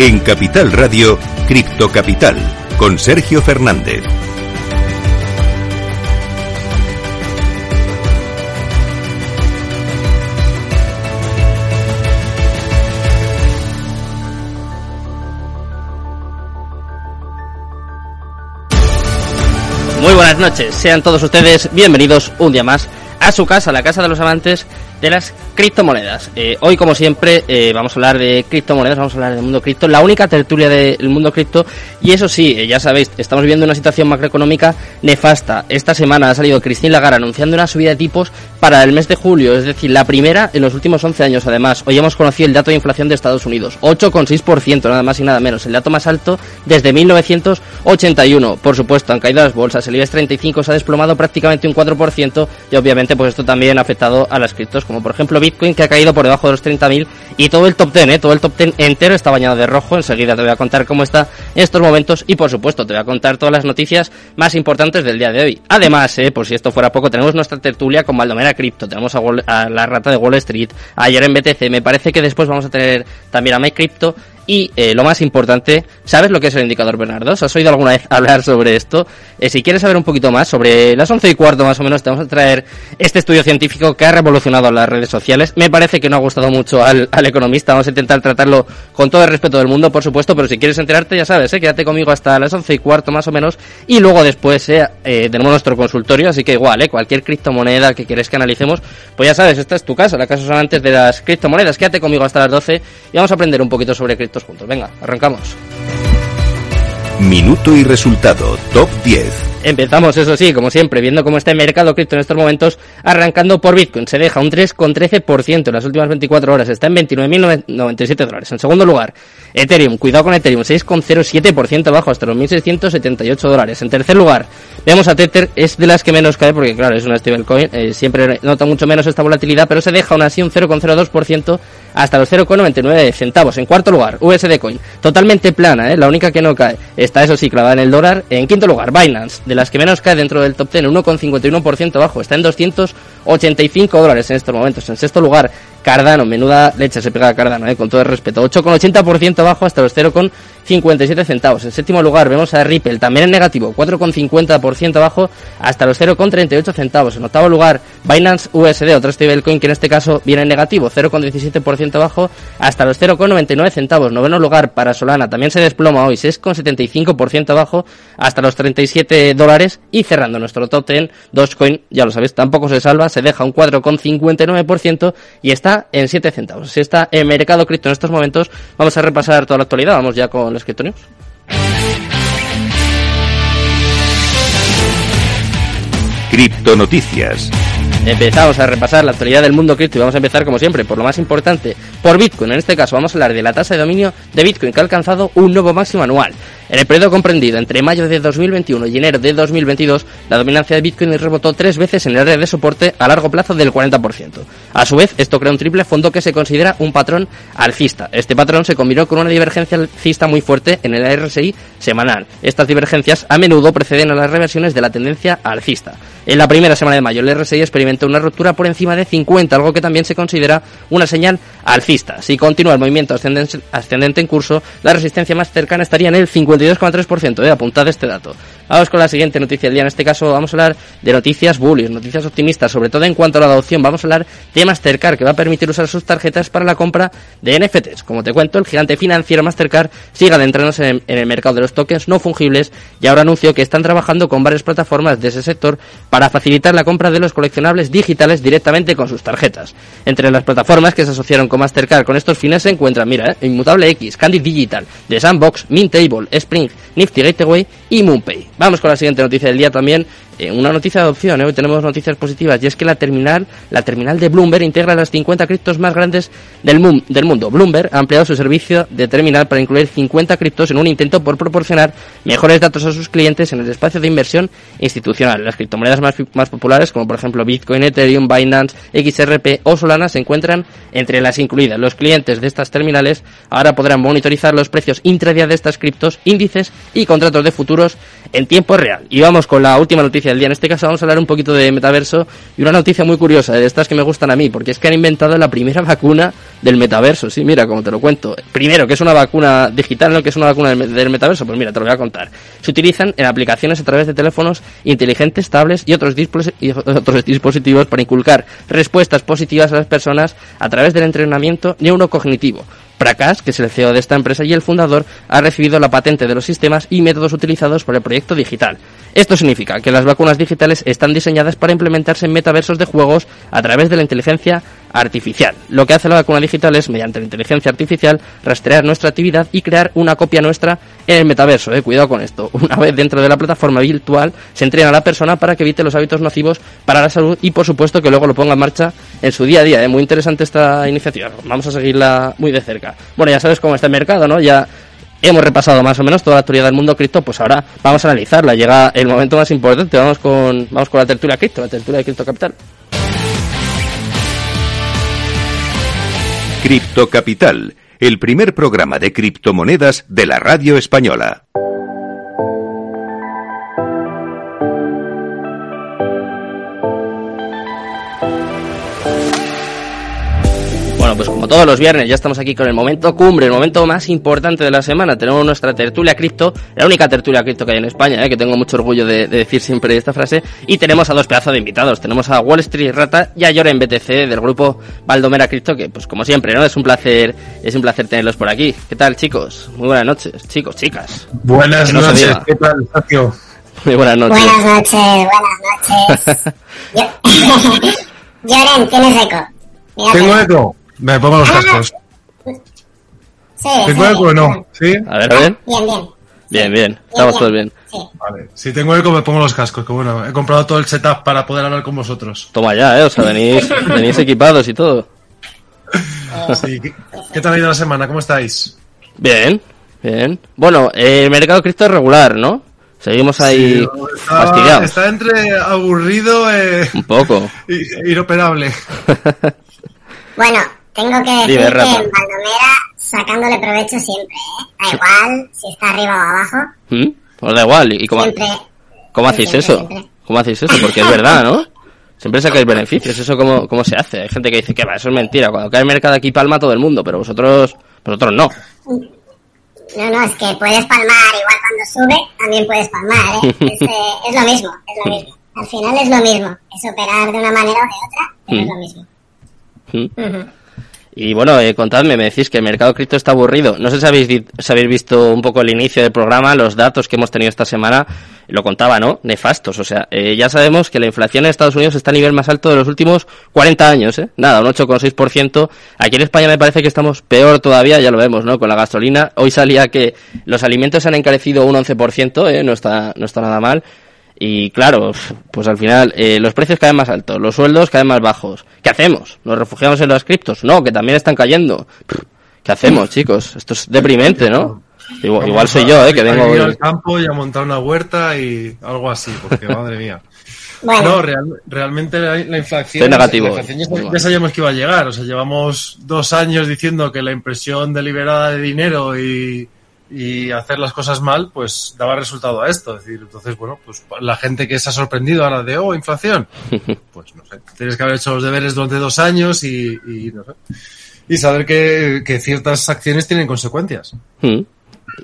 En Capital Radio, Cripto Capital, con Sergio Fernández. Muy buenas noches, sean todos ustedes bienvenidos un día más a su casa, la casa de los amantes de las criptomonedas. Eh, hoy, como siempre, eh, vamos a hablar de criptomonedas, vamos a hablar del mundo cripto, la única tertulia del mundo cripto. Y eso sí, eh, ya sabéis, estamos viviendo una situación macroeconómica nefasta. Esta semana ha salido Cristina Lagarde anunciando una subida de tipos para el mes de julio, es decir, la primera en los últimos 11 años. Además, hoy hemos conocido el dato de inflación de Estados Unidos, 8,6%, nada más y nada menos, el dato más alto desde 1981. Por supuesto, han caído las bolsas, el IBEX 35 se ha desplomado prácticamente un 4% y obviamente pues esto también ha afectado a las criptos como por ejemplo Bitcoin, que ha caído por debajo de los 30.000, y todo el top 10, ¿eh? todo el top 10 entero está bañado de rojo. Enseguida te voy a contar cómo está en estos momentos, y por supuesto te voy a contar todas las noticias más importantes del día de hoy. Además, ¿eh? por si esto fuera poco, tenemos nuestra tertulia con Valdomera Crypto, tenemos a, la rata de Wall Street, ayer en BTC, me parece que después vamos a tener también a MyCrypto y eh, lo más importante, ¿sabes lo que es el indicador Bernardo? ¿Has oído alguna vez hablar sobre esto? Eh, si quieres saber un poquito más, sobre las once y cuarto más o menos, te vamos a traer este estudio científico que ha revolucionado las redes sociales. Me parece que no ha gustado mucho al, al economista, vamos a intentar tratarlo con todo el respeto del mundo, por supuesto, pero si quieres enterarte, ya sabes, ¿eh? quédate conmigo hasta las once y cuarto más o menos, y luego después tenemos nuestro consultorio, así que igual, cualquier criptomoneda que quieres que analicemos, pues ya sabes, esta es tu casa, la casa son antes de las criptomonedas, quédate conmigo hasta las 12 y vamos a aprender un poquito sobre juntos. Venga, arrancamos. Minuto y resultado, top 10. Empezamos, eso sí, como siempre, viendo cómo está el mercado cripto en estos momentos, arrancando por Bitcoin. Se deja un 3,13% en las últimas 24 horas, está en 29.097 dólares. En segundo lugar, Ethereum, cuidado con Ethereum, 6,07% abajo, hasta los 1.678 dólares. En tercer lugar, vemos a Tether, es de las que menos cae, porque claro, es una stablecoin, eh, siempre nota mucho menos esta volatilidad, pero se deja aún así un 0,02% hasta los 0,99 centavos. En cuarto lugar, USD Coin, totalmente plana, ¿eh? la única que no cae. Está, eso sí, clavada en el dólar. En quinto lugar, Binance, de las que menos cae dentro del top 10, 1,51% abajo, está en 285 dólares en estos momentos. En sexto lugar, Cardano, menuda leche se pega a Cardano, eh, con todo el respeto. 8,80% abajo hasta los 0,57 centavos. En séptimo lugar vemos a Ripple, también en negativo, 4,50% abajo hasta los 0,38 centavos. En octavo lugar, Binance USD, otro stablecoin que en este caso viene en negativo, 0,17% abajo hasta los 0,99 centavos. Noveno lugar para Solana, también se desploma hoy, 6,75% abajo hasta los 37 dólares. Y cerrando nuestro top 10, Dogecoin, ya lo sabéis, tampoco se salva, se deja un 4,59% y está en 7 centavos. Si está en mercado cripto en estos momentos, vamos a repasar toda la actualidad. Vamos ya con los cripto Cripto Noticias. Empezamos a repasar la actualidad del mundo cripto y vamos a empezar como siempre por lo más importante, por Bitcoin. En este caso vamos a hablar de la tasa de dominio de Bitcoin que ha alcanzado un nuevo máximo anual. En el periodo comprendido entre mayo de 2021 y enero de 2022, la dominancia de Bitcoin rebotó tres veces en el área de soporte a largo plazo del 40%. A su vez, esto crea un triple fondo que se considera un patrón alcista. Este patrón se combinó con una divergencia alcista muy fuerte en el RSI semanal. Estas divergencias a menudo preceden a las reversiones de la tendencia alcista. En la primera semana de mayo, el RSI experimentó una ruptura por encima de 50, algo que también se considera una señal alcista. Si continúa el movimiento ascendente en curso, la resistencia más cercana estaría en el 50 52,3%, eh, apuntad este dato. Vamos con la siguiente noticia del día. En este caso vamos a hablar de noticias bullish, noticias optimistas, sobre todo en cuanto a la adopción. Vamos a hablar de Mastercard, que va a permitir usar sus tarjetas para la compra de NFTs. Como te cuento, el gigante financiero Mastercard sigue adentrándose en, en el mercado de los tokens no fungibles y ahora anunció que están trabajando con varias plataformas de ese sector para facilitar la compra de los coleccionables digitales directamente con sus tarjetas. Entre las plataformas que se asociaron con Mastercard con estos fines se encuentran, mira, eh, Inmutable X, Candy Digital, The Sandbox, Mintable, Spring, Nifty Gateway y MoonPay. Vamos con la siguiente noticia del día también. Eh, una noticia de adopción, ¿eh? hoy tenemos noticias positivas, y es que la terminal, la terminal de Bloomberg integra las 50 criptos más grandes del, mundo. Bloomberg ha ampliado su servicio de terminal para incluir 50 criptos en un intento por proporcionar mejores datos a sus clientes en el espacio de inversión institucional. Las criptomonedas más, más populares, como por ejemplo Bitcoin, Ethereum, Binance, XRP o Solana, se encuentran entre las incluidas. Los clientes de estas terminales ahora podrán monitorizar los precios intradía de estas criptos, índices y contratos de futuros en tiempo real. Y vamos con la última noticia día. En este caso vamos a hablar un poquito de metaverso y una noticia muy curiosa, de estas que me gustan a mí, porque es que han inventado la primera vacuna del metaverso. Sí, mira, como te lo cuento. Primero, que es una vacuna digital, ¿no? Que es una vacuna del metaverso. Pues mira, te lo voy a contar. Se utilizan en aplicaciones a través de teléfonos inteligentes, tablets y otros, y otros dispositivos para inculcar respuestas positivas a las personas a través del entrenamiento neurocognitivo. Prakash, que es el CEO de esta empresa y el fundador, ha recibido la patente de los sistemas y métodos utilizados por el proyecto digital. Esto significa que las vacunas digitales están diseñadas para implementarse en metaversos de juegos a través de la inteligencia artificial. Lo que hace la vacuna digital es, mediante la inteligencia artificial, rastrear nuestra actividad y crear una copia nuestra en el metaverso. Eh. Cuidado con esto. Una vez dentro de la plataforma virtual, se entrena a la persona para que evite los hábitos nocivos para la salud y, por supuesto, que luego lo ponga en marcha en su día a día. Es eh. muy interesante esta iniciativa. Vamos a seguirla muy de cerca. Bueno, ya sabes cómo está el mercado, ¿no? Ya hemos repasado más o menos toda la teoría del mundo cripto, pues ahora vamos a analizarla. Llega el momento más importante. Vamos con, vamos con la tertulia cripto, la tertulia de cripto capital. Cripto Capital, el primer programa de criptomonedas de la radio española. Pues como todos los viernes ya estamos aquí con el momento cumbre, el momento más importante de la semana. Tenemos nuestra tertulia cripto, la única tertulia cripto que hay en España, ¿eh? que tengo mucho orgullo de, decir siempre esta frase. Y tenemos a dos pedazos de invitados. Tenemos a Wall Street Rata y a Yoren BTC del grupo Valdomera Cripto, que pues como siempre, ¿no? Es un placer, es un placer tenerlos por aquí. ¿Qué tal, chicos? Muy buenas noches, chicos, chicas. Buenas noches, ¿qué tal, Sergio? Muy buenas noches. Buenas noches, buenas noches. Yoren, tienes eco. ¿Tengo eco? Me pongo los ah. cascos. Sí, ¿Tengo eco o no? ¿Sí? A ver, ver. Bien, bien. Bien, bien. Estamos todos bien. Sí. Vale. Si tengo eco, me pongo los cascos. Que bueno, he comprado todo el setup para poder hablar con vosotros. Toma ya, ¿eh? O sea, venís, venís equipados y todo. Sí. ¿Qué, tal ha ido la semana? ¿Cómo estáis? Bien, bien. Bueno, el mercado cripto es regular, ¿no? Seguimos ahí está, fastidiados. Está entre aburrido eh, Un poco. inoperable. bueno, tengo que decir que en Baldomera sacándole provecho siempre, ¿eh? Da igual si está arriba o abajo. ¿Mm? Pues da igual. ¿Y cómo, ¿cómo hacéis eso? ¿Cómo hacéis eso? Porque es verdad, ¿no? Siempre sacáis beneficios. ¿Eso cómo, cómo se hace? Hay gente que dice que va, eso es mentira. Cuando cae el mercado aquí palma todo el mundo, pero vosotros, vosotros no. No, no, es que puedes palmar igual cuando sube, también puedes palmar, ¿eh? Es, eh, es lo mismo, es lo mismo. Al final es lo mismo. Es operar de una manera o de otra, pero es lo mismo. ¿Mm? Y bueno, eh, contadme, me decís que el mercado cripto está aburrido. No sé si habéis, si habéis visto un poco el inicio del programa, los datos que hemos tenido esta semana, lo contaba, ¿no? Nefastos. O sea, eh, ya sabemos que la inflación en Estados Unidos está a nivel más alto de los últimos 40 años, ¿eh? Nada, un 8,6%. Aquí en España me parece que estamos peor todavía, ya lo vemos, ¿no? Con la gasolina. Hoy salía que los alimentos han encarecido un 11%, ¿eh? No está, no está nada mal. Y claro, pues al final eh, los precios caen más altos, los sueldos caen más bajos. ¿Qué hacemos? ¿Nos refugiamos en los criptos? No, que también están cayendo. ¿Qué hacemos, chicos? Esto es deprimente, ¿no? Igual, soy yo, ¿eh? Que vengo ir al campo y a montar una huerta y algo así, porque madre mía. No, realmente la, inflación, negativo. La ya, ya, sabíamos que iba a llegar. O sea, llevamos dos años diciendo que la impresión deliberada de dinero y, y hacer las cosas mal, pues daba resultado a esto. Es decir, entonces, bueno, pues la gente que se ha sorprendido ahora de, oh, inflación, pues no sé, tienes que haber hecho los deberes durante dos años y, y no sé. Y saber que, que, ciertas acciones tienen consecuencias. Hmm.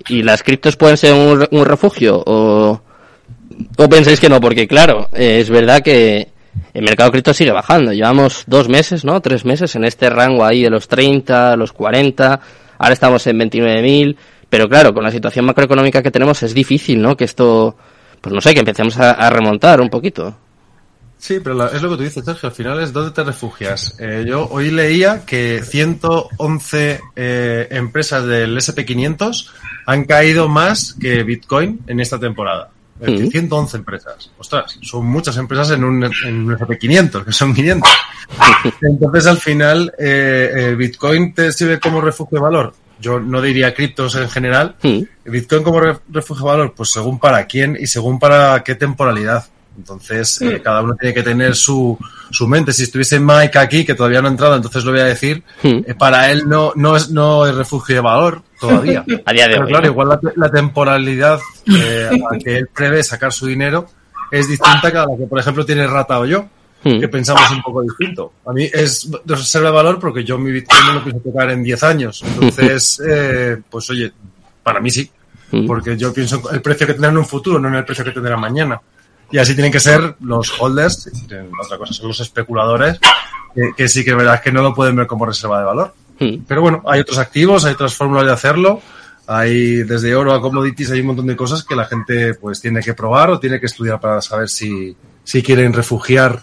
¿Y las criptos pueden ser un, un refugio? ¿O, ¿O pensáis que no? Porque claro, es verdad que el mercado cripto sigue bajando. Llevamos dos meses, ¿no? Tres meses en este rango ahí de los 30, los 40. Ahora estamos en 29.000 pero claro, con la situación macroeconómica que tenemos es difícil, ¿no? Que esto, pues no sé, que empecemos a, remontar un poquito. Sí, pero es lo que tú dices, Sergio. Al final es dónde te refugias. Eh, yo hoy leía que 111 eh, empresas del SP500 han caído más que Bitcoin en esta temporada. Es decir, 111 empresas. Ostras, son muchas empresas en un, en un SP500, que son 500. Entonces, al final, eh, ¿Bitcoin te sirve como refugio de valor? Yo no diría criptos en general. Bitcoin como refugio de valor, pues según para quién y según para qué temporalidad. Entonces, eh, cada uno tiene que tener su, su mente. Si estuviese Mike aquí, que todavía no ha entrado, entonces lo voy a decir, Hmm. eh, para él no, no, es, no es refugio de valor todavía. A día de Pero hoy. claro, ¿no? igual la, la temporalidad eh, a la que él prevé sacar su dinero es distinta que a la que, por ejemplo, tiene Rata o yo, Hmm. que pensamos un poco distinto. A mí es de reserva de valor porque yo mi Bitcoin no lo pienso tocar en 10 años. Entonces, eh, pues oye, para mí sí, Hmm. porque yo pienso en el precio que tendrán en un futuro, no en el precio que tendrán mañana. Y así tienen que ser los holders, otra cosa son los especuladores, que, que sí que es verdad que no lo pueden ver como reserva de valor. Hmm. Pero bueno, hay otros activos, hay otras fórmulas de hacerlo. Hay desde oro a commodities, hay un montón de cosas que la gente pues tiene que probar o tiene que estudiar para saber si, si quieren refugiar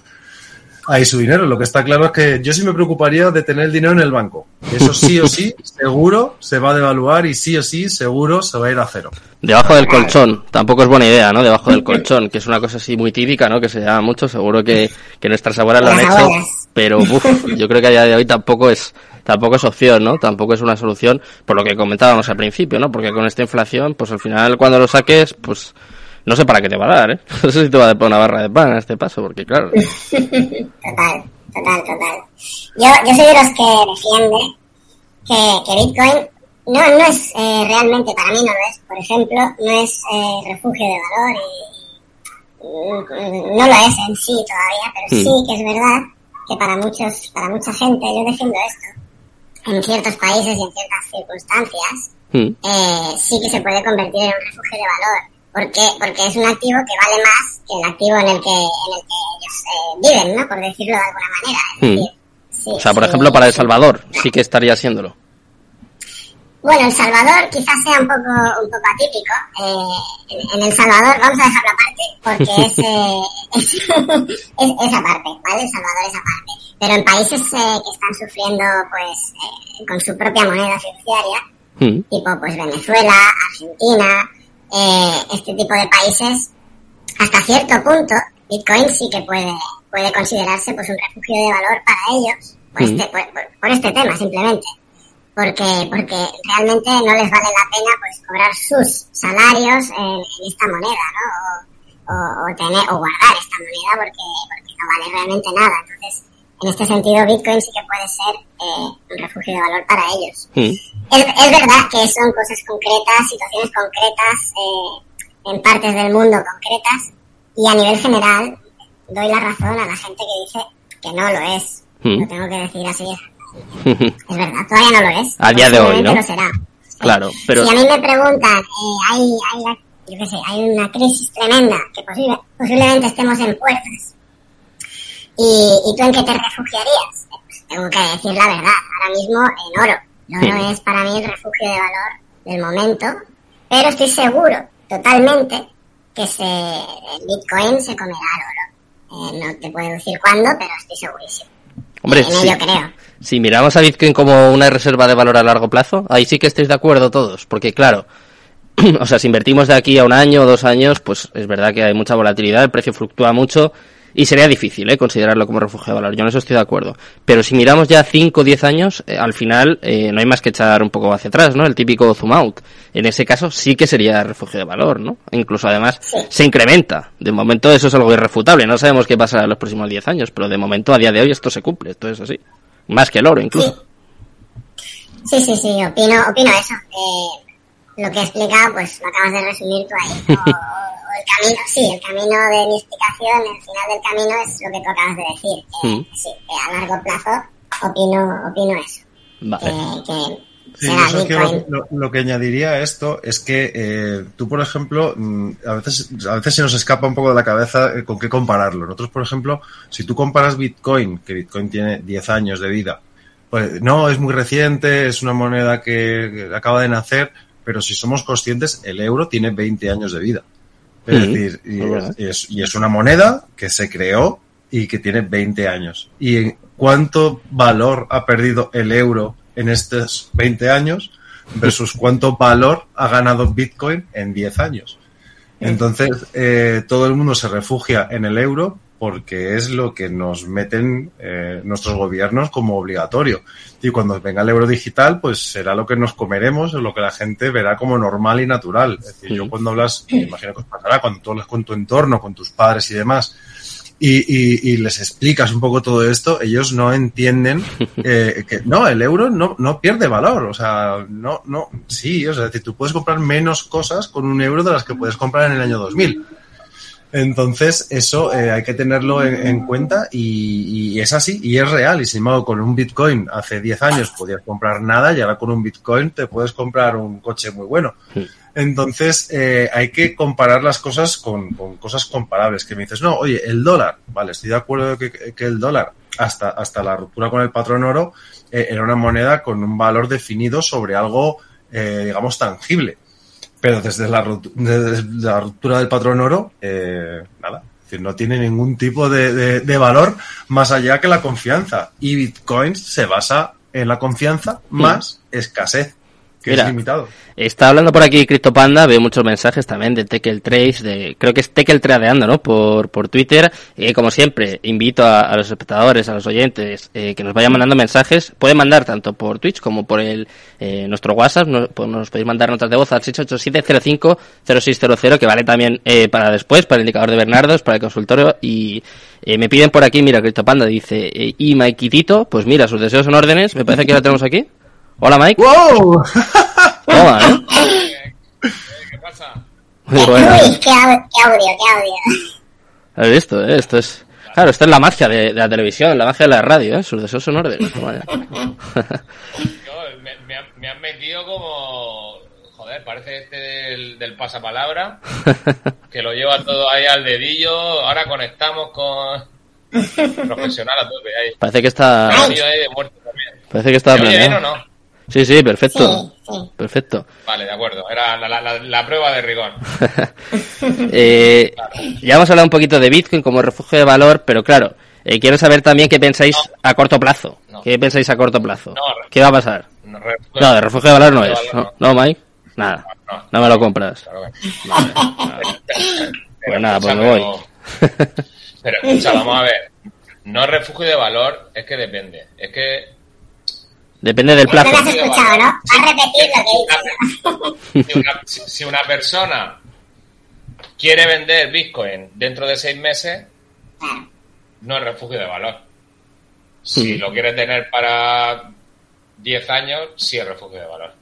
ahí su dinero. Lo que está claro es que yo sí me preocuparía de tener el dinero en el banco. Eso sí o sí, seguro se va a devaluar y sí o sí, seguro se va a ir a cero. Debajo del colchón, tampoco es buena idea, ¿no? Debajo del colchón, que es una cosa así muy típica, ¿no? Que se llama mucho, seguro que, que nuestras abuelas lo han hecho, pero uf, yo creo que a día de hoy tampoco es, tampoco es opción, ¿no? Tampoco es una solución, por lo que comentábamos al principio, ¿no? Porque con esta inflación, pues al final cuando lo saques, pues no sé para qué te va a dar, ¿eh? No sé si te va a dar una barra de pan a este paso, porque claro, Total, total, total. Yo, yo soy de los que defiende que, que Bitcoin no, no es eh, realmente, para mí no lo es, por ejemplo, no es eh, refugio de valor y, no lo es en sí todavía, pero Mm. sí que es verdad que para muchos, para mucha gente, yo defiendo esto, en ciertos países y en ciertas circunstancias, Hmm. eh, sí que se puede convertir en un refugio de valor. ¿Por qué? Porque es un activo que vale más que el activo en el que, en el que ellos eh, viven, ¿no? Por decirlo de alguna manera. Es Hmm. decir, sí, o sea, por sí, ejemplo, para El. Salvador, sí que estaría haciéndolo. Bueno, El Salvador quizás sea un poco, un poco atípico. Eh, en, en El Salvador, vamos a dejarlo aparte, porque es, eh, es, es- es aparte, ¿vale? El Salvador es aparte. Pero en países eh, que están sufriendo, pues, eh, con su propia moneda fiduciaria, Hmm. tipo pues Venezuela, Argentina, eh, este tipo de países, hasta cierto punto, Bitcoin sí que puede, puede considerarse pues un refugio de valor para ellos, por, este, por, por- por este tema simplemente. Porque, porque realmente no les vale la pena pues cobrar sus salarios en, en esta moneda, ¿no? O, o, o tener, o guardar esta moneda porque, porque no vale realmente nada. Entonces, en este sentido, Bitcoin sí que puede ser eh, un refugio de valor para ellos. Hmm. Es, es verdad que son cosas concretas, situaciones concretas, eh, en partes del mundo concretas, y a nivel general doy la razón a la gente que dice que no lo es. Mm. Lo tengo que decir así. Es verdad, todavía no lo es. A día de hoy, ¿no? lo será. Claro, pero... Si a mí me preguntan, eh, hay, hay, yo qué sé, hay una crisis tremenda que posible, posiblemente estemos en puertas. ¿Y, ¿Y tú en qué te refugiarías? Pues tengo que decir la verdad. Ahora mismo en oro. El oro Sí. es para mí el refugio de valor del momento. Pero estoy seguro, totalmente, que se, el Bitcoin se comerá al oro. Eh, no te puedo decir cuándo, pero estoy segurísimo. Hombre, en sí. ello creo. Si miramos a Bitcoin como una reserva de valor a largo plazo, ahí sí que estáis de acuerdo todos, porque claro, o sea, si invertimos de aquí a un año o dos años, pues es verdad que hay mucha volatilidad, el precio fluctúa mucho y sería difícil ¿eh? considerarlo como refugio de valor. Yo en eso estoy de acuerdo. Pero si miramos ya 5 o 10 años, eh, al final eh, no hay más que echar un poco hacia atrás, ¿no? El típico zoom out. En ese caso sí que sería refugio de valor, ¿no? Incluso además se incrementa. De momento eso es algo irrefutable. No sabemos qué pasará en los próximos 10 años, pero de momento a día de hoy esto se cumple. Esto es así. Más que el oro incluso. Sí, sí, sí, opino, opino eso. Eh, lo que he explicado, pues lo acabas de resumir tú ahí. O el camino, sí, el camino de mi explicación, el final del camino es lo que tú acabas de decir. Que, Mm. sí, que a largo plazo opino, opino eso. Vale. Que, que Sí, será eso es que Bitcoin. lo, lo- lo que añadiría a esto es que eh, tú, por ejemplo, mm, a veces, a veces se nos escapa un poco de la cabeza eh, con qué compararlo. Nosotros, por ejemplo, si tú comparas Bitcoin, que Bitcoin tiene 10 años de vida, pues no, es muy reciente, es una moneda que que acaba de nacer, pero si somos conscientes, el euro tiene 20 años de vida. Es decir, es- y es una moneda que se creó y que tiene 20 años. ¿Y cuánto valor ha perdido el euro en estos 20 años versus cuánto valor ha ganado Bitcoin en 10 años? Entonces, eh, todo el mundo se refugia en el euro porque es lo que nos meten eh, nuestros gobiernos como obligatorio. Y cuando venga el euro digital, pues será lo que nos comeremos lo que la gente verá como normal y natural. Es decir, yo cuando hablas, me imagino que os pasará, cuando tú hablas con tu entorno, con tus padres y demás, y, y, y, les explicas un poco todo esto, ellos no entienden eh, que no, el euro no, no pierde valor. O sea, no, no, sí, o sea, es decir, tú puedes comprar menos cosas con un euro de las que puedes comprar en el año 2000. Entonces, eso eh, hay que tenerlo en, en cuenta y, y, es así, y es real. Y sin embargo, con un Bitcoin hace 10 años podías comprar nada y ahora con un Bitcoin te puedes comprar un coche muy bueno. Entonces, eh, hay que comparar las cosas con, con, cosas comparables. Que me dices, no, oye, el dólar, vale, estoy de acuerdo que, que el dólar, hasta, hasta la ruptura con el patrón oro, eh, era una moneda con un valor definido sobre algo, eh, digamos, tangible. Pero desde la, desde la ruptura del patrón oro, eh, nada, no tiene ningún tipo de, de, de, valor más allá que la confianza. Y Bitcoin se basa en la confianza más escasez que Mira, es limitado. Está hablando por aquí CryptoPanda, veo muchos mensajes también de Tekel Trace, de, creo que es Tekel Tradeando, ¿no? Por, por Twitter. Eh, como siempre, invito a, a, los espectadores, a los oyentes, eh, que nos vayan mandando mensajes. Pueden mandar tanto por Twitch como por el, eh, nuestro WhatsApp. Nos, pues nos, podéis mandar notas de voz al 687-05-0600, que vale también eh, para después, para el indicador de Bernardos, para el consultorio. Y eh, me piden por aquí, mira, CryptoPanda dice, eh, y Maikitito, pues mira, sus deseos son órdenes. Me parece que la tenemos aquí. Hola, Mike. ¡Wow! Toma, ¿eh? ¿Qué pasa? Muy. Uy, qué, au- qué audio, qué audio. ¿Has visto? Eh? Esto es... Claro, esto es la magia de, de la televisión, la magia de la radio, ¿eh? Sus deseos son órdenes. Me, me, han- me han metido como. Joder, parece este del, del pasapalabra. Que lo lleva todo ahí al dedillo. Ahora conectamos con. Profesional a tope ahí. Parece que está... Parece que está ¿Me oye bien o planeado. no? Sí, sí, perfecto. Sí, sí. Perfecto. Vale, de acuerdo. Era la, la, la, prueba de rigor. Eh, ya hemos hablado un poquito de Bitcoin como refugio de valor, pero claro, eh, quiero saber también qué pensáis a corto plazo. No. ¿Qué pensáis a corto plazo? No, ¿Qué va a pasar? No, de refugio de valor no es. valor No, ¿No, Mike? Nada. No. No me lo compras. Claro que- Pues Pero nada, pues me voy. pero- Pero escucha, vamos a ver. No refugio de valor, es que depende. Es que Depende del No lo has plazo. escuchado, ¿no? Vas a repetir lo que he dicho. si una, si- si una persona quiere vender Bitcoin dentro de seis meses, no es refugio de valor. Si lo quiere tener para 10 años, sí es refugio de valor.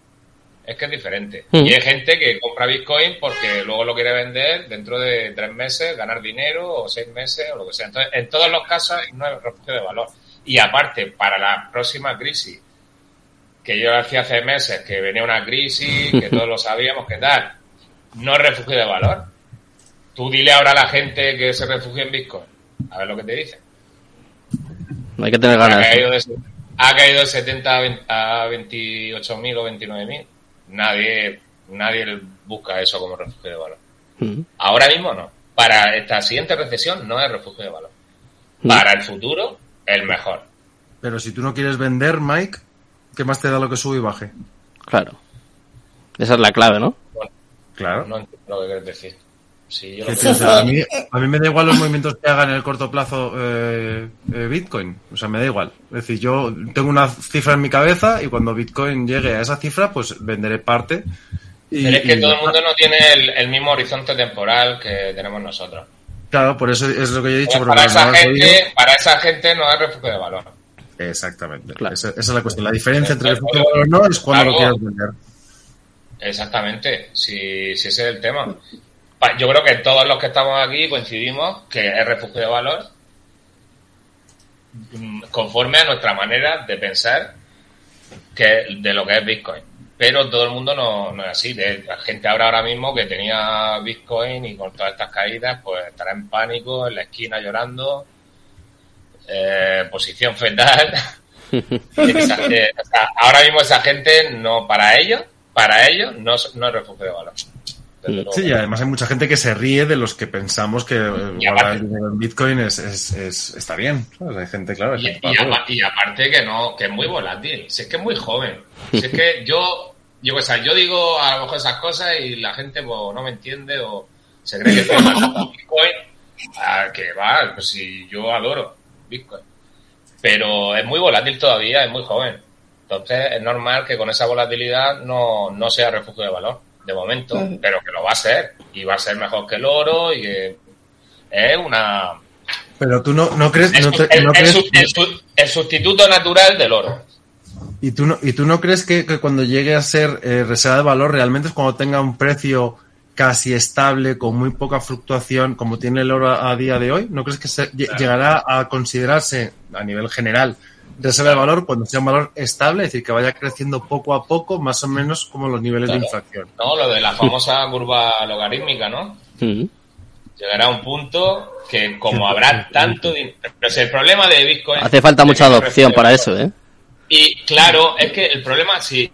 Es que es diferente. Mm. Y hay gente que compra Bitcoin porque luego lo quiere vender dentro de tres meses, ganar dinero o seis meses o lo que sea. Entonces, en todos los casos no es refugio de valor. Y aparte, para la próxima crisis, que yo decía hace meses que venía una crisis, que todos lo sabíamos, que tal, no es refugio de valor. Tú dile ahora a la gente que se refugie en Bitcoin. A ver lo que te dicen. No hay que tener Ha ganas. caído de, ha caído de 70 a 20 a 28.000 o 29.000. Nadie, nadie busca eso como refugio de valor. Mm. Ahora mismo no. Para esta siguiente recesión no es refugio de valor. Para el futuro, el mejor. Pero si tú no quieres vender, Mike, ¿qué más te da lo que sube y baje? Claro. Esa es la clave, ¿no? Claro. No entiendo lo que quieres decir. Sí, yo Que lo sí, o sea, a, mí, a mí me da igual los movimientos que haga en el corto plazo eh, eh, Bitcoin. O sea, me da igual. Es decir, yo tengo una cifra en mi cabeza y cuando Bitcoin llegue a esa cifra, pues venderé parte. Y, Pero es que y- todo el mundo no tiene el, el mismo horizonte temporal que tenemos nosotros. Claro, por eso es lo que yo he dicho. Para, esa gente, para esa gente no es refugio de valor. Exactamente. Claro. Esa, esa es la cuestión. La diferencia entre Claro. refugio y valor no es cuando lo Claro. quieras vender. Exactamente, si, si ese es el tema. Pa- Yo creo que todos los que estamos aquí coincidimos que es refugio de valor mm, conforme a nuestra manera de pensar que de lo que es Bitcoin. Pero todo el mundo no, no es así. De, la gente ahora ahora mismo que tenía Bitcoin y con todas estas caídas, pues estará en pánico, en la esquina llorando, eh, posición fetal. Esa- eh, o sea, ahora mismo esa gente no, para ellos, para ellos no, es- no es refugio de valor. Luego. Sí, y además hay mucha gente que se ríe de los que pensamos que eh, guardar el dinero en Bitcoin es, es, es- está bien. ¿sabes? Hay gente, claro, hay Y, gente aparte que no, que es muy volátil, si es que es muy joven. Si es que yo, yo, o sea, yo digo a lo mejor esas cosas y la gente pues, no me entiende o se cree que a Bitcoin. Ah, que que va, pues si yo adoro Bitcoin. Pero es muy volátil todavía, es muy joven. Entonces es normal que con esa volatilidad no, no sea refugio de valor, de momento, pero que lo va a ser. Y va a ser mejor que el oro y que es una... Pero tú no, no crees... Es no te- el, no el crees- su- el su- el sustituto natural del oro. ¿Y tú no, y tú no crees que, que cuando llegue a ser eh, reserva de valor realmente es cuando tenga un precio casi estable, con muy poca fluctuación, como tiene el oro a, a día de hoy? ¿No crees que se, llegará a considerarse a nivel general reserva de valor cuando sea un valor estable, es decir, que vaya creciendo poco a poco, más o menos como los niveles Claro. de inflación? ¿No? Lo de la famosa curva logarítmica, ¿no? Mm. Llegará a un punto que como habrá tanto dinero... Pero si el problema de Bitcoin... Hace falta mucha adopción para eso, ¿eh? Y claro, es que el problema, si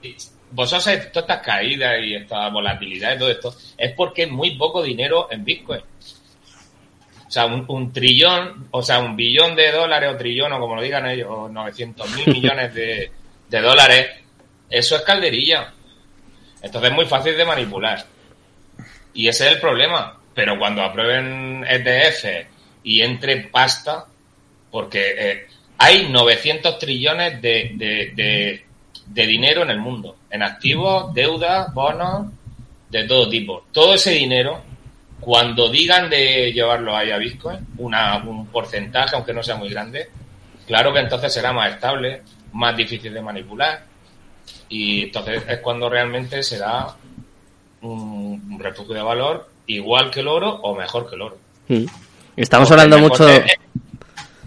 vosotros sabéis todas estas caídas y esta volatilidad y todo esto, es porque hay muy poco dinero en Bitcoin. O sea, un, un trillón, o sea, un billón de dólares o trillón, o como lo digan ellos, o 900 mil millones de, de dólares, eso es calderilla. Entonces es muy fácil de manipular. Y ese es el problema. Pero cuando aprueben ETF y entre pasta, porque eh, hay 900 trillones de, de, de, de dinero en el mundo, en activos, deuda, bonos, de todo tipo. Todo ese dinero, cuando digan de llevarlo ahí a Bitcoin, una, un porcentaje, aunque no sea muy grande, claro que entonces será más estable, más difícil de manipular, y entonces es cuando realmente será un, un refugio de valor igual que el oro o mejor que el oro. Mm. Estamos Porque hablando mucho...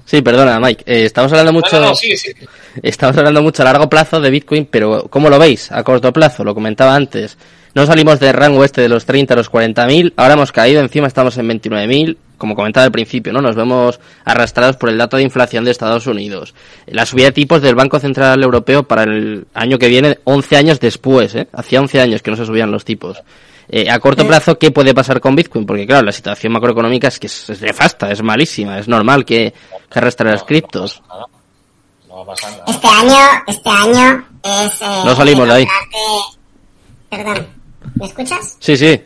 Sí, perdona, Mike. Eh, estamos hablando mucho... No, no, no, sí, sí. Estamos hablando mucho a largo plazo de Bitcoin, pero ¿cómo lo veis? A corto plazo, lo comentaba antes. No salimos del rango este de los 30 a los 40.000, ahora hemos caído, encima estamos en 29.000, como comentaba al principio, ¿no? Nos vemos arrastrados por el dato de inflación de Estados Unidos. La subida de tipos del Banco Central Europeo para el año que viene, 11 años después, ¿eh? Hacía 11 años que no se subían los tipos. Eh, a corto plazo, ¿qué puede pasar con Bitcoin? Porque claro, la situación macroeconómica es que es, nefasta, es malísima, es normal que, que arrastre las criptos. No nada. Este año, este año es... eh, No salimos de ahí. comprarte- Perdón, ¿me escuchas? Sí, sí.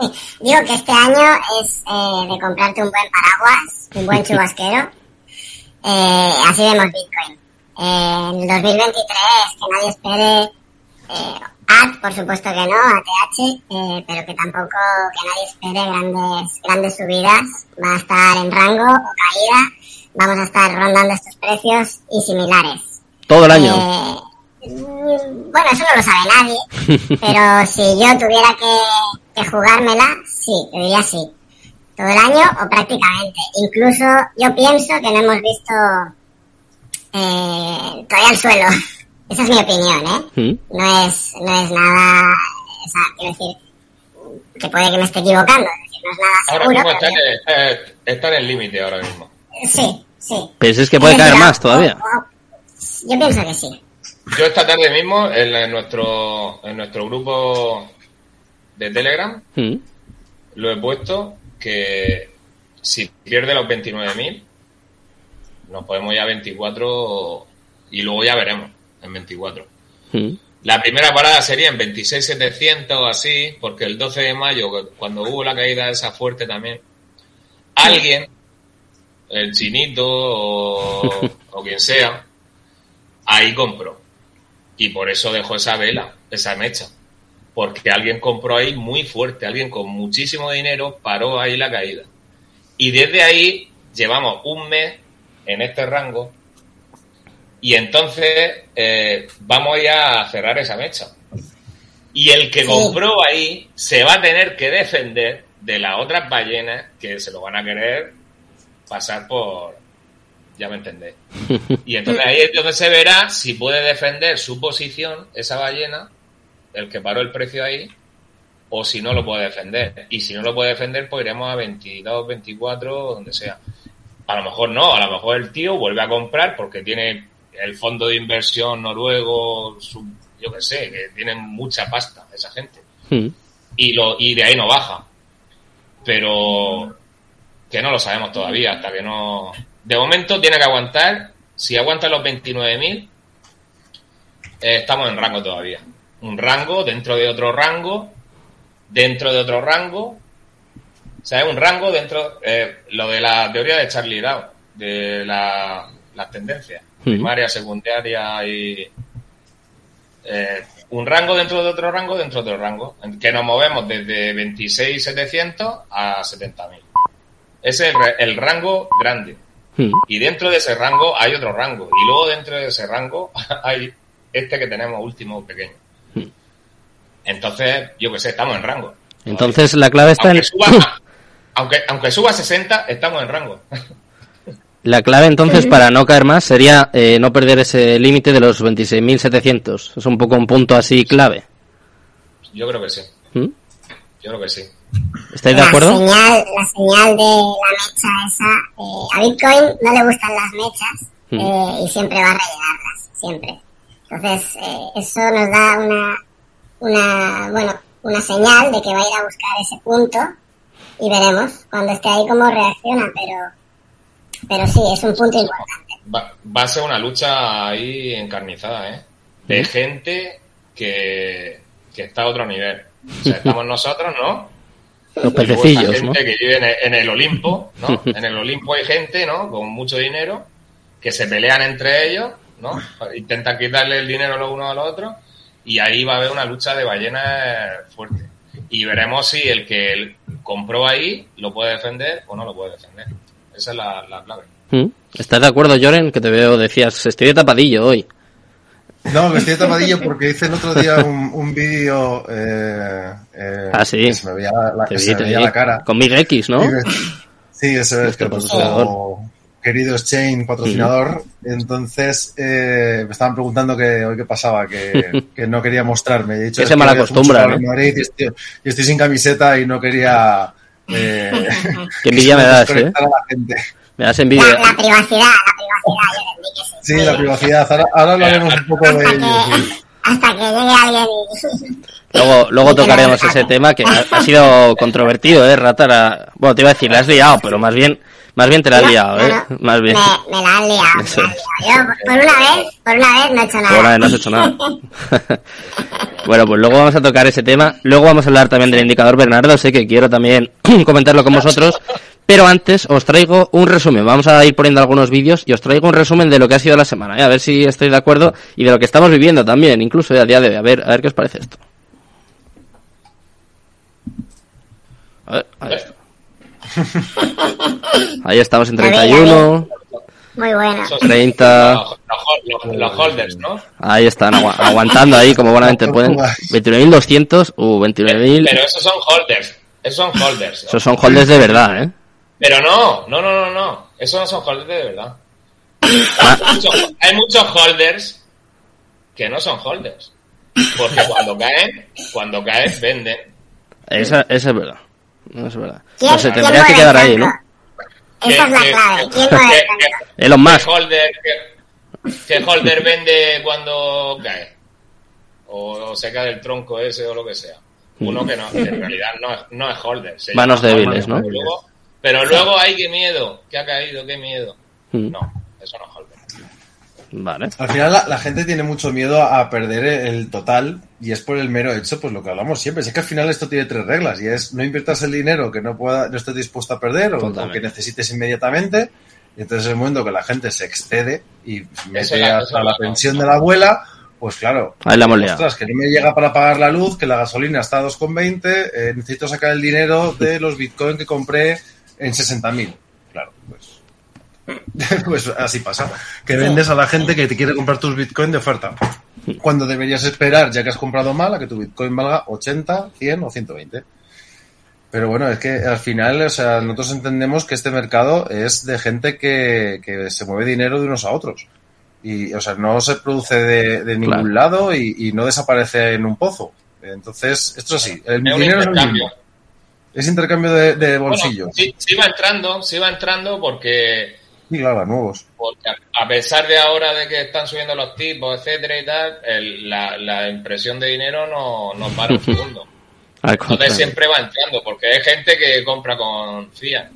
Sí, digo que este año es eh, de comprarte un buen paraguas, un buen chubasquero. Eh, así vemos Bitcoin. Eh, en el 2023, que nadie espere eh, AT, por supuesto que no, ATH, eh, pero que tampoco que nadie espere grandes, grandes subidas. Va a estar en rango o caída. Vamos a estar rondando estos precios y similares. Todo el año. Eh, mm, bueno, eso no lo sabe nadie. Pero si yo tuviera que, que jugármela, sí, te diría sí. Todo el año o prácticamente. Incluso yo pienso que no hemos visto eh, todavía el suelo. Esa es mi opinión, ¿eh? Mm. No es, no es nada, o sea, quiero decir, que puede que me esté equivocando, es decir, no es nada Ahora seguro. mismo está en, pero el- está- está en el límite ahora mismo. yo- sí, sí. Pero es que puede caer más todavía. o- yo pienso que sí. Yo esta tarde mismo en, la- en nuestro en nuestro grupo de Telegram Mm. lo he puesto que si pierde los 29.000 nos podemos ir a 24 y luego ya veremos en 24. Mm. La primera parada sería en 26.700 o así, porque el 12 de mayo, cuando hubo la caída esa fuerte también, alguien, el chinito o, o quien sea, ahí compró. Y por eso dejó esa vela, esa mecha. Porque alguien compró ahí muy fuerte, alguien con muchísimo dinero paró ahí la caída. Y desde ahí llevamos un mes en este rango y entonces eh, vamos ya a cerrar esa mecha. Y el que compró ahí se va a tener que defender de las otras ballenas que se lo van a querer pasar por... Ya me entendéis. Y entonces ahí es donde se verá si puede defender su posición, esa ballena, el que paró el precio ahí, o si no lo puede defender. Y si no lo puede defender, pues iremos a 22, 24, donde sea. A lo mejor no, a lo mejor el tío vuelve a comprar porque tiene el fondo de inversión noruego, su- yo qué sé, que tienen mucha pasta esa gente. Mm. Y, lo, y de ahí no baja. Pero que no lo sabemos todavía, hasta que no... De momento tiene que aguantar, si aguanta los 29.000, eh, estamos en rango todavía. Un rango dentro de otro rango, dentro de otro rango, O sea, es un rango dentro, eh, lo de la teoría de Charlie Dow, de la, las tendencias, primaria, secundaria y... Eh, un rango dentro de otro rango dentro de otro rango, en que nos movemos desde 26.700 a 70.000. Ese es el, el rango grande. Hmm. Y dentro de ese rango hay otro rango. Y luego dentro de ese rango hay este que tenemos último pequeño. Hmm. Entonces, yo que sé, estamos en rango. Entonces la clave está en... Aunque suba, aunque, aunque suba a 60, estamos en rango. La clave entonces para no caer más sería eh, no perder ese límite de los 26.700. Es un poco un punto así clave. Yo creo que sí. ¿Mm? Yo creo que sí. ¿Estáis de la acuerdo? Señal, la señal de la mecha esa, eh, a Bitcoin no le gustan las mechas Mm. eh, y siempre va a rellenarlas, siempre. Entonces, eh, eso nos da una, una, bueno, una señal de que va a ir a buscar ese punto y veremos cuando esté ahí cómo reacciona, pero, pero sí, es un punto importante. Va, va a ser una lucha ahí encarnizada, ¿eh? De gente que, que está a otro nivel. O sea, estamos nosotros, ¿no? Los pececillos, ¿no? que vive en el, Olimpo, ¿no? En el Olimpo hay gente, ¿no? Con mucho dinero, que se pelean entre ellos, ¿no? Intentan quitarle el dinero los unos a los otros, y ahí va a haber una lucha de ballenas fuerte. Y veremos si el que compró ahí lo puede defender o no lo puede defender. Esa es la, la clave. ¿Mm? ¿Estás de acuerdo, Joren? Que te veo, decías, estoy de tapadillo hoy. No, me estoy tapadillo porque hice el otro día un, un vídeo. Eh, eh, Ah, sí. que se me veía la, Te que vi, se me veía la cara. Con Big X, ¿no? Sí, eso es que querido Exchange, patrocinador. Entonces eh, me estaban preguntando que hoy qué pasaba, que, que no quería mostrarme. He dicho, Que "Es se malacostumbra, en ¿no? Madrid y estoy, y estoy sin camiseta y no quería. Eh, Qué envidia me das, ¿eh? a la gente. Me das La, envidia. la privacidad, la privacidad, yo que sí. Sí, la privacidad. Ahora, ahora hablaremos un poco de Hasta ello. que, sí. hasta que llegue alguien. Luego, luego tocaremos ese tema que ha, ha sido controvertido, ¿eh, Ratara? Bueno, te iba a decir, la has liado, pero más bien, más bien te la has liado, ¿eh? no. Más bien. Me, me la han liado, me la liado. Yo, por una vez, por una vez no he hecho nada. Ahora no has hecho nada. bueno, pues luego vamos a tocar ese tema. Luego vamos a hablar también del indicador Bernardo. Sé que quiero también comentarlo con vosotros. Pero antes os traigo un resumen. Vamos a ir poniendo algunos vídeos y os traigo un resumen de lo que ha sido la semana. ¿eh? A ver si estoy de acuerdo y de lo que estamos viviendo también, incluso ¿eh? a día de hoy. A ver, a ver qué os parece esto. A ver, ahí, está. ahí estamos en 31. Muy. Esos- 30. Los, holders, ¿no? Ahí están, agua- aguantando ahí como buenamente pueden. 29.200, uh, 29.000. Pero esos son holders. Esos son holders. Esos son holders de verdad, ¿eh? Pero no, no, no, no, no. Esos no son holders de verdad. Ah. Hay muchos, hay muchos holders que no son holders. Porque cuando caen, cuando caen, venden. Esa, esa es verdad. Eso es verdad. ¿Quién, No se tendría que quedar ahí, ¿no? Esa es la Que- clave. que- ¿Quién que- que- Elon Musk. ¿Qué holder, qué holder vende cuando cae? O, o se cae del tronco ese o lo que sea. Uno que no, que en realidad no es, no es holder. se Manos débiles. ¿no? Luego, pero luego, ay, qué miedo, que ha caído, qué miedo. Mm. No, eso no es. Vale. Al final la, la gente tiene mucho miedo a perder el total y es por el mero hecho, pues lo que hablamos siempre. Es que al final esto tiene tres reglas y es no inviertas el dinero que no pueda, no estés dispuesto a perder o, que necesites inmediatamente. Y entonces es el momento que la gente se excede y mete Eso es la- hasta la la- pensión de la abuela, pues claro. Ahí la. Ostras, que no me llega para pagar la luz, que la gasolina está a 2,20, eh, necesito sacar el dinero de los bitcoins que compré en 60.000. Claro, pues pues así pasa. Que vendes a la gente que te quiere comprar tus bitcoins de oferta. Cuando deberías esperar, ya que has comprado mal, a que tu bitcoin valga 80, 100 o 120. Pero bueno, es que al final, o sea, nosotros entendemos que este mercado es de gente que, que se mueve dinero de unos a otros. Y, o sea, no se produce de, de ningún Claro. lado y, y no desaparece en un pozo. Entonces, esto es así. El Es dinero es el mismo. Es intercambio de, de Bueno, bolsillos. sí, sí va entrando, sí va entrando porque Sí, claro, nuevos. Porque a a pesar de ahora de que están subiendo los tipos, etcétera y tal, el- la, la impresión de dinero no, no para un segundo. Entonces siempre va entrando, porque hay gente que compra con fiat.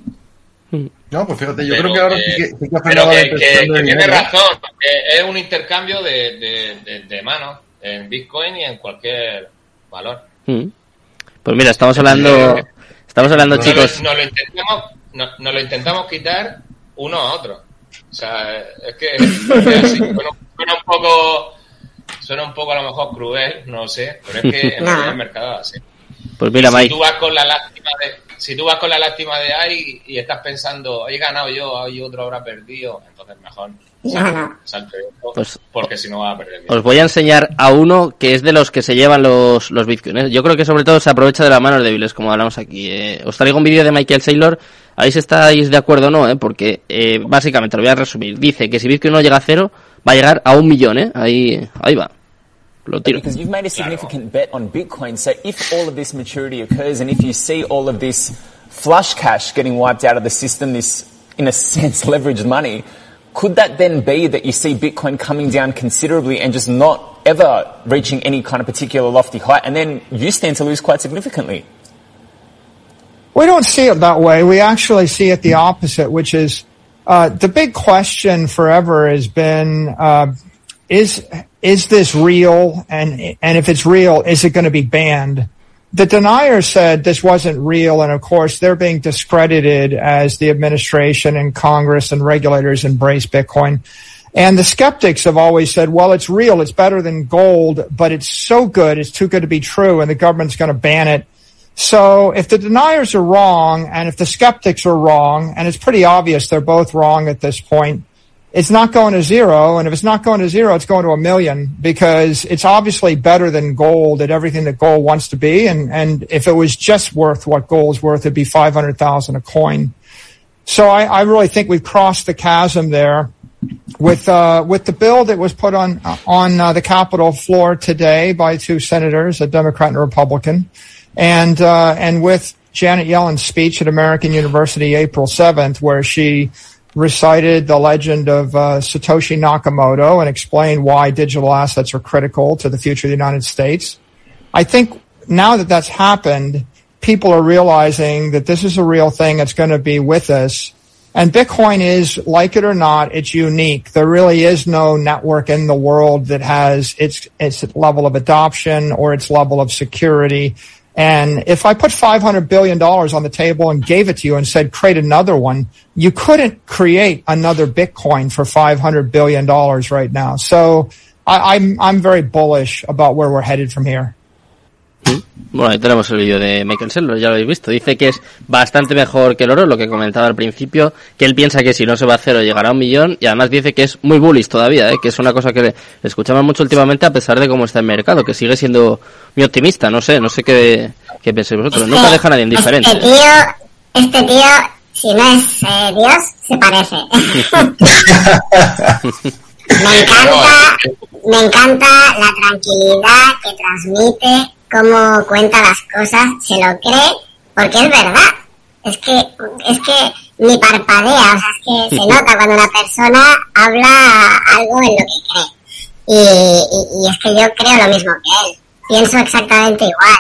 No, pues fíjate, yo Pero creo que ahora que- sí que, sí que Pero que, de tiene dinero. ¿eh? razón, que es un intercambio de, de, de, de manos en Bitcoin y en cualquier valor. Mm. Pues mira, estamos hablando, Estamos hablando, No chicos. lo, no lo intentamos, no, no lo intentamos quitar uno a otro. O sea, es que, es que así, suena, suena un poco, suena un poco a lo mejor cruel, no sé, pero es que en el mercado es así. Pues mira, si Mike. tú vas con la lástima de, si tú vas con la lástima de ahí y estás pensando, he ganado yo, hay otro habrá perdido, entonces mejor No, no. Pues- porque si no vas a perder. Os voy a enseñar a uno que es de los que se llevan los, los bitcoins. ¿eh? Yo creo que sobre todo se aprovecha de las manos débiles, como hablamos aquí. eh. Os traigo un vídeo de Michael Saylor, a ver si estáis de acuerdo o no, ¿eh? porque eh, básicamente lo voy a resumir. Dice que si Bitcoin no llega a cero, va a llegar a un millón. ¿eh? Ahí, ahí va. Lo tiro. Because you've made a significant bet on Bitcoin. So if all of this maturity occurs and if you see all of this flush cash getting wiped out of the system, this, in a sense, leveraged money, could that then be that you see Bitcoin coming down considerably and just not ever reaching any kind of particular lofty height and then you stand to lose quite significantly? We don't see it that way. We actually see it the opposite, which is uh, the big question forever has been uh, is is this real, and and if it's real, is it going to be banned? The deniers said this wasn't real, and of course they're being discredited as the administration and Congress and regulators embrace Bitcoin. And the skeptics have always said, well, it's real, it's better than gold, but it's so good, it's too good to be true, and the government's going to ban it. So if the deniers are wrong and if the skeptics are wrong, and it's pretty obvious they're both wrong at this point, it's not going to zero. And if it's not going to zero, it's going to a million because it's obviously better than gold at everything that gold wants to be. And, and if it was just worth what gold's worth, it'd be 500,000 a coin. So I, I really think we've crossed the chasm there with uh, with the bill that was put on on uh, the Capitol floor today by two senators, a Democrat and a Republican, and uh, and with Janet Yellen's speech at American University April seventh, where she recited the legend of uh, Satoshi Nakamoto and explained why digital assets are critical to the future of the United States. I think now that that's happened, people are realizing that this is a real thing that's going to be with us. And Bitcoin is, like it or not, it's unique. There really is no network in the world that has its, its level of adoption or its level of security. And if I put $500 billion on the table and gave it to you and said, create another one, you couldn't create another Bitcoin for $500 billion right now. So I, I'm, I'm very bullish about where we're headed from here. Bueno, ahí tenemos el vídeo de Michael Saylor, ya lo habéis visto. Dice que es bastante mejor que el oro, lo que comentaba al principio, que él piensa que si no se va a cero llegará a un millón y además dice que es muy bullish todavía, ¿eh? que es una cosa que le escuchamos mucho últimamente a pesar de cómo está el mercado, que sigue siendo muy optimista, no sé, no sé qué, qué pensáis vosotros. Nunca deja a nadie indiferente. Este tío, este tío, si no es eh, Dios, se parece. me encanta, me encanta la tranquilidad que transmite, cómo cuenta las cosas, se lo cree, porque es verdad. Es que, es que ni parpadea, o sea, es que se nota cuando una persona habla algo en lo que cree. Y, y, y es que yo creo lo mismo que él. Pienso exactamente igual.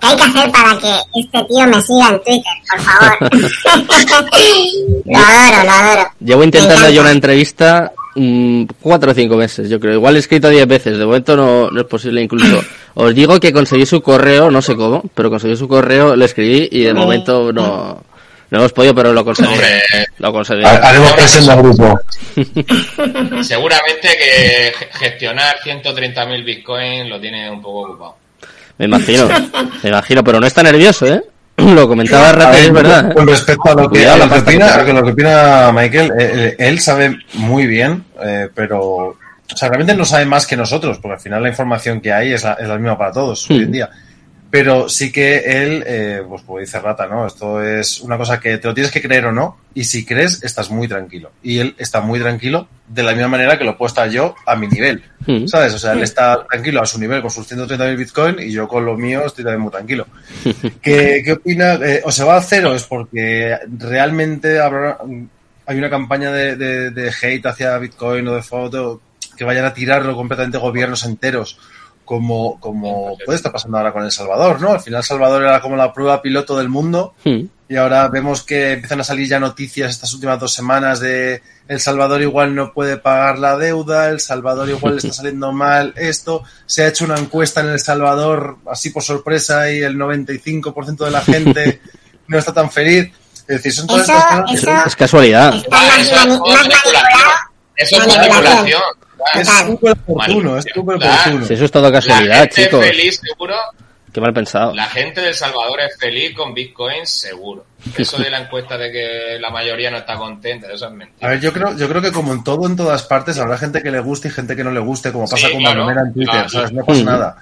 ¿Qué hay que hacer para que este tío me siga en Twitter, por favor? lo adoro, lo adoro. Llevo intentando yo una entrevista mm, cuatro o cinco meses, yo creo. Igual he escrito diez veces, de momento no, no es posible incluso. Os digo que conseguí su correo, no sé cómo, pero conseguí su correo, le escribí y de momento no, no hemos podido, pero lo conseguí. Hombre. Lo conseguí. Haremos presión de grupo. Seguramente que ge- gestionar 130.000 bitcoins lo tiene un poco ocupado. Me imagino, me imagino, pero no está nervioso, ¿eh? Lo comentaba Rata es verdad. Con respecto a lo que, a lo que opina, a lo que opina Michael, eh, eh, él sabe muy bien, eh, pero o sea, realmente no sabe más que nosotros, porque al final la información que hay es la, es la misma para todos hoy en día. Pero sí que él, eh, pues como dice Rata, ¿no? Esto es una cosa que te lo tienes que creer o no, y si crees, estás muy tranquilo. Y él está muy tranquilo de la misma manera que lo puedo estar yo a mi nivel. Mm. ¿Sabes? O sea, él está tranquilo a su nivel con sus 130.000 Bitcoin y yo con lo mío estoy también muy tranquilo. ¿Qué, qué opina? Eh, ¿O se va a cero? Es porque realmente habrá, hay una campaña de, de- de hate hacia Bitcoin o de foto que vayan a tirarlo completamente gobiernos enteros. Como, como puede estar pasando ahora con El Salvador, ¿no? Al final El Salvador era como la prueba piloto del mundo Mm. y ahora vemos que empiezan a salir ya noticias estas últimas dos semanas de El Salvador igual no puede pagar la deuda, El Salvador igual le está saliendo mal esto. Se ha hecho una encuesta en El Salvador así por sorpresa y el 95% de la gente no está tan feliz. Es decir, son todas Eso, estas cosas. eso Es casualidad. eso. Eso es Manipulación. Es súper oportuno, es súper oportuno. Si eso es todo La casualidad, gente chicos. feliz, seguro. Qué mal pensado. La gente de El Salvador es feliz con Bitcoin, seguro. Eso de la encuesta de que la mayoría no está contenta, eso es A mentira. ver, yo creo, yo creo que como en todo, en todas partes, habrá gente que le guste y gente que no le guste, como pasa Sí, con claro, en Twitter, claro. ¿sabes? No pasa nada.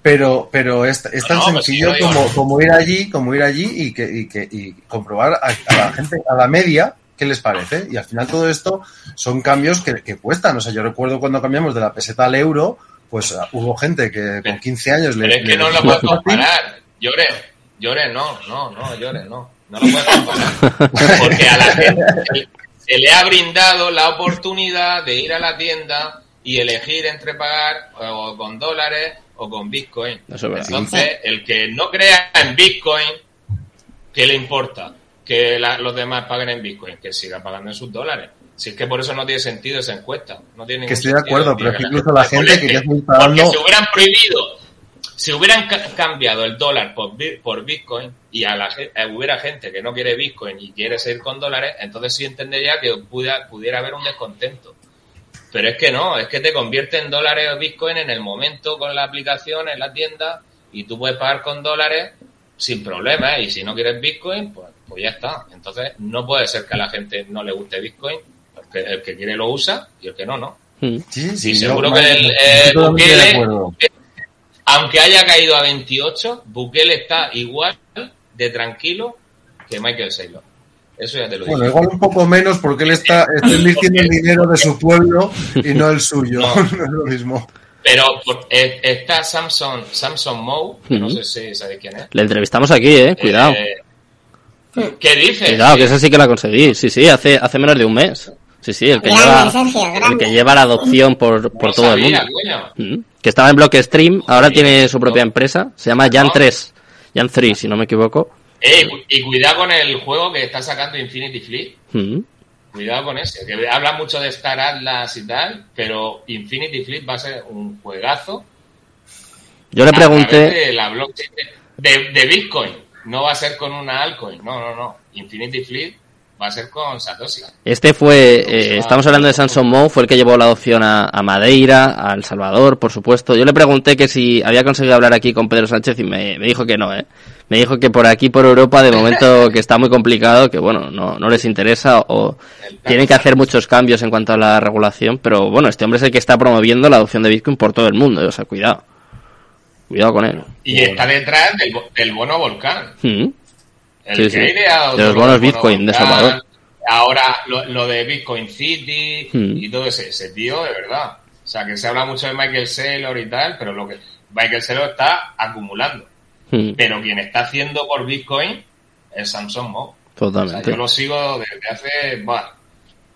Pero, pero es, es tan No, sencillo sí, como, como ir allí, como ir allí y que, y que y comprobar a, a la gente, a la media, qué les parece. Y al final todo esto son cambios que, que cuestan. O sea, yo recuerdo cuando cambiamos de la peseta al euro, pues uh, hubo gente que con 15 años le. Pero es que le- no lo puedes comparar. Llore, llore, no, no, no, llore, no. No lo puedes comparar. Porque a la gente se- le ha brindado la oportunidad de ir a la tienda y elegir entre pagar o con dólares o con Bitcoin. Entonces, el que no crea en Bitcoin, ¿qué le importa? Que la- los demás paguen en Bitcoin, que siga pagando en sus dólares. Si es que por eso no tiene sentido esa encuesta. No tiene Que estoy de acuerdo, pero es que incluso la gente que ya está instalando- Porque si hubieran prohibido, si hubieran ca- cambiado el dólar por, por Bitcoin y a la, eh, hubiera gente que no quiere Bitcoin y quiere seguir con dólares, entonces sí entendería que pudiera, pudiera haber un descontento. Pero es que no, es que te convierte en dólares o Bitcoin en el momento con la aplicación, en la tienda, y tú puedes pagar con dólares sin problema, y si no quieres Bitcoin, pues, pues ya está. Entonces no puede ser que a la gente no le guste Bitcoin, porque el que quiere lo usa y el que no, no. Mm. Sí, sí, seguro que el, eh, Bukele, acuerdo. aunque haya caído a 28, Bukele está igual de tranquilo que Michael Saylor. Eso ya te lo digo. Bueno, igual un poco menos porque él está, está invirtiendo el dinero de su pueblo y no el suyo. No. No, es lo mismo. Pero por- eh, está Samson, Samson Moe, que no sé si sabéis quién es. Le entrevistamos aquí, eh. Cuidado. Eh, ¿Qué dices? Cuidado, que esa sí que la conseguí. Sí, sí, hace, hace menos de un mes. Sí, sí, el que Grande, lleva, Sergio, el que lleva la adopción por, por No todo el mundo. coño. Mm. Que estaba en Blockstream, ahora tiene su propia empresa. Se llama Jan No. 3. Jan 3, si no me equivoco. Eh, y cuidado con el juego que está sacando Infinity Fleet. Mm. Cuidado con ese. Que habla mucho de Star Atlas y tal, pero Infinity Fleet va a ser un juegazo. Yo le pregunté, De la blockchain de, de- Bitcoin. No va a ser con una altcoin. No, no, no. Infinity Fleet va a ser con Satoshi. este fue, eh, estamos hablando de Samson Moe, fue el que llevó la adopción a, a Madeira, a El Salvador, por supuesto. Yo le pregunté que si había conseguido hablar aquí con Pedro Sánchez y me, me dijo que no, eh. Me dijo que por aquí, por Europa, de momento que está muy complicado, que bueno, no, no les interesa o tienen que hacer muchos cambios en cuanto a la regulación, pero bueno, este hombre es el que está promoviendo la adopción de Bitcoin por todo el mundo, o sea, cuidado. Cuidado con él. Y está detrás del, del bono volcán. Mm. El Sí, que sí. ha ideado De los bonos el bono Bitcoin de Salvador. Ahora lo, lo de Bitcoin City Hmm. y todo ese, ese tío, de verdad. O sea, que se habla mucho de Michael Saylor y tal, pero lo que Michael Saylor está acumulando. Mm. Pero quien está haciendo por Bitcoin es Samson Moe. O sea, Totalmente. yo lo sigo desde hace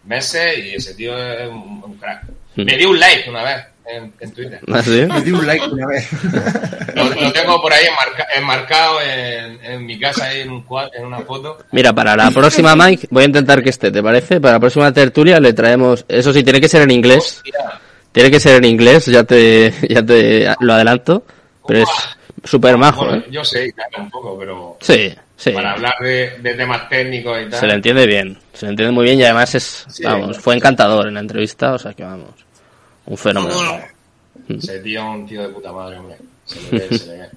meses y ese tío es un, un crack. Hmm. Me dio un like una vez en, en Twitter. ¿Ah, sí? Me di un like una vez. Lo, lo tengo por ahí enmarca- enmarcado en, en mi casa ahí en, un cuad- en una foto. Mira, para la próxima, Mike, voy a intentar que esté, ¿te parece? Para la próxima tertulia le traemos... Eso sí, tiene que ser en inglés. Hostia. Tiene que ser en inglés, ya te, ya te lo adelanto. Pero es súper majo, Bueno, ¿eh? yo sé, claro, un poco, pero Sí, sí. para hablar de, de temas técnicos y tal. Se le entiende bien. Se le entiende muy bien y además es... Sí. Vamos, fue encantador en la entrevista, o sea que vamos. Un fenómeno. Ese tío es un tío de puta madre, hombre. Se le ve, se le ve.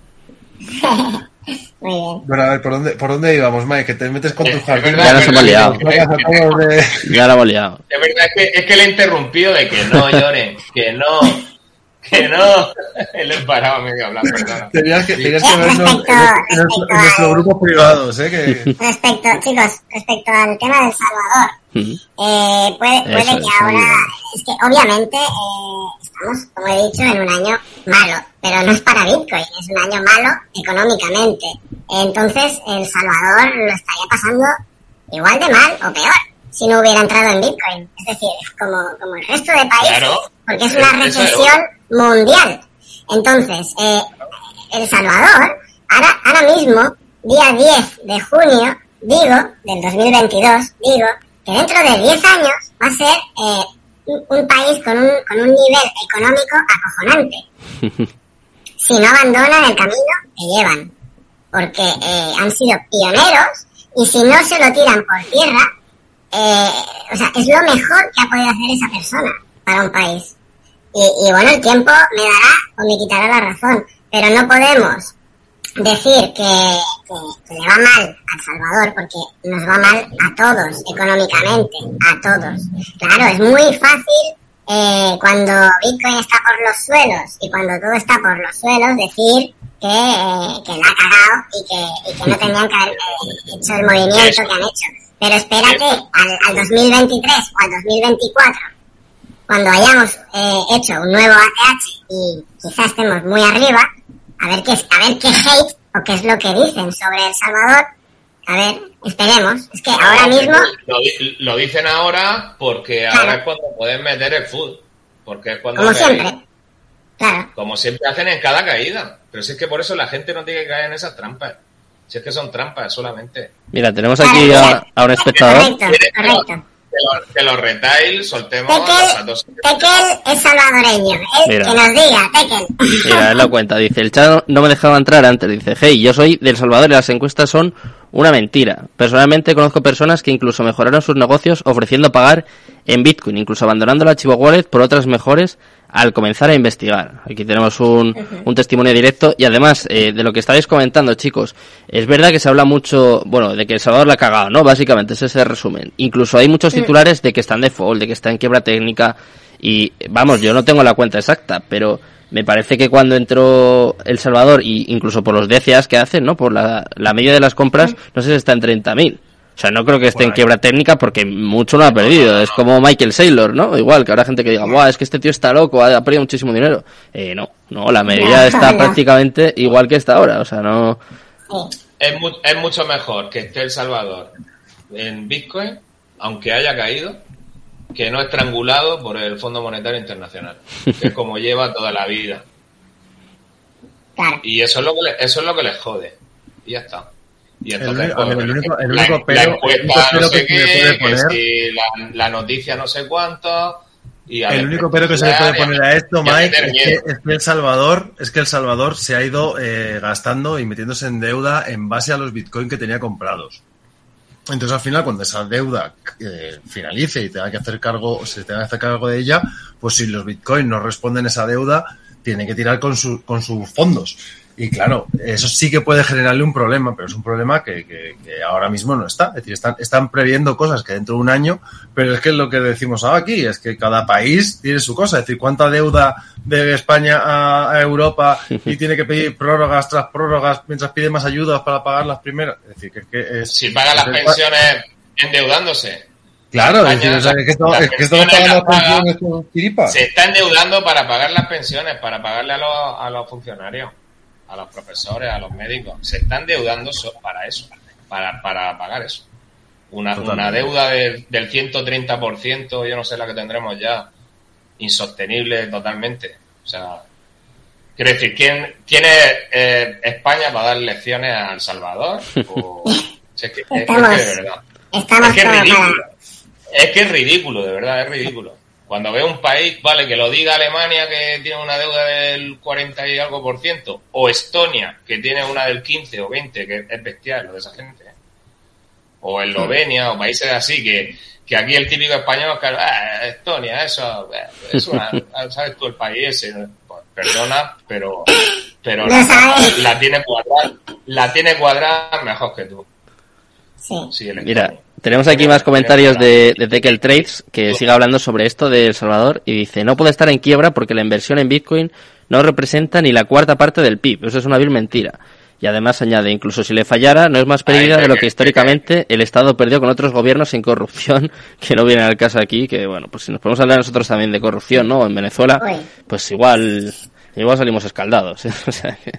Muy bien. Bueno, a ver, ¿por dónde, ¿por dónde íbamos, Mike? Que te metes con tus es jardines. verdad, Ya nos hemos liado. Ya la hemos liado. Es verdad, es que, es que le he interrumpido de que no lloren, que no, que no. Él es parado a medio hablar, perdona. Tenías que, tenías que vernos en, Respecto- en nuestro- en nuestros grupos privados, ¿eh? Que, Respecto, chicos, respecto al tema del Salvador, eh, puede, puede Eso, que eso, ahora, es que obviamente eh, estamos, como he dicho, en un año malo, pero no es para Bitcoin, es un año malo económicamente. Entonces, El Salvador lo estaría pasando igual de mal o peor si no hubiera entrado en Bitcoin. Es decir, como, como el resto de países, Claro. porque es una es- recesión mundial. Entonces, eh, El Salvador, ahora, ahora mismo, día 10 de junio, digo, del 2022, digo, que dentro de 10 años va a ser eh, un, un país con un, con un nivel económico acojonante. si no abandonan el camino que llevan. porque eh, han sido pioneros y si no se lo tiran por tierra, eh, o sea, es lo mejor que ha podido hacer esa persona para un país. Y, y bueno, el tiempo me dará o me quitará la razón, pero no podemos decir que, que, que, le va mal a El Salvador porque nos va mal a todos económicamente, a todos. Claro, es muy fácil eh, cuando Bitcoin está por los suelos y cuando todo está por los suelos decir que, eh, que la ha cagado y que, y que no tenían que haber eh, hecho el movimiento que han hecho. Pero espérate al, al 2023 o al 2024 cuando hayamos eh, hecho un nuevo ATH y quizás estemos muy arriba, a ver qué a ver qué hate o qué es lo que dicen sobre El Salvador. A ver, esperemos. Es que ahora mismo. Lo, lo dicen ahora porque Claro. ahora es cuando pueden meter el food. Porque es cuando. Como siempre. Claro. Como siempre hacen en cada caída. Pero si es que por eso la gente no tiene que caer en esas trampas. Si es que son trampas solamente. Mira, tenemos aquí a, a un espectador. Correcto, correcto. Que los retail soltemos los Tekel, datos. Tekel es salvadoreño. Él, Mira. que nos diga, Tekel. Mira, él lo cuenta. Dice, el chat no me dejaba entrar antes. Dice, hey, yo soy del Salvador y las encuestas son una mentira. Personalmente conozco personas que incluso mejoraron sus negocios ofreciendo pagar en Bitcoin, incluso abandonando la Chivo Wallet por otras mejores al comenzar a investigar. Aquí tenemos un, un testimonio directo y además eh, de lo que estáis comentando, chicos, es verdad que se habla mucho, bueno, de que El Salvador la ha cagado, ¿no? Básicamente, ese es el resumen. Incluso hay muchos titulares de que está en default, de que está en quiebra técnica y, vamos, yo no tengo la cuenta exacta, pero me parece que cuando entró El Salvador, y incluso por los DCAs que hacen, ¿no? Por la, la media de las compras, no sé si está en 30.000. O sea, no creo que esté en quiebra técnica porque mucho no ha perdido. Es como Michael Saylor, ¿no? Igual que habrá gente que diga, Buah, es que este tío está loco, ha ha perdido muchísimo dinero. Eh, no, no, la media No, está prácticamente igual que está ahora. O sea, no. Es, mu- es mucho mejor que esté El Salvador en Bitcoin, aunque haya caído, que no estrangulado por el Fondo Monetario Internacional, que es como lleva toda la vida. Claro. Y eso es lo que le- eso es lo que les jode. Y ya está. Y entonces, pues, el único- el la, único la pero- el encuesta único pero no sé que se le puede qué, que poner- si la, la noticia no sé cuánto. Y a El ver, único pero que se le puede poner a esto, Mike, es que, es que El Salvador, es que El Salvador se ha ido eh, gastando y metiéndose en deuda en base a los bitcoin que tenía comprados. Entonces al final cuando esa deuda eh, finalice y tenga que hacer cargo, se tenga que hacer cargo de ella, pues si los bitcoin no responden esa deuda, tienen que tirar con, su, con sus fondos. Y claro, eso sí que puede generarle un problema, pero es un problema que, que- que ahora mismo no está. Es decir, están, están previendo cosas que dentro de un año, pero es que lo que decimos ahora aquí es que cada país tiene su cosa. Es decir, cuánta deuda de España a, a Europa y tiene que pedir prórrogas tras prórrogas mientras pide más ayudas para pagar las primeras. Es decir, que, es que es. Si pagan las es- endeudándose endeudándose. Claro, es, España, decir, o sea, que esto- las es que estamos pensiones pagando las paga- pensiones con. Se está endeudando para pagar las pensiones, para pagarle a los, a los funcionarios, a los profesores, a los médicos. Se está endeudando so- para eso, para, para pagar eso. Una, una deuda del, del 130%, yo no sé la que tendremos ya, insostenible totalmente. O sea, quiero decir, ¿quién tiene eh, España para dar lecciones a El Salvador? O, si es que, es- es que Estamos- de verdad. Estamos Es que es ridículo. Es que es ridículo, de verdad, es ridículo. Cuando ve un país, vale, que lo diga Alemania que tiene una deuda del 40 y algo por ciento, o Estonia que tiene una del 15 o 20, que es bestial lo de esa gente. ¿eh? O Eslovenia, o países así, que, que aquí el típico español, que, "Ah, Estonia, eso, eh, es una, ¿sabes tú el país ese? Pues, perdona, pero, pero la, la tiene cuadrada, la tiene cuadrada mejor que tú. Sí. Sí, el Mira, tenemos aquí más comentarios de, de Tekel Trades que sigue hablando sobre esto de El Salvador y dice, no puede estar en quiebra porque la inversión en Bitcoin no representa ni la cuarta parte del PIB. Eso es una vil mentira. Y además añade, incluso si le fallara, no es más pérdida de lo que históricamente el Estado perdió con otros gobiernos en corrupción, que no viene al caso aquí, que bueno, pues si nos podemos hablar nosotros también de corrupción, ¿no? En Venezuela, pues igual, igual salimos escaldados. ¿eh? O sea, que,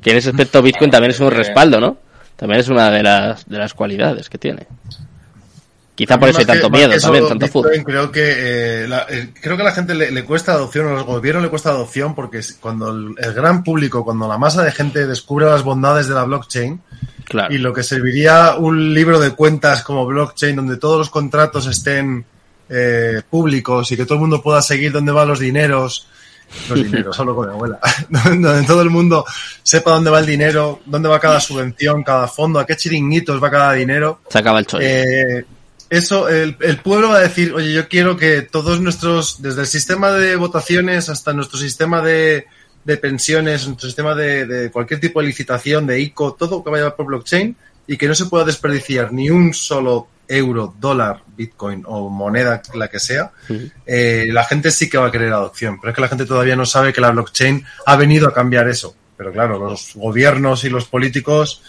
que en ese aspecto Bitcoin también es un respaldo, ¿no? También es una de las, de las cualidades que tiene. Quizá por eso hay que- tanto miedo también, tanto Bitcoin, fútbol. Creo que, eh, la- eh, creo que a la gente le, le cuesta adopción, a los gobiernos le cuesta adopción, porque cuando el, el gran público, cuando la masa de gente descubre las bondades de la blockchain Claro. y lo que serviría un libro de cuentas como blockchain, donde todos los contratos estén eh, públicos y que todo el mundo pueda seguir dónde van los dineros los dineros, solo con mi abuela. Donde todo el mundo sepa dónde va el dinero, dónde va cada subvención, cada fondo, a qué chiringuitos va cada dinero. Se acaba el chollo. Eh, eso, el, el pueblo va a decir, oye, yo quiero que todos nuestros, desde el sistema de votaciones hasta nuestro sistema de, de pensiones, nuestro sistema de, de cualquier tipo de licitación, de ICO, todo que vaya por blockchain y que no se pueda desperdiciar ni un solo euro, dólar, bitcoin o moneda, la que sea, eh, la gente sí que va a querer adopción. Pero es que la gente todavía no sabe que la blockchain ha venido a cambiar eso. Pero claro, los gobiernos y los políticos,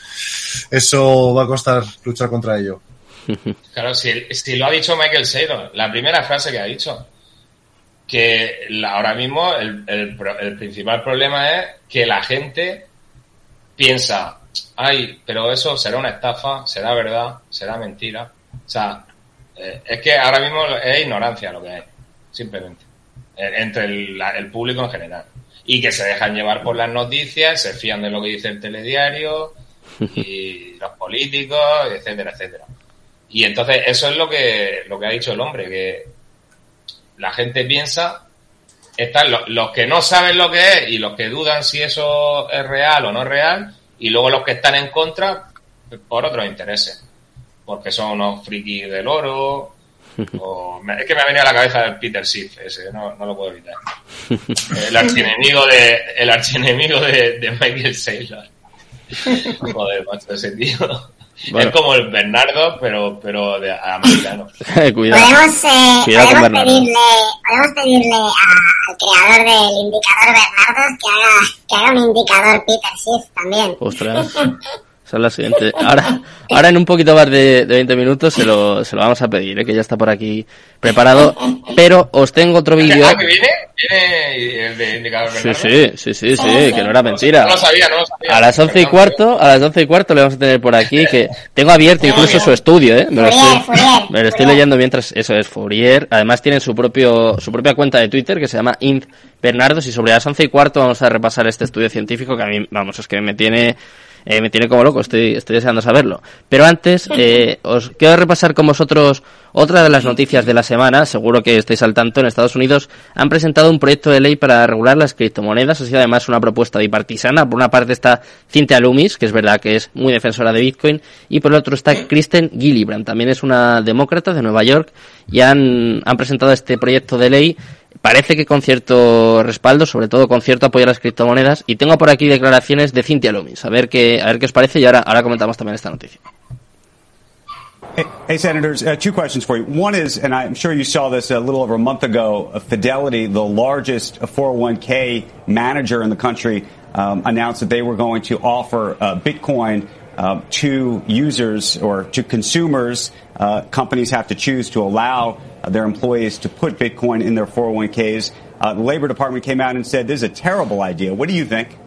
eso va a costar luchar contra ello. Claro, si, lo ha dicho Michael Saylor, la primera frase que ha dicho, que ahora mismo el, el principal problema es que la gente piensa, ay, pero eso será una estafa, será verdad, será mentira. O sea, eh, es que ahora mismo es ignorancia lo que hay, simplemente, eh, entre el, la- el público en general. Y que se dejan llevar por las noticias, se fían de lo que dice el telediario y los políticos, etcétera, etcétera. Y entonces eso es lo que, lo que ha dicho el hombre, que la gente piensa, están los, los que no saben lo que es y los que dudan si eso es real o no es real, y luego los que están en contra por otros intereses, porque son unos frikis del oro, o me- es que me ha venido a la cabeza el Peter Schiff, ese, no, no lo puedo evitar. El archienemigo de, el archienemigo de, de Michael Saylor. Joder, macho, ese tío. Bueno. Es como el Bernardo, pero, pero de americano. Cuidado. Podemos, eh, Cuidado con podemos, Bernardo. pedirle, podemos pedirle a- al creador del indicador Bernardo que haga, que haga un indicador Peter Schiff también. Ostras. Ahora, ahora en un poquito más de, de 20 minutos se lo, se lo vamos a pedir, ¿eh? que ya está por aquí preparado. Pero os tengo otro vídeo. Ah, que viene, viene el de indicador Sí, sí, sí, sí, sí, que no era mentira. No lo sabía, no lo sabía. A las once y cuarto, a las once y cuarto le vamos a tener por aquí que tengo abierto incluso su estudio, ¿eh? Me lo estoy, Fourier, me lo estoy Fourier. leyendo mientras eso es Fourier. Además tienen su propio, su propia cuenta de Twitter que se llama Int Bernardos y sobre las once y cuarto vamos a repasar este estudio científico que a mí, vamos, es que me tiene, eh, me tiene como loco, estoy, estoy deseando saberlo. Pero antes, eh, os quiero repasar con vosotros otra de las noticias de la semana. Seguro que estáis al tanto. En Estados Unidos han presentado un proyecto de ley para regular las criptomonedas. Ha sido además una propuesta bipartisana. Por una parte está Cynthia Loomis, que es verdad que es muy defensora de Bitcoin. Y por el otro está Kristen Gillibrand. También es una demócrata de Nueva York. Y han, han presentado este proyecto de ley Parece que con cierto respaldo, sobre todo con cierto apoyo a las criptomonedas, y tengo por aquí declaraciones de Cynthia Loomis, a ver qué, a ver qué os parece y ahora, ahora comentamos también esta noticia. Hey, hey, senators, uh, two questions for you. One is, and I'm sure you saw this a little over a month ago, uh, Fidelity, the largest 401k manager in the country, um, announced that they were going to offer uh, Bitcoin uh, to users or to consumers. Uh, companies have to choose to allow uh, their employees to put Bitcoin in their 401ks. Uh, the Labor Department came out and said this is a terrible idea. What do you think?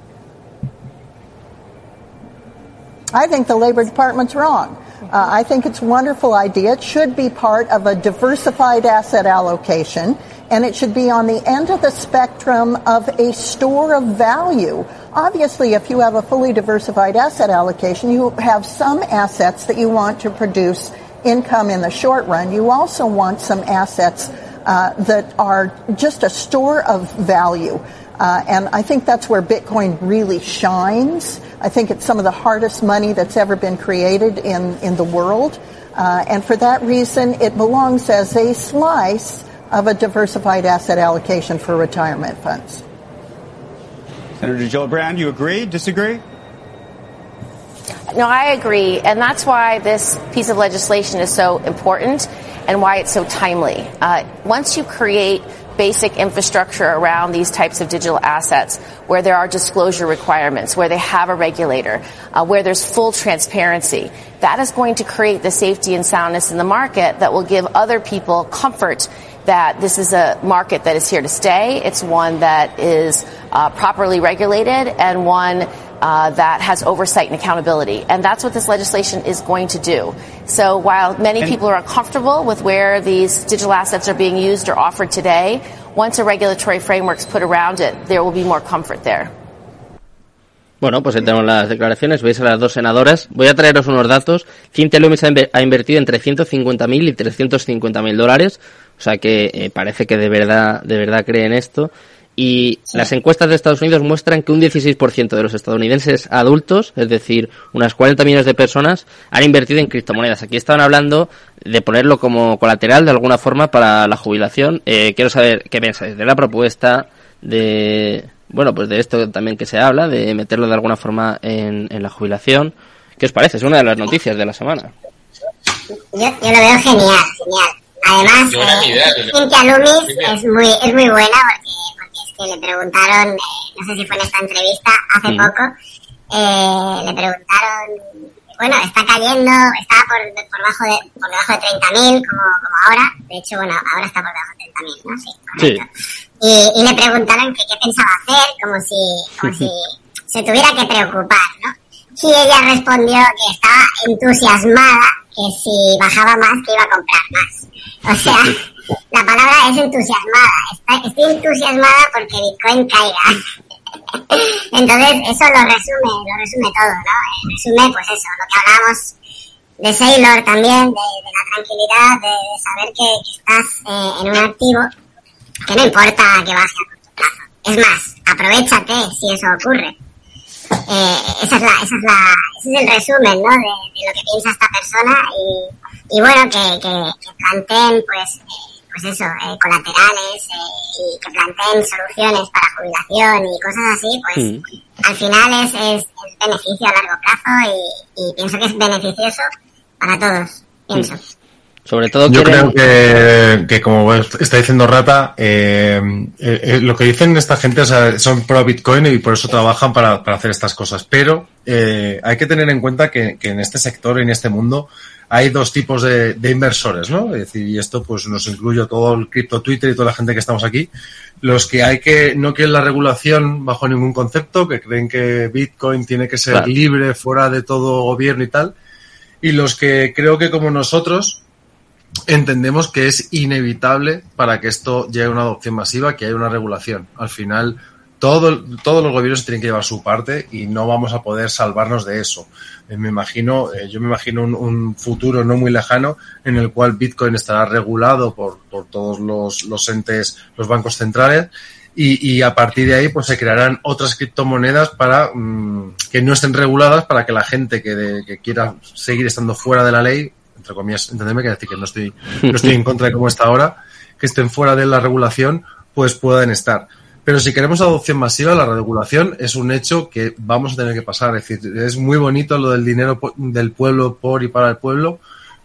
I think the Labor Department's wrong. Uh, I think it's a wonderful idea. It should be part of a diversified asset allocation, and it should be on the end of the spectrum of a store of value. Obviously, if you have a fully diversified asset allocation, you have some assets that you want to produce income in the short run. You also want some assets uh, that are just a store of value. Uh, and I think that's where Bitcoin really shines. I think it's some of the hardest money that's ever been created in, in the world. Uh, and for that reason, it belongs as a slice of a diversified asset allocation for retirement funds. Senator Gillibrand, you agree? Disagree? No, I agree, and that's why this piece of legislation is so important and why it's so timely. Uh, once you create basic infrastructure around these types of digital assets where there are disclosure requirements, where they have a regulator, uh, where there's full transparency, that is going to create the safety and soundness in the market that will give other people comfort that this is a market that is here to stay. It's one that is uh, properly regulated and one uh, that has oversight and accountability. And that's what this legislation is going to do. So while many And- people are uncomfortable with where these digital assets are being used or offered today, once a regulatory framework's put around it, there will be more comfort there. Bueno, pues ahí tenemos las declaraciones, veis a las dos senadoras. Voy a traeros unos datos. Cynthia Loomis ha, inver- ha invertido entre 150.000 y 350.000 dólares, o sea que eh, parece que de verdad, de verdad cree en esto. Y las encuestas de Estados Unidos muestran que un 16% de los estadounidenses adultos, es decir, unas 40 millones de personas, han invertido en criptomonedas. Aquí estaban hablando de ponerlo como colateral de alguna forma para la jubilación. Eh, quiero saber qué pensáis de la propuesta de, bueno, pues de esto también que se habla, de meterlo de alguna forma en, en la jubilación. ¿Qué os parece? Es una de las noticias de la semana. Yo, yo lo veo genial, genial. Además, eh, idea, Loomis es muy, es muy buena porque, que le preguntaron, eh, no sé si fue en esta entrevista hace poco, eh, le preguntaron, bueno, está cayendo, está por, por debajo de, por debajo de 30.000 como, como ahora, de hecho, bueno, ahora está por debajo de 30.000, ¿no? Sí, correcto. Y, y le preguntaron que qué pensaba hacer, como si, como si se tuviera que preocupar, ¿no? Y ella respondió que estaba entusiasmada, que si bajaba más, que iba a comprar más. O sea, la palabra es entusiasmada. Estoy entusiasmada porque Bitcoin caiga. Entonces, eso lo resume, lo resume todo, ¿no? Eh, Resume, pues eso, lo que hablábamos de Sailor también, de, de la tranquilidad, de, de saber que, que estás eh, en un activo que no importa que baje a corto plazo. Es más, aprovechate si eso ocurre. Eh, esa es la, esa es la, ese es el resumen, ¿no? De, de lo que piensa esta persona y, y bueno, que, que, que planteen, pues, eh, pues eso, eh, colaterales eh, y que planteen soluciones para jubilación y cosas así, pues Mm. al final es, es, es beneficio a largo plazo y, y pienso que es beneficioso para todos, pienso. Sobre todo Yo quieren- creo que, que como está diciendo Rata, eh, eh, eh, lo que dicen esta gente o sea, son pro Bitcoin y por eso trabajan para, para hacer estas cosas. Pero eh, hay que tener en cuenta que, que en este sector, en este mundo, hay dos tipos de, de inversores, ¿no? Es decir, y esto pues nos incluye todo el cripto Twitter y toda la gente que estamos aquí. Los que hay que no quieren la regulación bajo ningún concepto, que creen que Bitcoin tiene que ser Claro. libre, fuera de todo gobierno y tal. Y los que creo que como nosotros, entendemos que es inevitable para que esto llegue a una adopción masiva, que haya una regulación. Al final, todo, todos los gobiernos tienen que llevar su parte y no vamos a poder salvarnos de eso. Eh, me imagino, eh, yo me imagino un, futuro no muy lejano en el cual Bitcoin estará regulado por, todos los, entes, los bancos centrales. Y, a partir de ahí, pues se crearán otras criptomonedas para mm, que no estén reguladas para que la gente que quiera seguir estando fuera de la ley entre comillas, entendeme que decir que no estoy, no estoy en contra de cómo está ahora, que estén fuera de la regulación, pues puedan estar. Pero si queremos adopción masiva, la regulación es un hecho que vamos a tener que pasar. Es decir, es muy bonito lo del dinero del pueblo por y para el pueblo,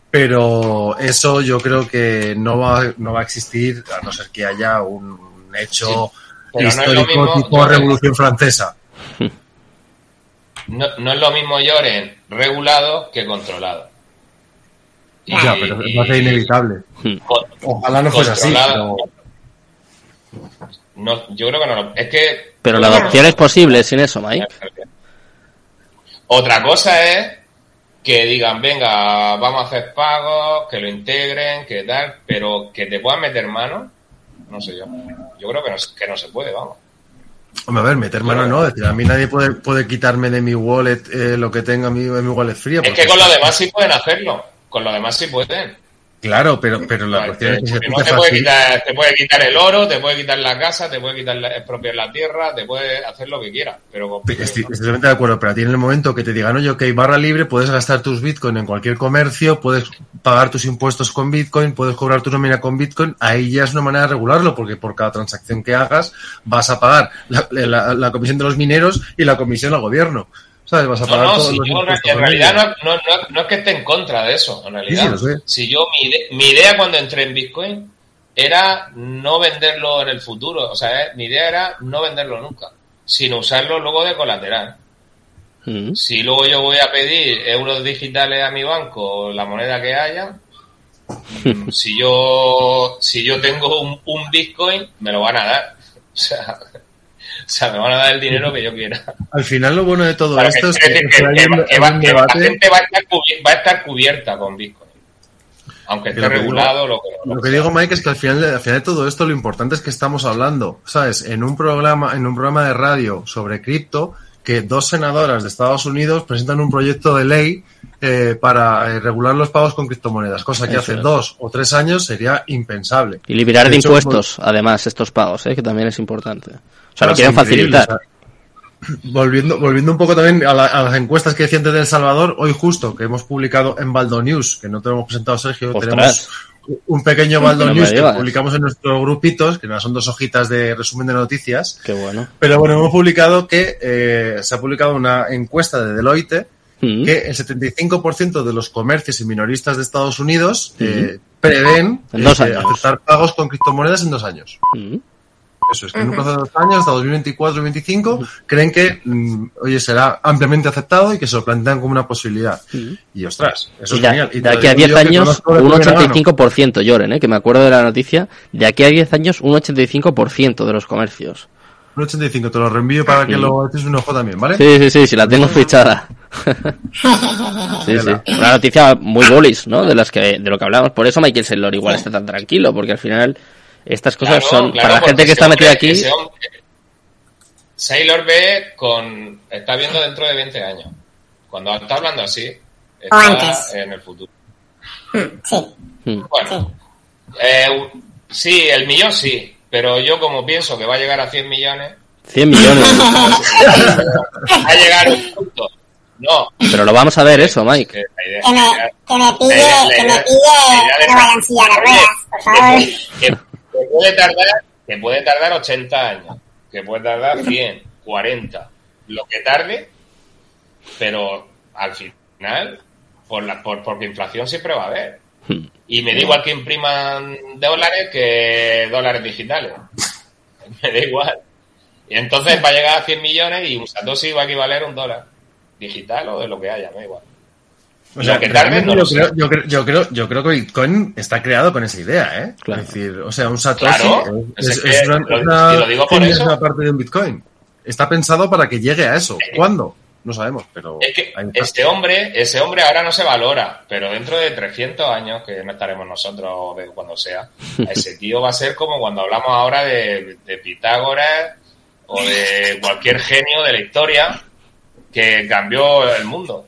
pero eso yo creo que no va, no va a existir a no ser que haya un hecho no histórico mismo, tipo yo- Revolución Francesa. No, no es lo mismo lloren regulado que controlado. Ya, pero y- va a ser inevitable. Ojalá no fuese así, pero No, yo creo que no. lo- Es que. Pero la adopción es posible sin eso, Mike. Otra cosa es que digan, venga, vamos a hacer pagos, que lo integren, que tal, pero que te puedan meter mano, no sé yo. Yo creo que no, que no se puede, vamos. Hombre, a ver, meter mano no, es decir, a mí nadie puede, puede quitarme de mi wallet eh, lo que tenga mi, en mi wallet fría. Es porque que con lo demás sí pueden hacerlo. Con lo demás sí pueden. Claro, pero, pero la cuestión es que se te puede, quitar, te puede quitar el oro, te puede quitar la casa, te puede quitar la, expropiar la tierra, te puede hacer lo que quiera. Pero Estoy, estoy totalmente de acuerdo, pero a ti en el momento que te digan, oye, ok, barra libre, puedes gastar tus bitcoin en cualquier comercio, puedes pagar tus impuestos con bitcoin, puedes cobrar tu nómina con bitcoin, ahí ya es una manera de regularlo, porque por cada transacción que hagas vas a pagar la, la- la comisión de los mineros y la comisión al gobierno. ¿Sabes? Vas a No, pagar no, todos si los yo en realidad no, no, no- no es que esté en contra de eso, en realidad. Sí, sí, lo sé. Si yo, mi, ide- mi idea cuando entré en Bitcoin era no venderlo en el futuro. O sea, eh, mi idea era no venderlo nunca, sino usarlo luego de colateral. Mm. Si luego yo voy a pedir euros digitales a mi banco, o la moneda que haya, mm, si yo si yo tengo un, un Bitcoin, me lo van a dar. O sea, o sea, me van a dar el dinero que yo quiera. Al final lo bueno de todo Para esto que, es que, que- que que- hay un- que va- la gente va a, estar va a estar cubierta con Bitcoin. Aunque esté Lo que digo- regulado, lo que, Lo que digo, Mike, es que al final, al final de todo esto lo importante es que estamos hablando, ¿sabes? En un programa, en un programa de radio sobre cripto que dos senadoras de Estados Unidos presentan un proyecto de ley eh, para eh, regular los pagos con criptomonedas, cosa que Eso hace es. dos o tres años sería impensable. Y liberar de hecho, impuestos, además, estos pagos, ¿eh? que también es importante. O sea, lo quieren facilitar. o sea, volviendo, volviendo un poco también a, la- a las encuestas que decía antes de El Salvador, hoy justo que hemos publicado en Baldo News, que no te lo hemos presentado Sergio, Ostras. tenemos un pequeño Baldo No News que publicamos en nuestros grupitos, que nada, son dos hojitas de resumen de noticias. Qué bueno. Pero bueno, hemos publicado que eh, se ha publicado una encuesta de Deloitte Mm. que el 75% de los comercios y minoristas de Estados Unidos eh, prevén En dos eh, aceptar pagos con criptomonedas en dos años. Mm. Eso es, que en un plazo de dos años, hasta 2024-2025, creen que, mm, oye, será ampliamente aceptado y que se lo plantean como una posibilidad. Y ostras, eso Y es genial. Y de aquí a digo 10 yo que años, un primera mano. 85%, lloren, ¿eh? que me acuerdo de la noticia. De aquí a 10 años, un 85% de los comercios. Un 85, te lo reenvío para que lo eches un ojo también, ¿vale? Sí, sí, sí, sí, la tengo fichada. sí, sí. Una noticia muy bullish, ¿no? De las que, de lo que hablamos. Por eso Michael Saylor igual está tan tranquilo, porque al final estas cosas Claro, son, claro, para la gente que está metida aquí, Sailor ve con. Está viendo dentro de 20 años. Cuando está hablando así, está antes. en el futuro. Sí. Mm. Bueno, eh, sí, el millón sí, pero yo como pienso que va a llegar a 100 millones, 100 millones. va a llegar un punto. No, Pero lo vamos a ver eso, Mike. que me, que me pille, que me pille, la idea de- que no vaya en silla de ruedas, por favor. que, que puede tardar, que puede tardar 80 años, que puede tardar 100, 40, lo que tarde, pero al final, por la, por, porque inflación siempre va a haber. Y me da igual que impriman dólares que dólares digitales. me da igual. Y entonces va a llegar a 100 millones y un Satoshi va a equivaler a un dólar. Digital o de lo que haya, me da igual. O sea, que no yo, lo creo, yo, creo, yo, creo, yo creo que Bitcoin está creado con esa idea, ¿eh? Claro. Es decir, o sea, un Satoshi Claro, es, es es que una, lo digo por parte de un Bitcoin. Está pensado para que llegue a eso. ¿Cuándo? No sabemos, pero... Es que este hombre, ese hombre ahora no se valora, pero dentro de 300 años, que no estaremos nosotros de cuando sea, ese tío va a ser como cuando hablamos ahora de, de Pitágoras o de cualquier genio de la historia que cambió el mundo.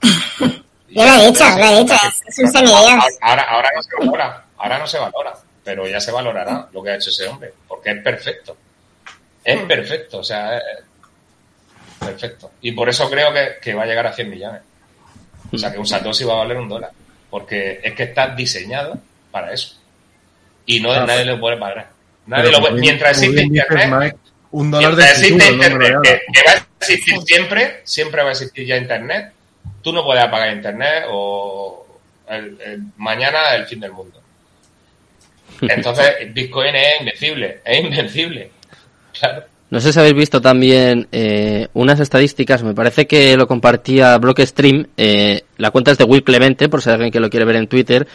Yo lo he dicho, lo he dicho, es, un semidios. Ahora, ahora no se valora, ahora no se valora, pero ya se valorará lo que ha hecho ese hombre, porque es perfecto. Es perfecto, o sea, es perfecto. Y por eso creo que, que va a llegar a 100 millones. O sea, que un Satoshi va a valer un dólar, porque es que está diseñado para eso. Y no nadie le puede pagar. Nadie lo puede- bien- mientras existe Internet, Mike, un dólar de futuro, Internet, que va a existir siempre, siempre va a existir ya Internet. Tú no puedes apagar Internet o el- el- mañana el fin del mundo. Entonces, Bitcoin es invencible, es invencible. Claro. No sé si habéis visto también eh, unas estadísticas, me parece que lo compartía Blockstream, eh, la cuenta es de Will Clemente, por si hay alguien que lo quiere ver en Twitter,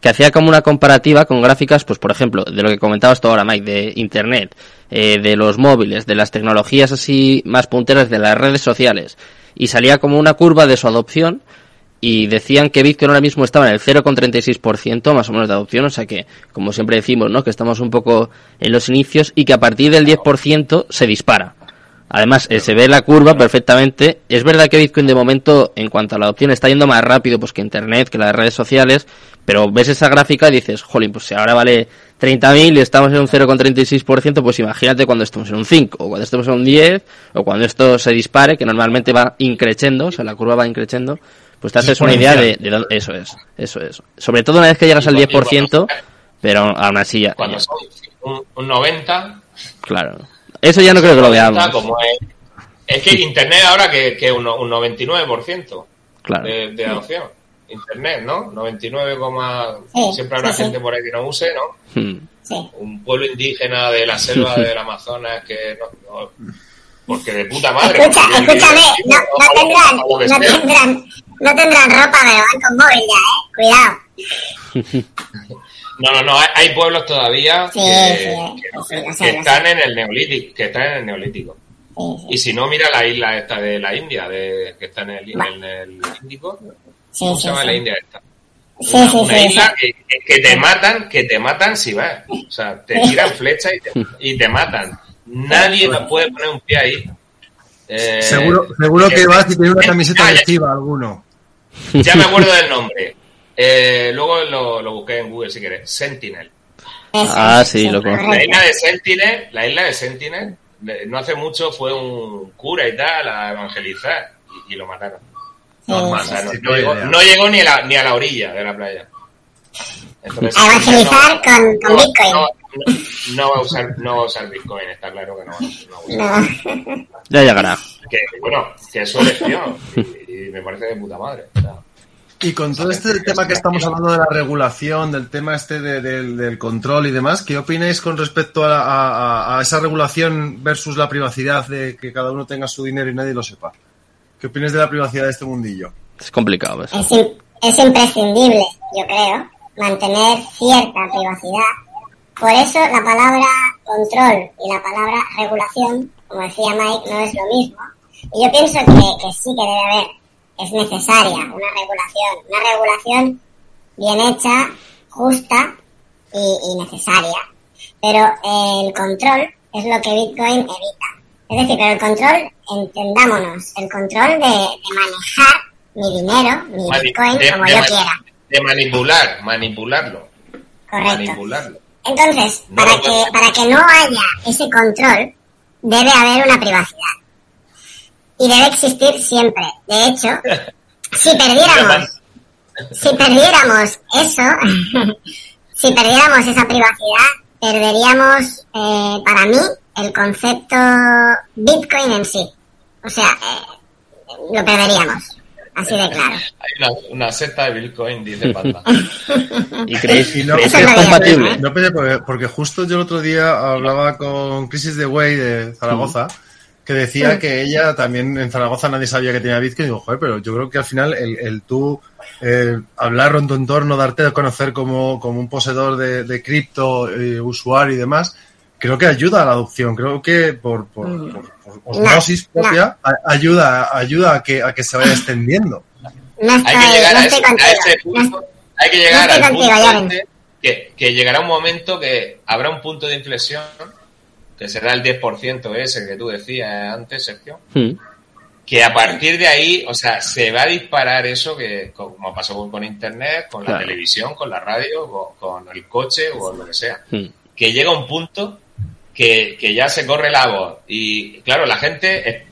que hacía como una comparativa con gráficas, pues por ejemplo, de lo que comentabas tú ahora, Mike, de Internet, eh, de los móviles, de las tecnologías así más punteras de las redes sociales, y salía como una curva de su adopción, y decían que Bitcoin ahora mismo estaba en el 0,36% más o menos de adopción, o sea que, como siempre decimos, ¿no? Que estamos un poco en los inicios y que a partir del 10% se dispara. Además, eh, se ve la curva perfectamente. Es verdad que Bitcoin de momento, en cuanto a la adopción, está yendo más rápido pues que Internet, que las redes sociales, pero ves esa gráfica y dices, jolín, pues si ahora vale 30.000 y estamos en un 0,36%, pues imagínate cuando estemos en un 5, o cuando estemos en un 10, o cuando esto se dispare, que normalmente va increciendo, o sea, la curva va increciendo, pues te haces una idea de, eso es, eso es. Sobre todo una vez que llegas al Y cuando- 10%, pero aún así ya, Cuando son un, un 90, claro. Eso ya no creo que lo 90, veamos. como es, es que Internet ahora que que un, un 99% Claro. de, de adopción. Internet, ¿no? 99, Sí, siempre habrá sí, sí. gente por ahí que no use, ¿no? Hmm. Sí. un pueblo indígena de la selva del Amazonas que no, no- porque de puta madre Escucha, escúchame, no, no tendrán, no tendrán, no tendrán ropa, pero van con móvil ya, eh. Cuidado. no no no hay, hay pueblos todavía Sí, que, sí, sí, están en el neolítico que están en el neolítico y si no mira la isla esta de la India de que está en el, en el Índico Sí, ¿cómo sí, se llama sí. la India esta? Sí, una, sí, una sí, isla que, que- que te matan, que te matan si vas. O sea, te tiran flechas y te, y te matan. Nadie nos puede poner un pie ahí. Eh, Seguro, seguro que vas y tiene una camiseta ah, ya- festiva alguno. Ya me acuerdo del nombre. Eh, luego lo, lo busqué en Google si querés. Sentinel. Ah, sí, lo conozco. La isla de Sentinel, la isla de Sentinel, no hace mucho fue un cura y tal a evangelizar y, y lo mataron. Normal, no, sí, no no llegó, idea. no llegó ni, a la, ni a la orilla de la playa. Entonces, evangelizar no- con, Bitcoin. no, no, no va a usar, no va a usar Bitcoin, está claro que no va, no va a usar. No. Ya llegará. Que, bueno, que es su elección y, y me parece de puta madre. o sea. Y con todo este tema que estamos hablando de la regulación, del tema este de- del, del control y demás, ¿qué opináis con respecto a, la- a- a- a esa regulación versus la privacidad de que cada uno tenga su dinero y nadie lo sepa? ¿Qué opináis de la privacidad de este mundillo? Es complicado. pues. Es, im- es imprescindible, yo creo, mantener cierta privacidad. Por eso la palabra control y la palabra regulación, como decía Mike, no es lo mismo. Y yo pienso que, que sí que debe haber, es necesaria una regulación, una regulación bien hecha, justa y, y necesaria. Pero el control es lo que Bitcoin evita. Es decir, pero el control, entendámonos, el control de, de manejar mi dinero, mi Mani- Bitcoin, de- como de yo quiera. De manipular, manipularlo. Correcto. Manipularlo. Entonces, No para que, para que no haya ese control, debe haber una privacidad. Y debe existir siempre. De hecho, si perdiéramos, si perdiéramos eso, si perdiéramos esa privacidad, perderíamos, eh, para mí, el concepto Bitcoin en sí. O sea, eh, lo perderíamos. Así de claro. Hay una, una secta de Bitcoin, dice Panda. ¿Y creéis, Y no- creéis que es compatible? ¿eh? No, pero porque, porque justo yo el otro día hablaba con Crisis de Way de Zaragoza, que decía que ella también en Zaragoza nadie sabía que tenía Bitcoin. Y digo, joder, pero yo creo que al final el, el tú eh, hablar en tu entorno, darte a conocer como, como un poseedor de, de cripto, eh, usuario y demás, creo que ayuda a la adopción. Creo que por, por, por- por osmosis No, propia a- ayuda, ayuda a que, a que se vaya extendiendo. No estoy, Hay que llegar no a, ese, a punto. Hay que llegar al contigo, punto este que, que llegará un momento que habrá un punto de inflexión, que será el 10% ese que tú decías antes, Sergio, Hmm. que a partir de ahí, o sea, se va a disparar eso que, como pasó con, con Internet, con la Claro. televisión, con la radio, con, con el coche o lo que sea. Hmm. Que llega un punto que, que ya se corre la voz. Y claro, la gente es,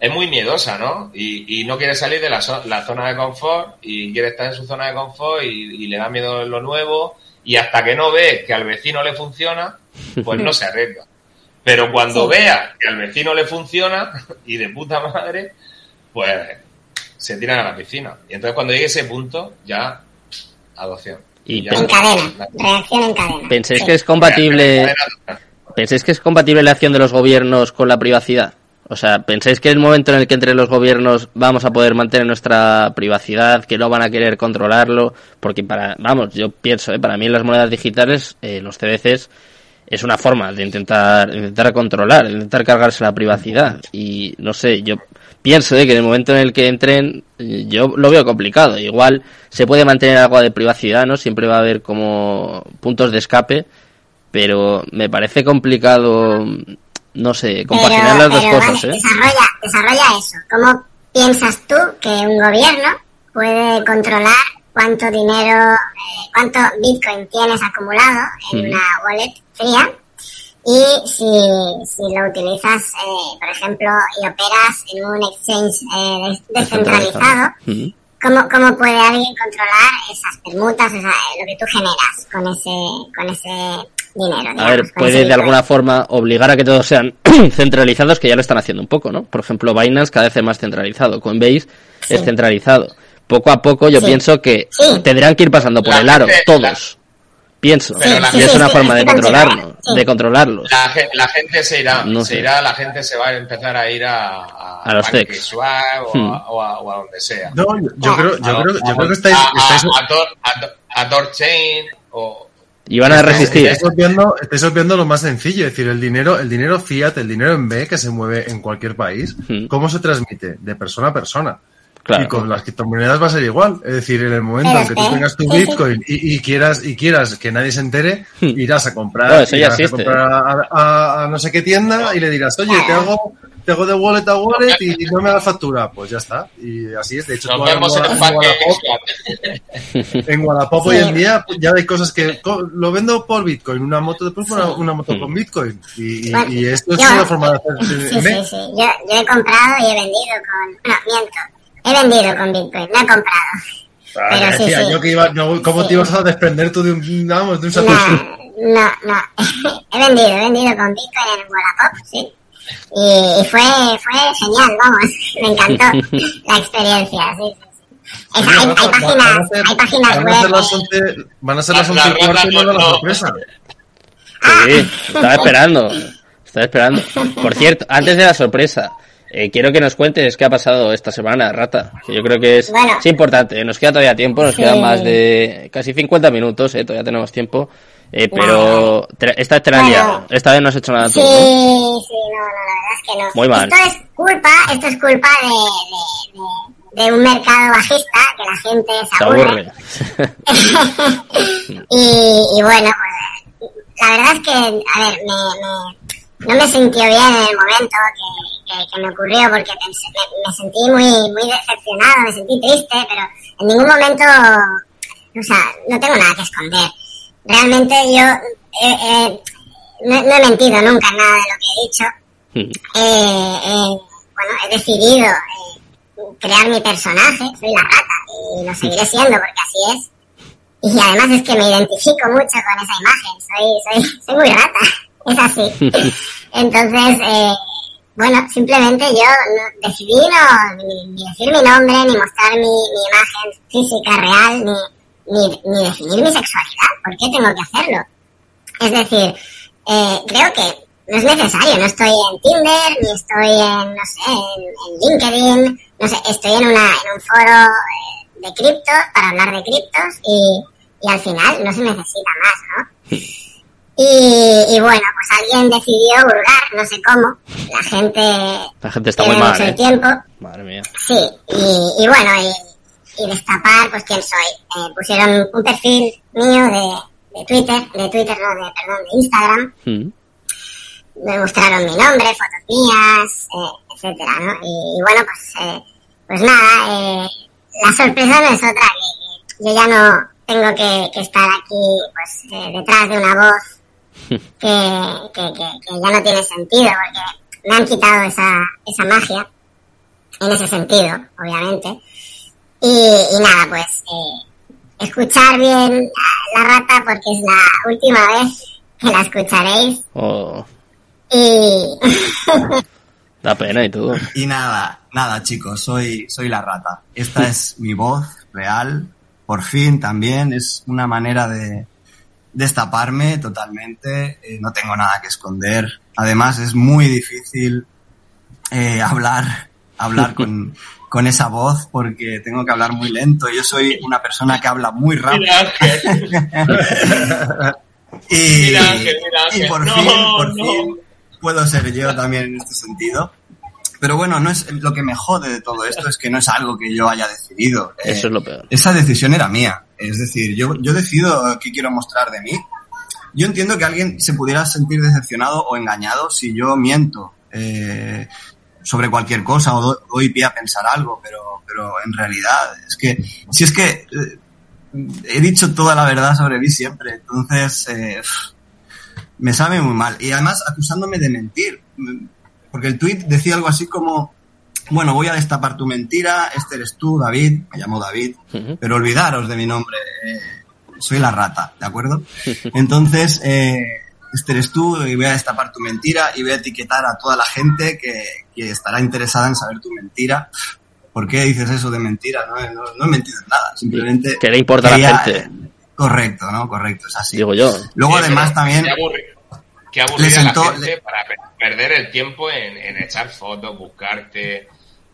es muy miedosa, ¿no? Y, y no quiere salir de la, zo- la zona de confort y quiere estar en su zona de confort y, y le da miedo lo nuevo. Y hasta que no ve que al vecino le funciona, pues no se arriesga. Pero cuando Sí. vea que al vecino le funciona y de puta madre, pues se tiran a la piscina. Y entonces cuando llegue ese punto, ya adopción. Y ya En cadena, reacción en cadena. ¿Pensáis Sí. que es compatible, pensáis que es compatible la acción de los gobiernos con la privacidad? O sea, ¿pensáis que el momento en el que entre los gobiernos vamos a poder mantener nuestra privacidad, que no van a querer controlarlo? Porque para, vamos, yo pienso, ¿eh? para mí las monedas digitales, eh, los CBCs, es una forma de intentar, intentar controlar, intentar cargarse la privacidad. Y no sé, yo pienso ¿eh? que en el momento en el que entren, eh, yo lo veo complicado. Igual se puede mantener algo de privacidad, ¿no? Siempre va a haber como puntos de escape, pero me parece complicado, no sé, compaginar las dos pero, cosas, vale, ¿eh? Desarrolla, desarrolla eso. ¿Cómo piensas tú que un gobierno puede controlar cuánto dinero, eh, cuánto Bitcoin tienes acumulado en Ujú. una wallet fría? Y si, si lo utilizas, eh, por ejemplo, y operas en un exchange eh, des- descentralizado, Ujú. ¿cómo, ¿cómo puede alguien controlar esas permutas, o sea, lo que tú generas con ese, con ese dinero? A ver, puede de alguna forma obligar a que todos sean centralizados, que ya lo están haciendo un poco, ¿no? Por ejemplo, Binance cada vez es más centralizado, Coinbase es centralizado. Poco a poco yo Sí. pienso que Sí. tendrán que ir pasando por La el aro, gente- todos. Pienso. Pero la y es gente- una sí, forma de controlarlo, sí. de controlarlos. La, la gente se irá, No se sé. irá, la gente se va a empezar a ir a, a, A los techs. O, Hmm. a, o a- o a donde sea. No, yo, yo creo, yo A- creo, yo a- creo que estáis, a, estáis, a, a, a a Torchain o Y van a resistir. Estáis obviando, estáis obviando lo más sencillo, es decir, el dinero, el dinero fiat, el dinero en B que se mueve en cualquier país. ¿cómo se transmite? De persona a persona. Claro. Y con las criptomonedas va a ser igual. Es decir, en el momento en que tú tengas tu. Bitcoin y, y quieras y quieras que nadie se entere, irás a comprar, Bueno, eso ya irás a, comprar a, a- a no sé qué tienda y le dirás, oye, te hago, tengo de wallet a wallet y no me da factura. Pues ya está. Y así es. De hecho, Nos tú vemos en en Wallapop, en Wallapop hoy en día ya hay cosas que lo vendo por Bitcoin, una moto después por una, una moto con Bitcoin. Y, y- Bueno, y esto es yo- una forma de hacer. Sí, sí, sí. Yo, yo he comprado y he vendido con... No, miento. He vendido con Bitcoin, no he comprado. Ah, Pero sí, decía sí. yo que iba, no, ¿cómo te ibas a desprender tú de un, vamos, de un Satoshi? No, no, no. he vendido, he vendido con Bitcoin en Wallapop, sí. Y, fue, fue genial, vamos. Me encantó la experiencia, sí, hay, hay Van a páginas, ser- hay páginas van a ser web. las 11, van a ser La- las la 11 y rata cuarto y no- luego la sorpresa. Sí, estaba esperando. Estaba esperando. Por cierto, antes de la sorpresa, eh, quiero que nos cuentes qué ha pasado esta semana, Rata. Que yo creo que es, Bueno. es importante. Nos queda todavía tiempo, nos Sí. quedan más de casi 50 minutos, eh, todavía tenemos tiempo. Eh, pero tra- esta Bueno. Esta vez no has hecho nada tú. Sí, ¿no? sí, no, no, la verdad es que no. Muy mal. Esto es culpa, esto es culpa de, de, de, de un mercado bajista, que la gente se aburre. y, y bueno, pues la verdad es que, a ver, me, me- no me sintió bien en el momento que, que, que me ocurrió porque me sentí muy, muy decepcionado, me sentí triste, pero en ningún momento, o sea, no tengo nada que esconder. Realmente yo eh, eh, no, no he mentido nunca en nada de lo que he dicho. Eh, eh, bueno, he decidido eh, crear mi personaje, soy la rata, y lo seguiré siendo porque así es. Y además es que me identifico mucho con esa imagen, soy, soy, soy muy rata, es así. Entonces, eh, bueno, simplemente yo no- decidí no ni, ni decir mi nombre, ni mostrar mi, mi imagen física real, ni, ni, ni definir mi sexualidad. ¿Por qué tengo que hacerlo? Es decir, eh, creo que no es necesario, no estoy en Tinder, ni estoy en, no sé, en, en LinkedIn, no sé, estoy en, una, en un foro eh, de criptos para hablar de criptos y, y al final no se necesita más, ¿no? Y, y bueno, pues alguien decidió hurgar, no sé cómo, la gente La gente está muy mal, mucho eh. el tiempo, Madre mía. Sí, y, y bueno, y, y destapar, pues quién soy. Eh, pusieron un perfil mío de, de Twitter, de Twitter, no, de, perdón, de Instagram. Mm. Me mostraron mi nombre, fotos mías, eh, etcétera, ¿no? Y, y bueno, pues, eh, pues nada, eh, la sorpresa no es otra, que, yo ya no tengo que, que estar aquí, pues, eh, detrás de una voz que, que, que, que ya no tiene sentido, porque me han quitado esa, esa magia en ese sentido, obviamente. Y, y nada, pues eh, escuchar bien a la rata porque es la última vez que la escucharéis. Oh, Y da pena y tú. Y nada, nada chicos, soy, soy la rata. Esta es mi voz real, por fin también, es una manera de destaparme totalmente, eh, no tengo nada que esconder. Además es muy difícil eh, hablar, hablar con, con esa voz porque tengo que hablar muy lento. Yo soy una persona que habla muy rápido. Mira, Ángel. Y, Mira, Ángel, mira, Ángel. y por No, fin, por no. fin puedo ser yo también en este sentido. Pero bueno, no es lo que me jode de todo esto es que no es algo que yo haya decidido. Eh, Eso es lo peor. esa decisión era mía. Es decir, yo, yo decido qué quiero mostrar de mí. Yo entiendo que alguien se pudiera sentir decepcionado o engañado si yo miento eh, sobre cualquier cosa o do- doy pie a pensar algo, pero, pero en realidad es que, si es que eh, he dicho toda la verdad sobre mí siempre, entonces eh, me sabe muy mal. Y además acusándome de mentir, porque el tweet decía algo así como, bueno, voy a destapar tu mentira, este eres tú, David, me llamo David, pero olvidaros de mi nombre, eh, soy la rata, ¿de acuerdo? Entonces, eh, este eres tú y voy a destapar tu mentira y voy a etiquetar a toda la gente que, que estará interesada en saber tu mentira. ¿Por qué dices eso de mentira? No, he- no, no he mentido en nada, simplemente... ¿Qué le importa a la gente? Correcto, ¿no? Correcto, es así. Digo yo. Luego Sí, además también... Qué, aburri- qué Le aburrida sentó- la gente para pe- perder el tiempo en, en echar fotos, buscarte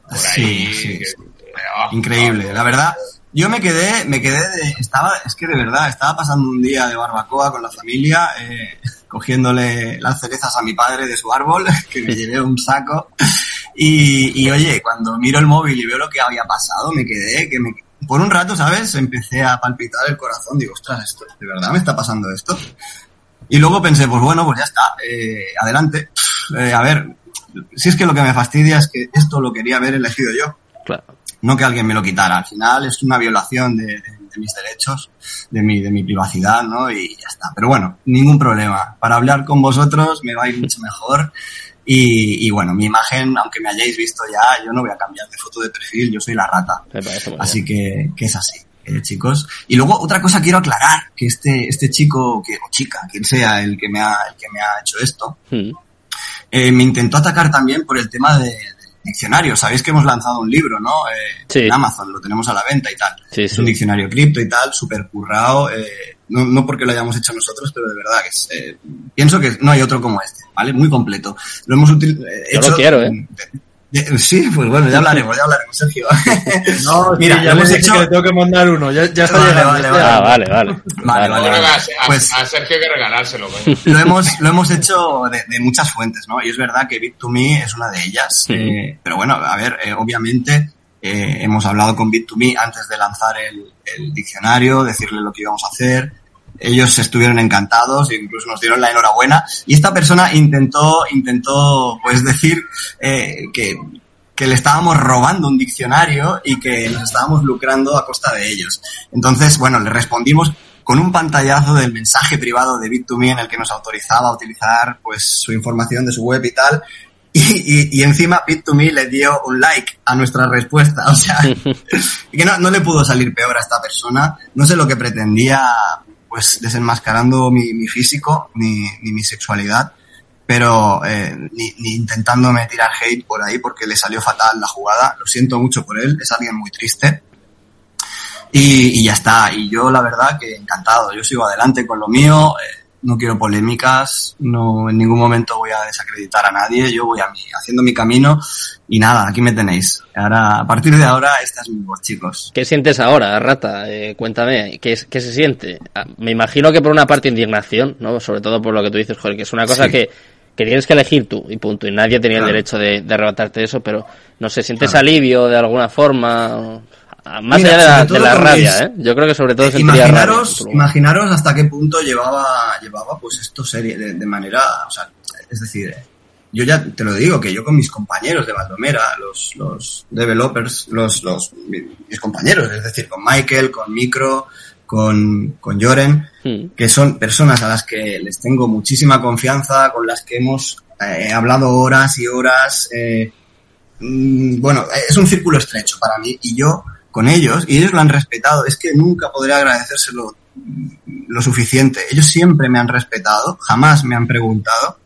por Sí, ahí. sí, que- sí. ah, Increíble, la verdad. Yo me quedé, me quedé de, estaba, es que de verdad, estaba pasando un día de barbacoa con la familia, eh, cogiéndole las cerezas a mi padre de su árbol, que me llevé un saco. Y, y oye, cuando miro el móvil y veo lo que había pasado, me quedé, que me, por un rato, ¿sabes? Empecé a palpitar el corazón, digo, ostras, esto, ¿de verdad me está pasando esto? Y luego pensé, pues bueno, pues ya está, eh, adelante. Eh, a ver, si es que lo que me fastidia es que esto lo quería haber elegido yo. Claro. No que alguien me lo quitara. Al final es una violación de, de- de mis derechos, de mi, de mi privacidad, ¿no? Y ya está. Pero bueno, ningún problema. Para hablar con vosotros me va a ir mucho mejor. Y, y bueno, mi imagen, aunque me hayáis visto ya, yo no voy a cambiar de foto de perfil, yo soy la rata. Así que, que es así, eh, chicos. Y luego otra cosa quiero aclarar, que este, este chico, que, o chica, quien sea el que me ha, el que me ha hecho esto, bien. Mm. eh, me intentó atacar también por el tema de, diccionario. Sabéis que hemos lanzado un libro, ¿no? Eh, Sí. En Amazon, lo tenemos a la venta y tal. Sí, Es sí. un diccionario cripto y tal, súper currado. eh, no, no porque lo hayamos hecho nosotros, pero de verdad que es, eh, pienso que no hay otro como este, ¿vale? Muy completo. Lo hemos util- eh, Yo hecho... lo quiero, ¿eh? de- sí, pues bueno, ya hablaremos, ya hablaremos, Sergio. No, Mira, sí, lo ya hemos hecho... que le tengo que mandar uno. Ya, ya está Vale, llegando. vale, vale. Ah, vale, vale. A, Pues a Sergio hay que regalárselo, coño. lo hemos, lo hemos hecho de, de muchas fuentes, ¿no? Y es verdad que Bit2Me es una de ellas. Ujú. eh, pero bueno, a ver, eh, obviamente eh, hemos hablado con Bit2Me antes de lanzar el, el diccionario, decirle lo que íbamos a hacer. Ellos estuvieron encantados e incluso nos dieron la enhorabuena. Y esta persona intentó, intentó, pues decir eh, que, que le estábamos robando un diccionario y que nos estábamos lucrando a costa de ellos. Entonces, bueno, le respondimos con un pantallazo del mensaje privado de Bit2Me en el que nos autorizaba a utilizar pues su información de su web y tal. Y, y, y encima Bit2Me le dio un like a nuestra respuesta. O sea, que no, no le pudo salir peor a esta persona. No sé lo que pretendía, pues desenmascarando mi, físico ni, ni mi sexualidad, pero eh, ni, ni intentándome tirar hate por ahí porque le salió fatal la jugada. Lo siento mucho por él, es alguien muy triste. Y, y ya está. Y yo, la verdad, que encantado. Yo sigo adelante con lo mío. eh, no quiero polémicas. No, en ningún momento voy a desacreditar a nadie. Yo voy a mí, haciendo mi camino. Y nada, aquí me tenéis. Ahora, a partir de ahora, esta es mi voz, chicos. ¿Qué sientes ahora, Rata? Eh, cuéntame, ¿qué, ¿qué se siente? Ah, Me imagino que por una parte indignación, ¿no? Sobre todo por lo que tú dices, joder, que es una cosa Sí. que, que tienes que elegir tú y punto. Y nadie tenía el derecho de, de arrebatarte eso, pero no sé, ¿sientes Claro. alivio de alguna forma? Más Mira, allá de la, de la rabia, mis- ¿eh? Yo creo que sobre todo Eh, sentiría imaginaros, imaginaros hasta qué punto llevaba, llevaba pues esto serie, de, de manera, o sea, es decir, eh, yo ya te lo digo, que yo con mis compañeros de Valdomera, los, los developers, los, los, mis compañeros, es decir, con Michael, con Micro, con, con Joren, Hmm. que son personas a las que les tengo muchísima confianza, con las que hemos eh, hablado horas y horas, eh, mm, bueno, es un círculo estrecho para mí y yo con ellos, y ellos lo han respetado, es que nunca podré agradecérselo lo suficiente. Ellos siempre me han respetado, jamás me han preguntado.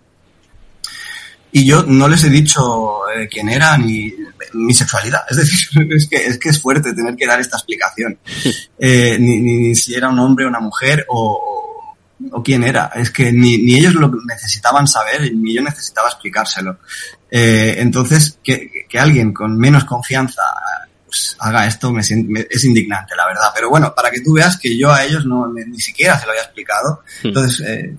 Y yo no les he dicho eh, quién era ni mi sexualidad. Es decir, es que, es que es fuerte tener que dar esta explicación. Eh, ni, ni, ni si era un hombre o una mujer o, o quién era. Es que ni, ni ellos lo necesitaban saber ni yo necesitaba explicárselo. Eh, entonces, que, que alguien con menos confianza pues, haga esto me, me- es indignante, la verdad. Pero bueno, para que tú veas que yo a ellos no ni, ni siquiera se lo había explicado. Entonces, eh,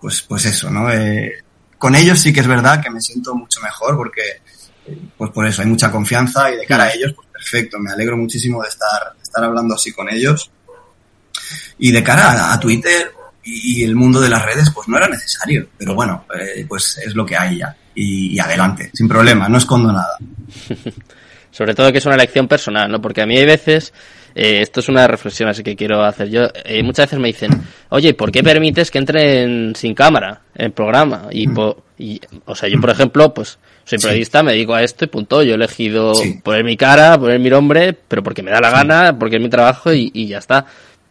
pues, pues eso, ¿no? Eh, con ellos sí que es verdad que me siento mucho mejor porque, eh, pues por eso, hay mucha confianza y de cara a ellos, pues perfecto. Me alegro muchísimo de estar, de estar hablando así con ellos. Y de cara a, a Twitter y, y el mundo de las redes, pues no era necesario. Pero bueno, eh, pues es lo que hay ya. Y, y adelante, sin problema, no escondo nada. Sobre todo que es una elección personal, ¿no? Porque a mí hay veces, eh, esto es una reflexión así que quiero hacer yo, eh, muchas veces me dicen, oye, ¿por qué permites que entren sin cámara en el programa? Y, po- y o sea, yo por ejemplo, pues soy Sí. periodista, me dedico a esto y punto, yo he elegido Sí. poner mi cara, poner mi nombre, pero porque me da la gana, porque es mi trabajo y, y ya está.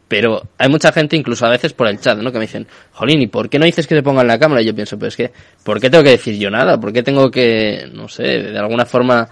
Pero hay mucha gente, incluso a veces por el chat, ¿no? Que me dicen, Jolín, ¿y por qué no dices que te pongan la cámara? Y yo pienso, pues es que, ¿por qué tengo que decir yo nada? ¿Por qué tengo que, no sé, de alguna forma,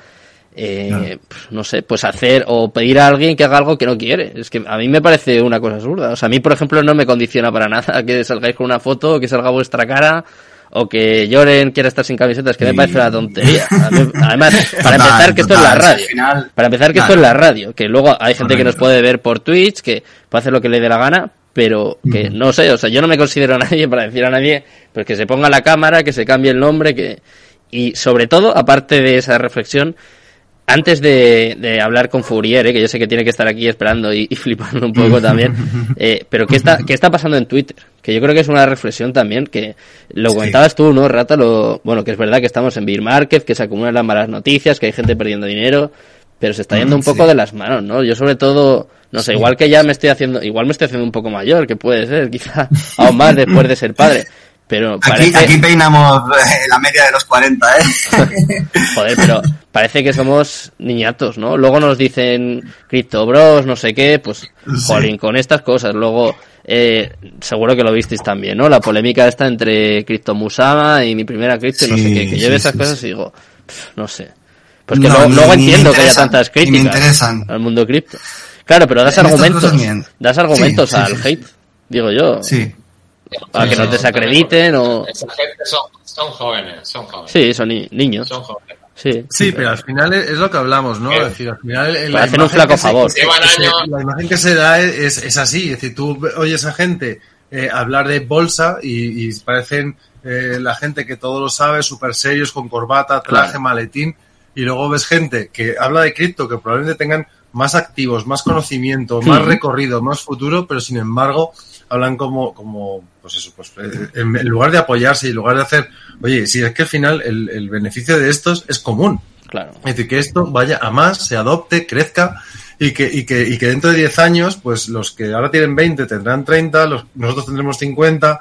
eh, pues, no sé, pues hacer o pedir a alguien que haga algo que no quiere? Es que a mí me parece una cosa absurda. O sea, a mí, por ejemplo, no me condiciona para nada que salgáis con una foto, o que salga vuestra cara, o que lloren, quiera estar sin camiseta, es que me parece una tontería. A Además, para Total, empezar, que esto es la radio. final- Para empezar, que esto Claro. es la radio, que luego hay gente que nos puede ver por Twitch, que puede hacer lo que le dé la gana, pero que no sé, o sea, yo no me considero nadie para decir a nadie, pues que se ponga la cámara, que se cambie el nombre, que y sobre todo, aparte de esa reflexión, antes de, de hablar con Fourier, eh, que yo sé que tiene que estar aquí esperando y, y flipando un poco también, eh, pero ¿qué está, ¿qué está pasando en Twitter? Que yo creo que es una reflexión también, que lo comentabas tú, ¿no, Rata? Lo, bueno, que es verdad que estamos en bear market, que se acumulan las malas noticias, que hay gente perdiendo dinero, pero se está yendo un poco Sí. de las manos, ¿no? Yo sobre todo, no sé, igual que ya me estoy haciendo, igual me estoy haciendo un poco mayor, que puede ser, quizá aún más después de ser padre, pero Aquí, parece... aquí peinamos eh, la media de los 40, ¿eh? Joder, pero parece que somos niñatos, ¿no? Luego nos dicen Crypto Bros, no sé qué, pues, jolín, con estas cosas. Luego, eh, seguro que lo visteis también, ¿no? La polémica esta entre Crypto Musama y mi primera cripto y no sé Sí, qué, que yo sí, veo esas sí, cosas sí. y digo, pff, no sé. Pues que No, luego, entiendo que haya tantas me críticas interesan. al mundo cripto. Claro, pero das En argumentos, das argumentos Sí, sí, al sí, sí. hate, digo yo, Sí. Para que nos desacrediten o... Esa gente son, son jóvenes, son jóvenes. Sí, son ni- niños. Son jóvenes. Sí. Sí, pero al final es lo que hablamos, ¿no? Es decir, al final hacer un flaco favor. se- se- la imagen que se da es, es así. Es decir, tú oyes a gente eh, hablar de bolsa y, y parecen eh, la gente que todo lo sabe, súper serios, con corbata, traje, Claro. maletín. Y luego ves gente que habla de cripto, que probablemente tengan más activos, más conocimiento, más Hmm. recorrido, más futuro, pero sin embargo hablan como, como pues eso, pues eh, en, en lugar de apoyarse y en lugar de hacer, oye, si es que al final el, el beneficio de estos es común. Claro. Es decir, que esto vaya a más, se adopte, crezca y que, y que, y que dentro de 10 años, pues los que ahora tienen 20 tendrán 30, los, nosotros tendremos 50,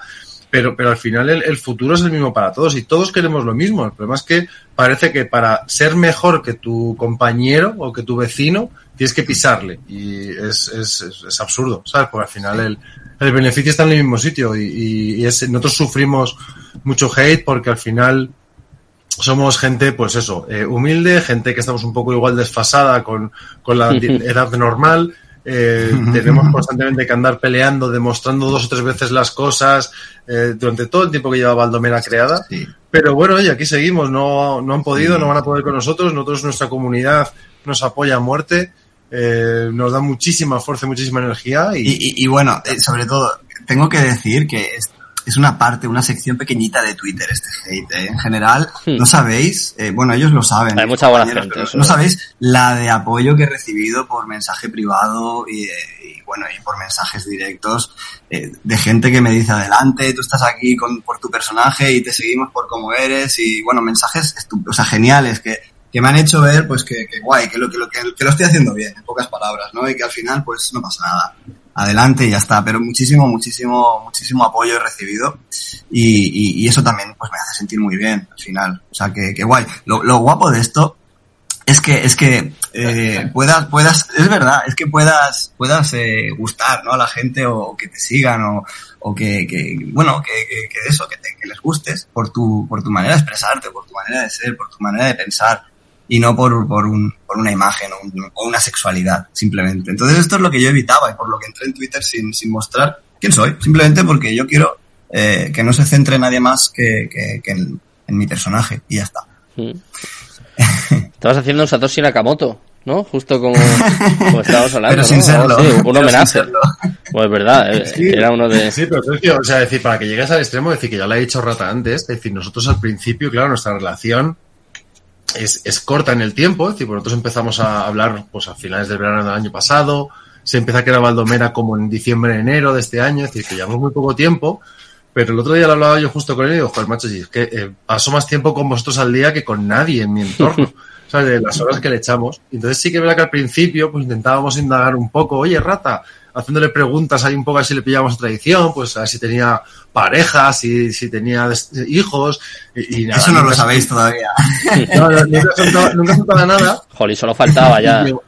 pero, pero al final el, el futuro es el mismo para todos y todos queremos lo mismo. El problema es que parece que para ser mejor que tu compañero o que tu vecino, tienes que pisarle y es, es, es, absurdo, ¿sabes? Porque al final el, el beneficio está en el mismo sitio y, y, es, nosotros sufrimos mucho hate porque al final somos gente, pues eso, eh, humilde, gente que estamos un poco igual desfasada con, con la edad normal. Eh, tenemos constantemente que andar peleando, demostrando dos o tres veces las cosas eh, durante todo el tiempo que lleva Baldomera creada. Sí. Pero bueno, y aquí seguimos, no, no han podido, no van a poder con nosotros. Nosotros, nuestra comunidad nos apoya a muerte, eh, nos da muchísima fuerza, muchísima energía. Y, Y, y- y bueno, eh, sobre todo, tengo que decir que es, una parte, una sección pequeñita de Twitter este hate. ¿eh? En general, Hmm. no sabéis, eh, bueno, ellos lo saben. Hay mucha buena gente, pero eso No sabéis la de apoyo que he recibido por mensaje privado y, eh, y, bueno, y por mensajes directos eh, de gente que me dice adelante, tú estás aquí con, por tu personaje y te seguimos por cómo eres y bueno, mensajes o sea, geniales que, que me han hecho ver pues que, que guay, que lo, que, lo, que, que lo estoy haciendo bien, en pocas palabras, ¿no? Y que al final pues no pasa nada. Adelante y ya está, pero muchísimo, muchísimo, muchísimo apoyo he recibido y, y, y eso también pues me hace sentir muy bien al final. O sea, que, que guay. Lo, lo guapo de esto es que es que eh, puedas puedas es verdad es que puedas puedas eh, gustar no a la gente o, que te sigan o, o que, que bueno que, que, que eso que, te, que les gustes por tu por tu manera de expresarte por tu manera de ser por tu manera de pensar y no por, por, un, por una imagen o, un, o una sexualidad simplemente entonces esto es lo que yo evitaba y por lo que entré en Twitter sin, sin mostrar quién soy simplemente porque yo quiero eh, que no se centre nadie más que, que, que en, en mi personaje y ya está Mm. Estabas haciendo un Satoshi Nakamoto, ¿no? Justo como, como estábamos hablando. Pero sin ¿no? serlo. Sí, un homenaje. Pues es verdad, eh, Sí. era uno de... Sí, pero Sergio, o sea, decir, para que llegues al extremo, decir que ya lo ha dicho Rata antes, es decir, nosotros al principio, claro, nuestra relación es, es corta en el tiempo, es decir, nosotros empezamos a hablar pues a finales del verano del año pasado, se empieza a crear Baldomera como en diciembre, enero de este año, es decir, que llevamos muy poco tiempo, pero el otro día lo hablaba yo justo con él y digo, joder, macho, si es que eh, paso más tiempo con vosotros al día que con nadie en mi entorno. ¿sabes? De las horas que le echamos. Entonces sí que verdad que al principio pues intentábamos indagar un poco, oye, rata, haciéndole preguntas ahí un poco a ver si le pillábamos tradición, pues a ver si tenía pareja, si, si tenía hijos, y, y nada. eso no lo sabéis todavía No, no, nunca soltaba, nunca soltaba nada. Jolly, solo faltaba ya. Y llegó-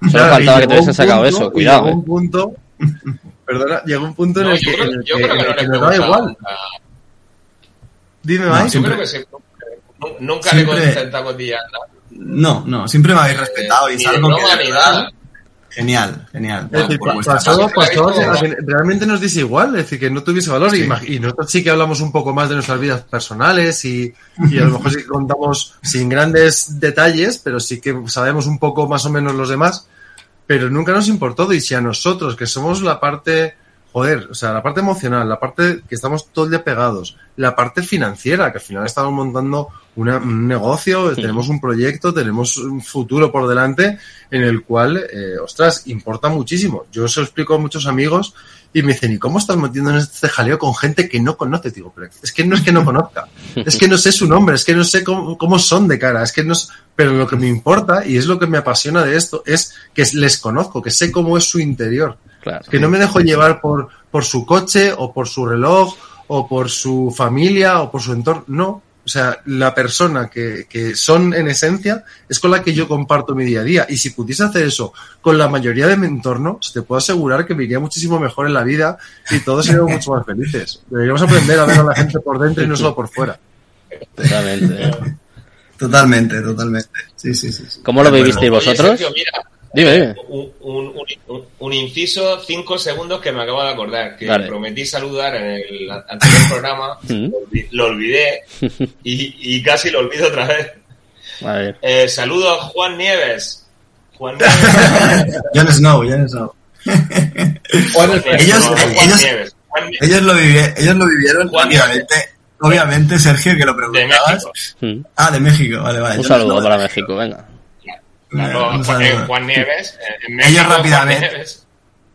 Solo claro, faltaba y que te hubiesen sacado punto- eso, y cuidado, Llegó eh. un punto, perdona, llegó un punto en el que, creo, en el yo que- creo que en el no le que preguntado. igual. Dime, No, Mike. Yo siempre- creo que sí. Nunca le he siempre- intentado cotillear nada. No, no, siempre me habéis respetado y Ni es de algo que Genial, genial. Es decir, pa- realmente nos dice igual, es decir, que no tuviese valor y Sí. y, nosotros sí que hablamos un poco más de nuestras vidas personales y, y a lo mejor sí que contamos sin grandes detalles, pero sí que sabemos un poco más o menos los demás, pero nunca nos importó y si a nosotros, que somos la parte joder, o sea, la parte emocional, la parte que estamos todo el día pegados, la parte financiera, que al final estamos montando una- un negocio, tenemos un proyecto, tenemos un futuro por delante en el cual, eh, ostras, importa muchísimo. Yo se lo explico a muchos amigos y me dicen, ¿y cómo estás metiendo en este jaleo con gente que no conoce? Digo, pero es que no es que no conozca, es que no sé su nombre, es que no sé cómo, cómo son de cara, es que no s- pero lo que me importa y es lo que me apasiona de esto es que les conozco, que sé cómo es su interior. Claro. Que no me dejo llevar por, por su coche o por su reloj o por su familia o por su entorno. No. O sea, la persona que, que son en esencia es con la que yo comparto mi día a día. Y si pudiese hacer eso con la mayoría de mi entorno, te puedo asegurar que me iría muchísimo mejor en la vida y todos seríamos mucho más felices. Deberíamos aprender a ver a la gente por dentro y no solo por fuera. Totalmente. Totalmente, totalmente. Sí, sí, sí. sí. ¿Cómo lo vivisteis vosotros? Sergio, mira, Dime, dime. un, un- un- un inciso, cinco segundos que me acabo de acordar, que Vale. prometí saludar en el anterior programa, Mm. lo olvi- lo olvidé y, y casi lo olvido otra vez. Ver. Eh, saludo a Juan Nieves. Juan Nieves. Jon Snow, Jon Snow. ellos, No, Juan ellos, Nieves. Juan Nieves. ellos, lo vivi- ellos lo vivieron, Juan obviamente. Obviamente, Sergio, que lo De preguntabas. México. Ah, de México, vale, vale. Un saludo para México, venga. Claro, Un Juan, eh, saludo. Juan Nieves. eh, en Ellos México, rápidamente. Nieves.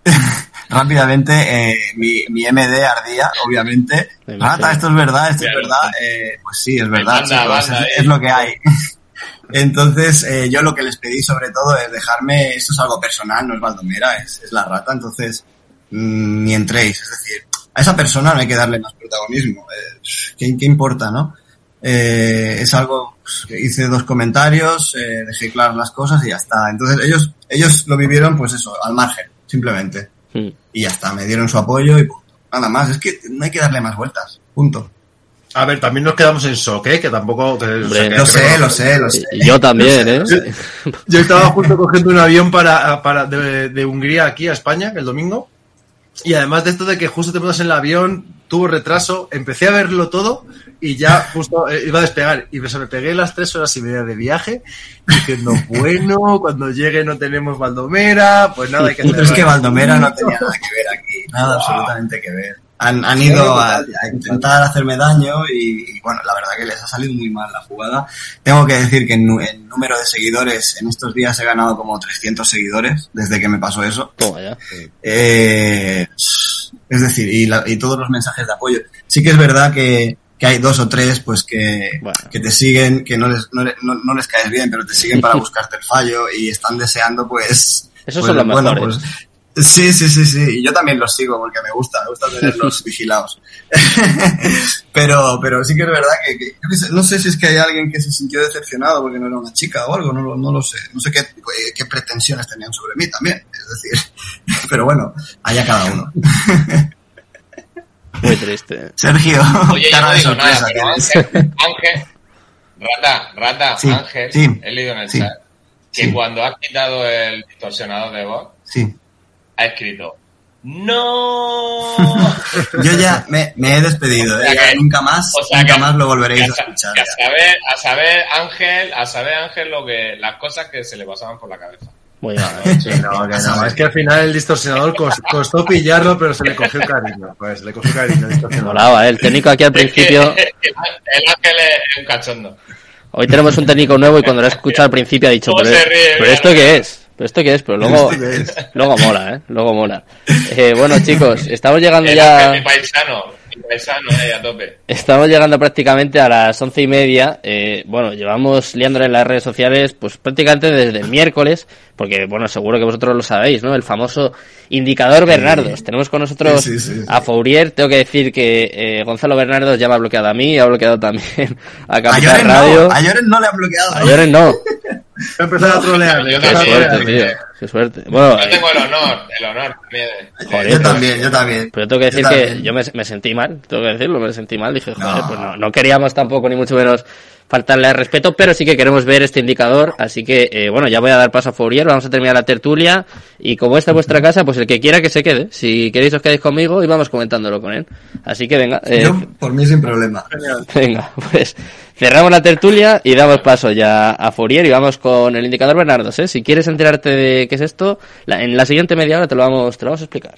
Rápidamente, eh, mi, mi MD ardía, obviamente. Rata, esto es verdad, esto es verdad. Eh, pues sí, es verdad, Banda, chicos, banda, es, eh. es lo que hay. Entonces, eh, yo lo que les pedí sobre todo es dejarme, esto es algo personal, no es Baldomera, es, es la rata, entonces mm, ni entréis, es decir, a esa persona no hay que darle más protagonismo, eh, ¿qué, qué importa, no? Eh, es algo pues, hice dos comentarios, eh, dejé claras las cosas y ya está. Entonces ellos, ellos lo vivieron pues eso, al margen, simplemente. Mm. Y ya está, me dieron su apoyo y punto. Nada más, es que no hay que darle más vueltas, punto. A ver, también nos quedamos en shock, ¿eh? que tampoco... que- o sea, que- Lo sé, lo sé, lo sé. Yo también, ¿eh? Yo estaba justo cogiendo un avión para, para de, de Hungría aquí a España el domingo. Y además de esto de que justo te montas en el avión, tuvo retraso, empecé a verlo todo y ya justo eh, iba a despegar. Y pues, me pegué las tres horas y media de viaje diciendo, bueno, cuando llegue no tenemos Baldomera, pues nada, hay que Pero es que cerrar. Baldomera no tenía nada que ver aquí, nada absolutamente que ver. Han, han ido a, a intentar hacerme daño y, y, bueno, la verdad que les ha salido muy mal la jugada. Tengo que decir que en, en número de seguidores, en estos días he ganado como 300 seguidores desde que me pasó eso. Toma ya. Eh, es decir, y, la- y todos los mensajes de apoyo. Sí que es verdad que, que hay dos o tres pues que, Bueno. que te siguen, que no les, no, no- no les caes bien, pero te siguen para buscarte el fallo y están deseando pues... Esos pues, son los bueno, mejores. pues, Sí, sí, sí, sí. Y yo también los sigo porque me gusta, me gusta tenerlos vigilados. pero, pero sí que es verdad que, que- no sé si es que hay alguien que se sintió decepcionado porque no era una chica o algo, no, lo- no lo sé. No sé qué, qué pretensiones tenían sobre mí también. Es decir, pero bueno, allá cada uno. Muy triste. Sergio, Oye, cara no de nada, sorpresa tienes. Ángel, Ángel, Rata, Rata, Sí, Ángel, sí, he leído en el sí, chat que sí. cuando has quitado el distorsionador de voz, Sí. ha escrito ¡No! Yo ya me, me he despedido, ¿eh? O sea Ya que- nunca más, o sea nunca que- más lo volveréis que a escuchar. que a saber, a saber Ángel, a saber Ángel lo que, las cosas que se le pasaban por la cabeza. Muy mal. ¿eh? Sí, no, que no, es que al final el distorsionador cos- costó pillarlo, pero se le cogió cariño. Pues se le cogió cariño al distorsionador. Molaba, ¿eh? El técnico aquí al principio... El, el Ángel es un cachondo. Hoy tenemos un técnico nuevo y cuando lo he escuchado al principio ha dicho, ¿Cómo pero, esto qué es? ¿Pero esto qué es? Pero luego, luego mola, ¿eh? Luego mola. Eh, bueno, chicos, estamos llegando El ya... Ángel, mi paisano, a tope. Estamos llegando prácticamente a las once y media. Eh, bueno, llevamos liándole en las redes sociales, pues prácticamente desde el miércoles, porque bueno, seguro que vosotros lo sabéis, ¿no? El famoso indicador Bernardos. Tenemos con nosotros Sí, sí, sí, sí. a Fourier. Tengo que decir que eh, Gonzalo Bernardos ya me ha bloqueado a mí, ha bloqueado también a A Capital Lloren Radio. no, a Lloren no le han bloqueado. A Lloren no. Voy a empezar a trolear. Yo voy a Qué suerte, trolear. tío. Qué suerte. Bueno, Yo eh, tengo el honor, el honor también. joder, yo también, yo también. Pero tengo que decir Yo que yo me, me sentí mal, tengo que decirlo, me sentí mal. Dije, joder, No. pues no, no queríamos tampoco ni mucho menos faltarle al respeto, pero sí que queremos ver este indicador. Así que, eh, bueno, ya voy a dar paso a Fourier, vamos a terminar la tertulia. Y como esta es vuestra casa, pues el que quiera que se quede. Si queréis os quedéis conmigo y vamos comentándolo con él. Así que venga, eh, Yo, por mí, sin problema. venga, pues cerramos la tertulia y damos paso ya a Fourier y vamos con el indicador Bernardos, ¿eh? Si quieres enterarte de qué es esto, la- en la siguiente media hora te lo vamos, te lo vamos a explicar.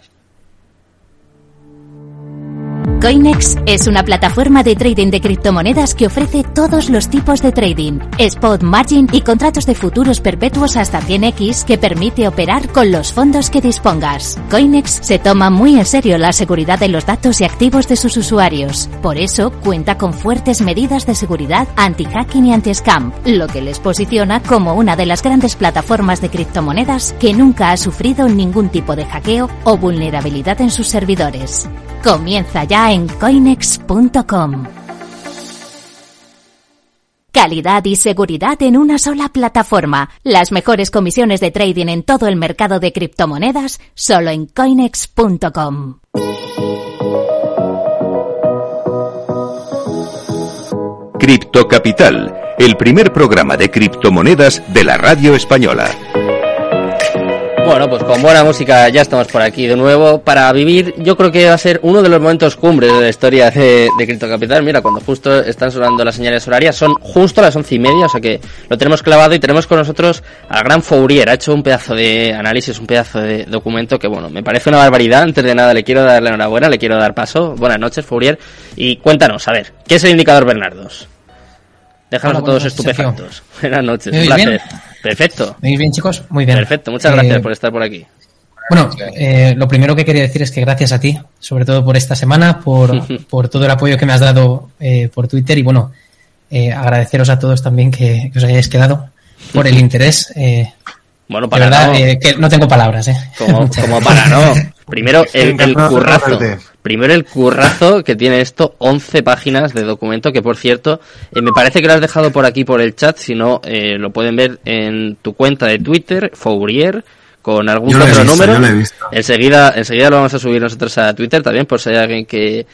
Coinex es una plataforma de trading de criptomonedas que ofrece todos los tipos de trading, spot, margin y contratos de futuros perpetuos hasta 100x que permite operar con los fondos que dispongas. Coinex se toma muy en serio la seguridad de los datos y activos de sus usuarios. Por eso cuenta con fuertes medidas de seguridad anti-hacking y anti-scam, lo que les posiciona como una de las grandes plataformas de criptomonedas que nunca ha sufrido ningún tipo de hackeo o vulnerabilidad en sus servidores. Comienza ya en coinex.com. Calidad y seguridad en una sola plataforma. Las mejores comisiones de trading en todo el mercado de criptomonedas solo en coinex.com. Cripto Capital, el primer programa de criptomonedas de la radio española. Bueno, pues con buena música ya estamos por aquí de nuevo para vivir. Yo creo que va a ser uno de los momentos cumbres de la historia de, de Cripto Capital. Mira, cuando justo están sonando las señales horarias, son justo las once y media, o sea que lo tenemos clavado y tenemos con nosotros al gran Fourier. Ha hecho un pedazo de análisis, un pedazo de documento que, bueno, me parece una barbaridad. Antes de nada, le quiero dar la enhorabuena, le quiero dar paso. Buenas noches, Fourier. Y cuéntanos, a ver, ¿qué es el indicador Bernardos? Déjanos Hola, a todos noches, estupefactos. Buenas noches, ¿Me un bien? Perfecto. ¿Me oís bien, chicos? Muy bien. Perfecto, muchas gracias Eh, por estar por aquí. Bueno, eh, lo primero que quería decir es que gracias a ti, sobre todo por esta semana, por, por todo el apoyo que me has dado eh, por Twitter y bueno, eh, agradeceros a todos también que, que os hayáis quedado por el interés. eh, Bueno, de para verdad, no- que no tengo palabras, ¿eh? Como, para no. Primero el, el currazo. Primero el currazo que tiene esto, 11 páginas de documento que por cierto, eh, me parece que lo has dejado por aquí por el chat, si no eh, lo pueden ver en tu cuenta de Twitter, Fourier, con algún Yo otro visto, número. Enseguida, enseguida lo vamos a subir nosotros a Twitter también, por si hay alguien que,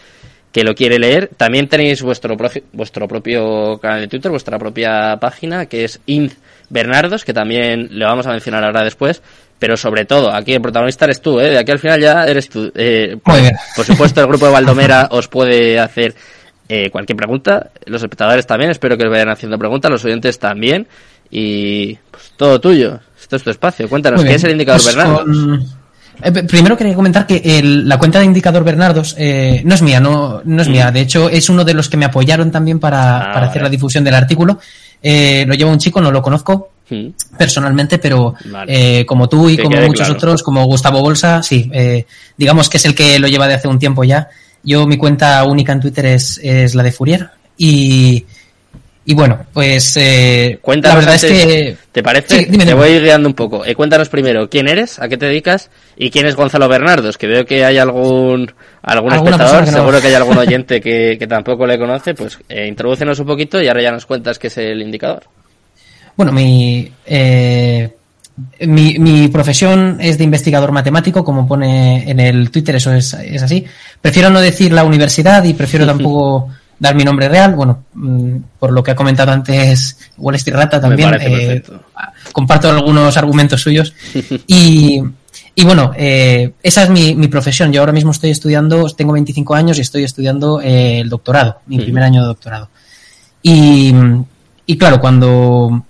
que lo quiere leer. También tenéis vuestro, vuestro propio canal de Twitter, vuestra propia página, que es Inz Bernardos, que también le vamos a mencionar ahora después. Pero sobre todo, aquí el protagonista eres tú, ¿eh? De aquí al final ya eres tú. Eh, Muy bien. Por supuesto, el grupo de Valdomera os puede hacer eh, cualquier pregunta. Los espectadores también, espero que os vayan haciendo preguntas. Los oyentes también. Y pues todo tuyo. Esto es tu espacio. Cuéntanos, ¿qué es el indicador Pues eh, primero quería comentar que el- la cuenta de Indicador Bernardos eh, no es mía, no, no es Mm. mía. De hecho, es uno de los que me apoyaron también para, Ah, para hacer vale. la difusión del artículo. Eh, lo lleva un chico, no lo conozco Mm. personalmente, pero Vale. eh, como tú y como muchos claro. otros, como Gustavo Bolsa, sí, eh, digamos que es el que lo lleva de hace un tiempo ya. Yo, mi cuenta única en Twitter es, es la de Fourier. Y, y bueno, pues eh, Cuéntanos la verdad es que... ¿Te parece? Sí, dime, te voy guiando un poco. Eh, cuéntanos primero quién eres, a qué te dedicas y quién es Gonzalo Bernardos, que veo que hay algún algún espectador, persona que no- seguro que hay algún oyente que, que tampoco le conoce, pues eh, introdúcenos un poquito y ahora ya nos cuentas qué es el indicador. Bueno, mi, eh, mi, mi profesión es de investigador matemático, como pone en el Twitter, eso es, es así. Prefiero no decir la universidad y prefiero tampoco dar mi nombre real. Bueno, mm, por lo que ha comentado antes Wall Street Rata también. Eh, comparto algunos argumentos suyos. Y, y bueno, eh, esa es mi, mi profesión. Yo ahora mismo estoy estudiando, tengo 25 años y estoy estudiando eh, el doctorado, mi primer año de doctorado. Y, y claro, cuando...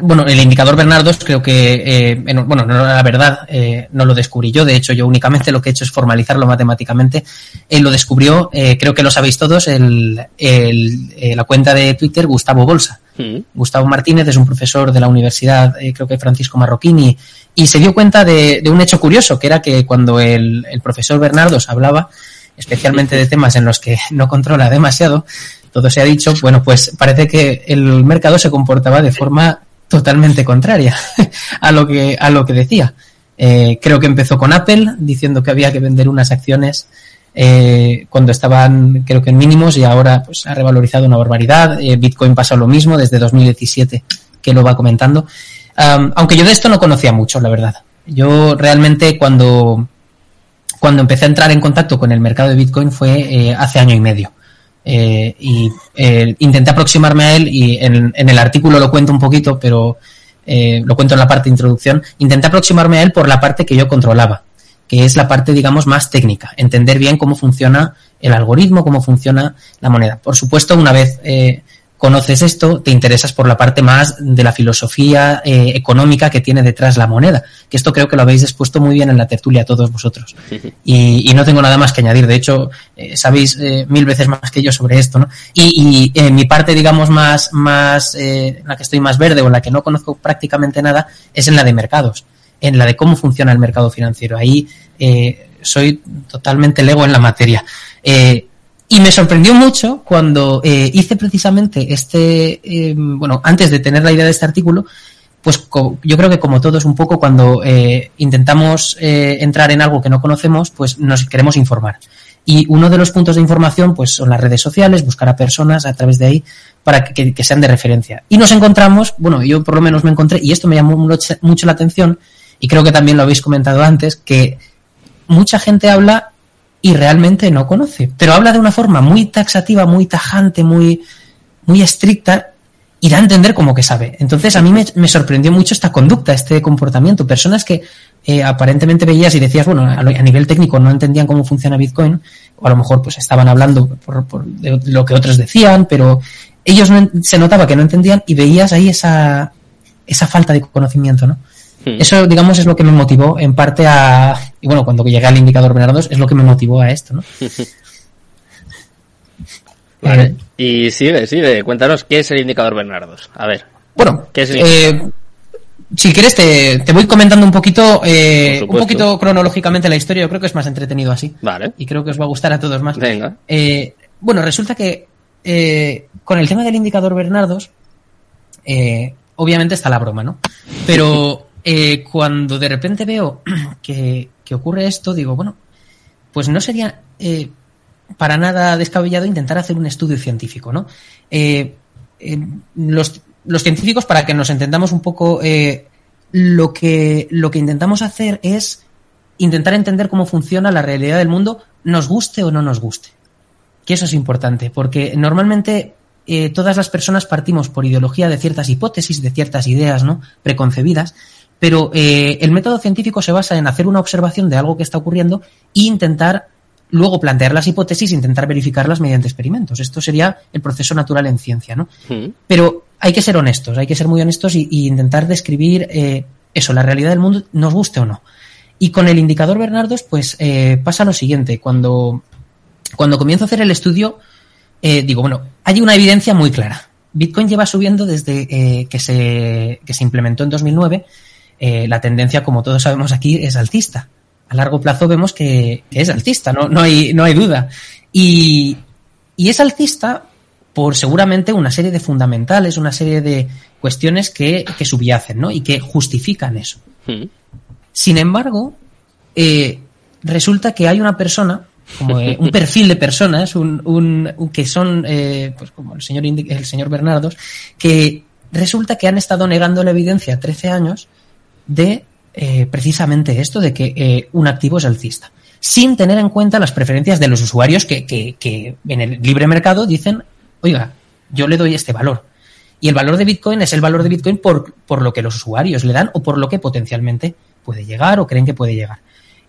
Bueno, el indicador Bernardos creo que, eh, en- bueno, no, la verdad, eh, no lo descubrí yo. De hecho, yo únicamente lo que he hecho es formalizarlo matemáticamente. Él lo descubrió, eh, creo que lo sabéis todos, el, el- eh, la cuenta de Twitter Gustavo Bolsa. Mm. Gustavo Martínez es un profesor de la universidad, eh, creo que Francisco Marroquín, y se dio cuenta de, de un hecho curioso, que era que cuando el, el profesor Bernardos hablaba, especialmente de temas en los que no controla demasiado, todo se ha dicho, bueno, pues parece que el mercado se comportaba de forma totalmente contraria a lo que, a lo que decía. Eh, creo que empezó con Apple diciendo que había que vender unas acciones eh, cuando estaban creo que en mínimos y ahora pues ha revalorizado una barbaridad. Eh, Bitcoin pasa lo mismo desde 2017 que lo va comentando. Aunque yo de esto no conocía mucho, la verdad. Yo realmente cuando, cuando empecé a entrar en contacto con el mercado de Bitcoin fue eh, hace año y medio. Eh, y eh, intenté aproximarme a él y en, en el artículo lo cuento un poquito, pero eh, lo cuento en la parte de introducción. Intenté aproximarme a él por la parte que yo controlaba, que es la parte, digamos, más técnica, entender bien cómo funciona el algoritmo, cómo funciona la moneda. Por supuesto, una vez eh, conoces esto, te interesas por la parte más de la filosofía eh, económica que tiene detrás la moneda. Que esto creo que lo habéis expuesto muy bien en la tertulia todos vosotros. Y, y no tengo nada más que añadir. De hecho, eh, sabéis eh, mil veces más que yo sobre esto, ¿no? Y, y mi parte, digamos, más, más, eh, en la que estoy más verde o en la que no conozco prácticamente nada, es en la de mercados, en la de cómo funciona el mercado financiero. Ahí soy totalmente lego en la materia. Eh, y me sorprendió mucho cuando eh, hice precisamente este, eh, bueno, antes de tener la idea de este artículo, pues yo creo que como todos un poco cuando eh, intentamos eh, entrar en algo que no conocemos, pues nos queremos informar. Y uno de los puntos de información pues son las redes sociales, buscar a personas a través de ahí para que, que- sean de referencia. Y nos encontramos, bueno, yo por lo menos me encontré, y esto me llamó mucho la atención, y creo que también lo habéis comentado antes, que mucha gente habla y realmente no conoce, pero habla de una forma muy taxativa, muy tajante, muy, muy estricta y da a entender como que sabe. Entonces a mí me, sorprendió mucho esta conducta, este comportamiento. Personas que eh, aparentemente veías y decías, bueno, a, a nivel técnico no entendían cómo funciona Bitcoin, o a lo mejor pues estaban hablando por, por de lo que otros decían, pero ellos no, se notaba que no entendían y veías ahí esa, esa falta de conocimiento, ¿no? Eso, digamos, es lo que me motivó en parte a. Y bueno, cuando llegué al indicador Bernardos, es lo que me motivó a esto, ¿no? Vale. Y sigue, sigue. Cuéntanos qué es el indicador Bernardos. A ver. Bueno, ¿qué es el eh, si quieres, te, te voy comentando un poquito, eh, un poquito cronológicamente la historia. Yo creo que es más entretenido así. Vale. Y creo que os va a gustar a todos más. Venga. Eh, bueno, resulta que eh, con el tema del indicador Bernardos, eh, obviamente está la broma, ¿no? Pero eh, cuando de repente veo que, que ocurre esto, digo, bueno, pues no sería eh, para nada descabellado intentar hacer un estudio científico, ¿no? Eh, los, los científicos, para que nos entendamos un poco, lo, que, lo que intentamos hacer es intentar entender cómo funciona la realidad del mundo, nos guste o no nos guste. Que eso es importante, porque normalmente todas las personas partimos por ideología de ciertas hipótesis, de ciertas ideas, ¿no? Preconcebidas, pero eh, el método científico se basa en hacer una observación de algo que está ocurriendo e intentar luego plantear las hipótesis e intentar verificarlas mediante experimentos. Esto sería el proceso natural en ciencia, ¿no? Pero hay que ser honestos, hay que ser muy honestos y, y intentar describir eh, eso, la realidad del mundo, nos guste o no. Y con el indicador Bernardos, pues eh, pasa lo siguiente. Cuando, cuando comienzo a hacer el estudio, eh, digo, bueno, hay una evidencia muy clara. Bitcoin lleva subiendo desde que, se, que se implementó en 2009. Eh, la tendencia, como todos sabemos aquí, es alcista. A largo plazo vemos que, que es alcista, no, no, hay, no hay duda. Y, y es alcista por seguramente una serie de fundamentales, una serie de cuestiones que, que subyacen, ¿no? Y que justifican eso. Sin embargo, eh, resulta que hay una persona, como eh, un perfil de personas, un, un- un- que son, eh, pues como el señor, el señor Bernardos, que resulta que han estado negando la evidencia 13 años de eh, precisamente esto, de que eh, un activo es alcista, sin tener en cuenta las preferencias de los usuarios que, que- que en el libre mercado dicen, oiga, yo le doy este valor. Y el valor de Bitcoin es el valor de Bitcoin por, por lo que los usuarios le dan o por lo que potencialmente puede llegar o creen que puede llegar.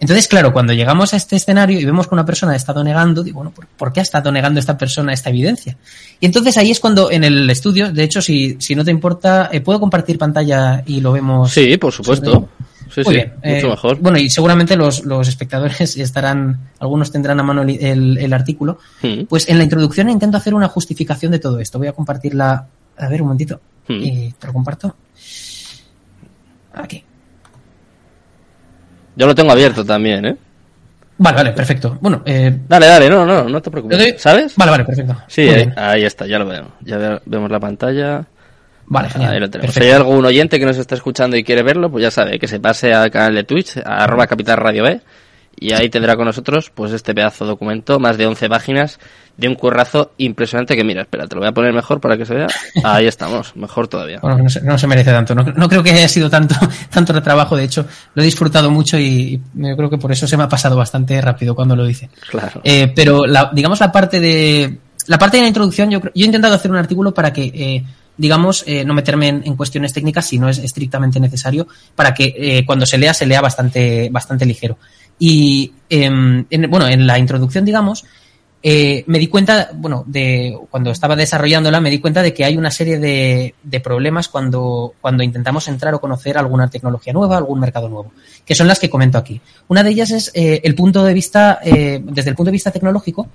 Entonces, claro, cuando llegamos a este escenario y vemos que una persona ha estado negando, digo, bueno, ¿por, por qué ha estado negando esta persona esta evidencia? Y entonces ahí es cuando en el estudio, de hecho, si, si no te importa, eh, ¿puedo compartir pantalla y lo vemos? Sí, por supuesto. Sí, Muy sí, bien. mucho eh, mejor. Bueno, y seguramente los, los espectadores estarán, algunos tendrán a mano el, el- el artículo. Mm. Pues en la introducción intento hacer una justificación de todo esto. Voy a compartirla. A ver, un momentito. Y te lo comparto. Aquí. Yo lo tengo abierto también, ¿eh? Vale, vale, perfecto. Bueno, eh, Dale, dale, no, no, no te preocupes. ¿Sabes? Vale, vale, perfecto. Sí, ahí, ahí está, ya lo vemos. Ya ve- vemos la pantalla. Vale, genial. Ahí lo tenemos. Perfecto. Si hay algún oyente que nos está escuchando y quiere verlo, pues ya sabe que se pase al canal de Twitch, a arroba capital radio B, y ahí tendrá con nosotros pues este pedazo de documento, más de 11 páginas, de un currazo impresionante que mira, espera, te lo voy a poner mejor para que se vea. Ahí estamos, mejor todavía. Bueno, no se, no se merece tanto. No, no creo que haya sido tanto, tanto trabajo. De hecho, lo he disfrutado mucho y, y yo creo que por eso se me ha pasado bastante rápido cuando lo dice. Claro. Eh, pero la, digamos la parte de la parte de la introducción, yo, creo- yo he intentado hacer un artículo para que, eh, digamos, eh, no meterme en, en cuestiones técnicas si no es estrictamente necesario, para que eh, cuando se lea se lea bastante, bastante ligero. Y em, en, bueno, en la introducción, digamos, eh, me di cuenta, bueno, de cuando estaba desarrollándola, me di cuenta de que hay una serie de, de, problemas cuando, cuando intentamos entrar o conocer alguna tecnología nueva, algún mercado nuevo, que son las que comento aquí. Una de ellas es eh, el punto de vista, eh, desde el punto de vista tecnológico,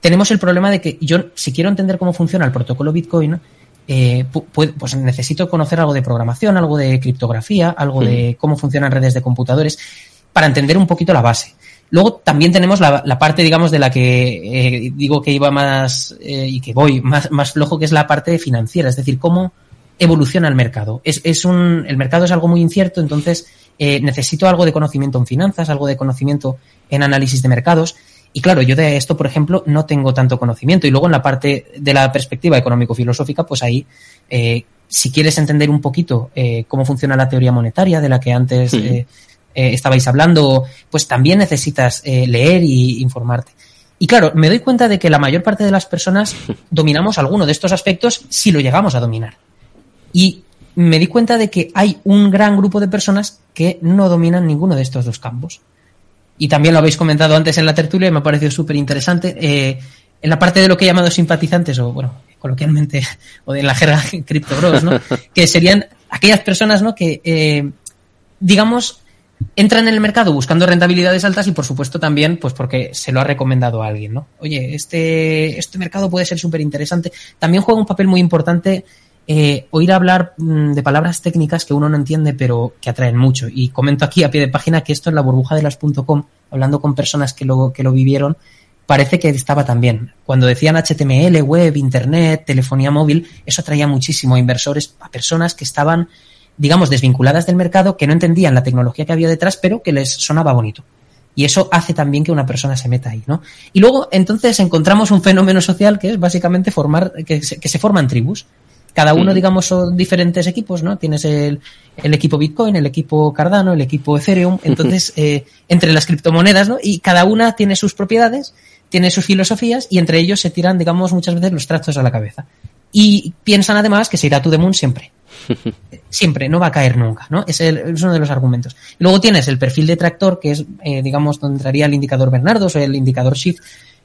tenemos el problema de que yo, si quiero entender cómo funciona el protocolo Bitcoin, eh, pues necesito conocer algo de programación, algo de criptografía, algo de cómo funcionan redes de computadores, para entender un poquito la base. Luego también tenemos la, la parte, digamos, de la que eh, digo que iba más eh, y que voy más, más flojo, que es la parte financiera, es decir, cómo evoluciona el mercado. Es, es un, el mercado es algo muy incierto, entonces eh, necesito algo de conocimiento en finanzas, algo de conocimiento en análisis de mercados. Y claro, yo de esto, por ejemplo, no tengo tanto conocimiento. Y luego en la parte de la perspectiva económico-filosófica, pues ahí, eh, si quieres entender un poquito eh, cómo funciona la teoría monetaria de la que antes eh, eh, estabais hablando, pues también necesitas eh, leer y informarte. Y claro, me doy cuenta de que la mayor parte de las personas dominamos alguno de estos aspectos si lo llegamos a dominar. Y me di cuenta de que hay un gran grupo de personas que no dominan ninguno de estos dos campos. Y también lo habéis comentado antes en la tertulia y me ha parecido súper interesante. Eh, en la parte de lo que he llamado simpatizantes, o bueno, coloquialmente, o en la jerga Crypto Bros, ¿no? que serían aquellas personas ¿no? que, eh, digamos, entran en el mercado buscando rentabilidades altas y por supuesto también pues porque se lo ha recomendado a alguien, ¿no? Oye, este, este mercado puede ser súper interesante. También juega un papel muy importante eh, oír hablar mmm, de palabras técnicas que uno no entiende pero que atraen mucho. Y comento aquí a pie de página que esto en la burbuja de las.com, hablando con personas que lo, que lo vivieron, parece que estaba también. Cuando decían HTML, web, internet, telefonía móvil, eso atraía muchísimo a inversores, a personas que estaban digamos, desvinculadas del mercado, que no entendían la tecnología que había detrás, pero que les sonaba bonito. Y eso hace también que una persona se meta ahí, ¿no? Y luego, entonces, encontramos un fenómeno social que es básicamente formar, que se, que se forman tribus. Cada uno, digamos, son diferentes equipos, ¿no? Tienes el, el equipo Bitcoin, el equipo Cardano, el equipo Ethereum. Entonces, eh, entre las criptomonedas, ¿no? Y cada una tiene sus propiedades, tiene sus filosofías y entre ellos se tiran, digamos, muchas veces los trastos a la cabeza. Y piensan además que se irá to the moon siempre. Siempre, no va a caer nunca, ¿no? Es, el, es uno de los argumentos. Luego tienes el perfil detractor, que es, eh, digamos, donde entraría el indicador Bernardos o el indicador Shift,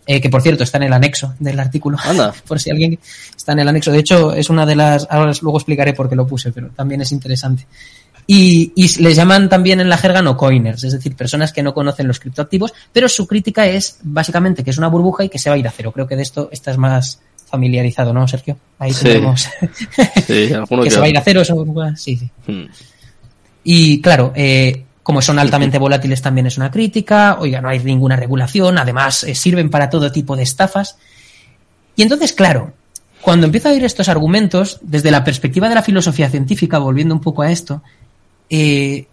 eh, que por cierto está en el anexo del artículo. Anda. por si alguien está en el anexo. De hecho, es una de las. Ahora luego explicaré por qué lo puse, pero también es interesante. Y, y les llaman también en la jerga no coiners, es decir, personas que no conocen los criptoactivos, pero su crítica es básicamente que es una burbuja y que se va a ir a cero. Creo que de esto esta es más familiarizado, ¿no, Sergio? Ahí Sí. tenemos Sí, alguno que que se va a ir a cero. Sí, sí. Hmm. Y claro, eh, como son altamente volátiles también es una crítica, oiga, no hay ninguna regulación, además eh, sirven para todo tipo de estafas. Y entonces, claro, cuando empiezo a oír estos argumentos, desde la perspectiva de la filosofía científica, volviendo un poco a esto, eh,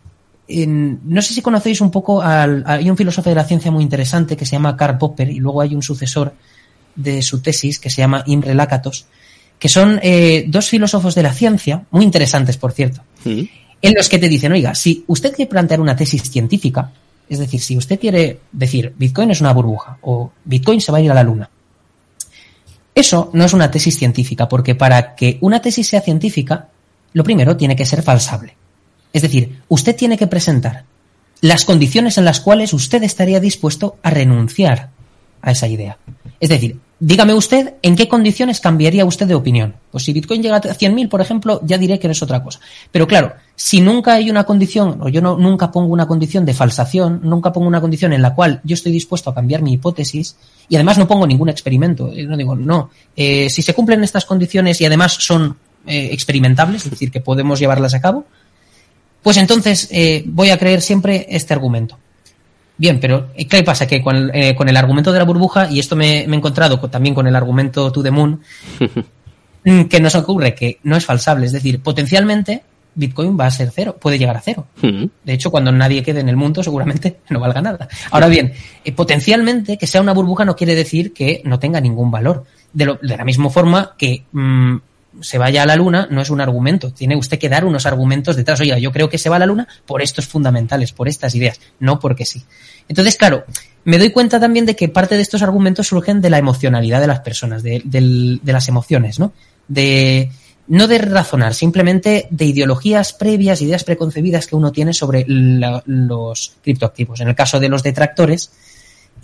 en- no sé si conocéis un poco al, hay un filósofo de la ciencia muy interesante que se llama Karl Popper y luego hay un sucesor de su tesis que se llama Imre Lakatos, que son eh, dos filósofos de la ciencia, muy interesantes por cierto, en los que te dicen, oiga, si usted quiere plantear una tesis científica, es decir, si usted quiere decir Bitcoin es una burbuja o Bitcoin se va a ir a la luna, eso no es una tesis científica, porque para que una tesis sea científica, lo primero tiene que ser falsable. Es decir, usted tiene que presentar las condiciones en las cuales usted estaría dispuesto a renunciar a esa idea. Es decir, dígame usted en qué condiciones cambiaría usted de opinión. Pues si Bitcoin llega a 100.000, por ejemplo, ya diré que no es otra cosa. Pero claro, si nunca hay una condición, o yo no, nunca pongo una condición de falsación, nunca pongo una condición en la cual yo estoy dispuesto a cambiar mi hipótesis, y además no pongo ningún experimento, eh, no digo, no, eh, si se cumplen estas condiciones y además son eh, experimentables, es decir, que podemos llevarlas a cabo, pues entonces voy a creer siempre este argumento. Bien, pero eh, ¿qué pasa? Que con, eh, con el argumento de la burbuja, y esto me, me he encontrado con- también con el argumento to the moon, mm, que nos ocurre que no es falsable, es decir, potencialmente Bitcoin va a ser cero, puede llegar a cero. Hmm. De hecho, cuando nadie quede en el mundo, seguramente no valga nada. Ahora bien, eh, potencialmente que sea una burbuja no quiere decir que no tenga ningún valor. De, lo- de la misma forma que mm, se vaya a la luna no es un argumento. Tiene usted que dar unos argumentos detrás. Oiga, yo creo que se va a la luna por estos fundamentales, por estas ideas, no porque sí. Entonces, claro, me doy cuenta también de que parte de estos argumentos surgen de la emocionalidad de las personas, de, de las emociones, ¿no? De, no de razonar, simplemente de ideologías previas, ideas preconcebidas que uno tiene sobre los criptoactivos. En el caso de los detractores,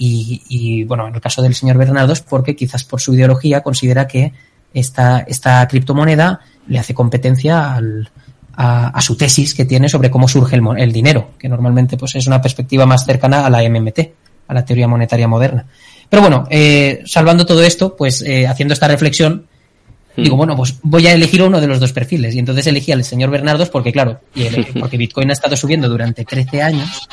Y, y, bueno, en el caso del señor Bernardos, porque quizás por su ideología considera que esta, esta criptomoneda le hace competencia al, a, a, su tesis que tiene sobre cómo surge el, el, dinero, que normalmente pues es una perspectiva más cercana a la MMT, a la teoría monetaria moderna. Pero bueno, eh, salvando todo esto, pues eh, haciendo esta reflexión, hmm. digo, bueno, pues voy a elegir uno de los dos perfiles. Y entonces elegí al señor Bernardos porque, claro, y el, porque Bitcoin ha estado subiendo durante 13 años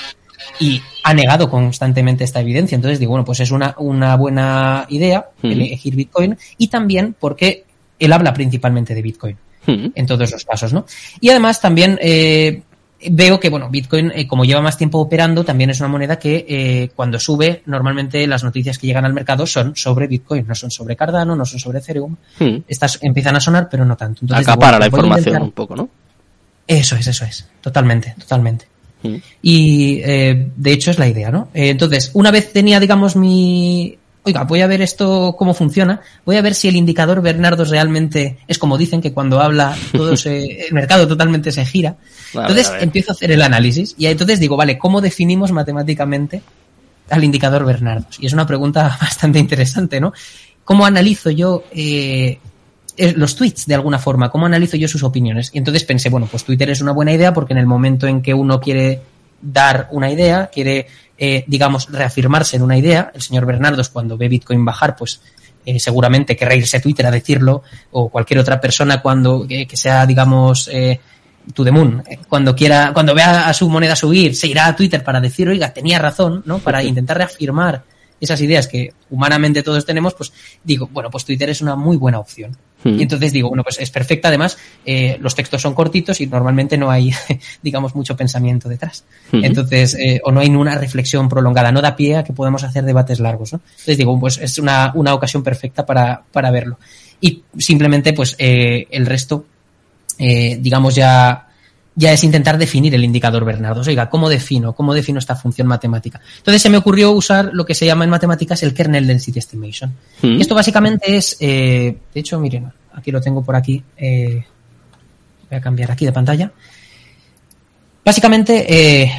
y ha negado constantemente esta evidencia. Entonces digo, bueno, pues es una, una buena idea elegir Bitcoin y también porque él habla principalmente de Bitcoin en todos los casos, ¿no? Y además también eh, veo que, bueno, Bitcoin, eh, como lleva más tiempo operando, también es una moneda que eh, cuando sube, normalmente las noticias que llegan al mercado son sobre Bitcoin, no son sobre Cardano, no son sobre Ethereum. Hmm. Estas empiezan a sonar, pero no tanto. Entonces, Acapara digo, la información intentar- un poco, ¿no? Eso es, eso es. Totalmente, totalmente. Y eh, de hecho es la idea, ¿no? Eh, entonces, una vez tenía, digamos, mi. Oiga, voy a ver esto cómo funciona. Voy a ver si el indicador Bernardos realmente es como dicen que cuando habla todo se, el mercado totalmente se gira. A ver, Entonces a ver. empiezo a hacer el análisis y entonces digo, vale, ¿cómo definimos matemáticamente al indicador Bernardos? Y es una pregunta bastante interesante, ¿no? ¿Cómo analizo yo eh, los tweets de alguna forma? ¿Cómo analizo yo sus opiniones? Y entonces pensé, bueno, pues Twitter es una buena idea porque en el momento en que uno quiere dar una idea, quiere, eh, digamos, reafirmarse en una idea, el señor Bernardos cuando ve Bitcoin bajar, pues eh, seguramente querrá irse a Twitter a decirlo, o cualquier otra persona cuando eh, que sea, digamos, eh, to the moon, eh, cuando quiera, cuando vea a su moneda subir, se irá a Twitter para decir, oiga, tenía razón, ¿no? Para intentar reafirmar esas ideas que humanamente todos tenemos, pues digo, bueno, pues Twitter es una muy buena opción. Hmm. Y entonces digo, bueno, pues es perfecta. Además, eh, los textos son cortitos y normalmente no hay, digamos, mucho pensamiento detrás. Ujú. Entonces, eh, o no hay una reflexión prolongada, no da pie a que podamos hacer debates largos, ¿no? Entonces digo, pues es una, una ocasión perfecta para, para verlo. Y simplemente, pues, eh, el resto, eh, digamos, ya, ya es intentar definir el indicador Bernardo. Oiga, ¿cómo defino? ¿Cómo defino esta función matemática? Entonces se me ocurrió usar lo que se llama en matemáticas el kernel density estimation. Mm. Esto básicamente es, eh, de hecho, miren, aquí lo tengo por aquí. eh, voy a cambiar aquí de pantalla. Básicamente, eh,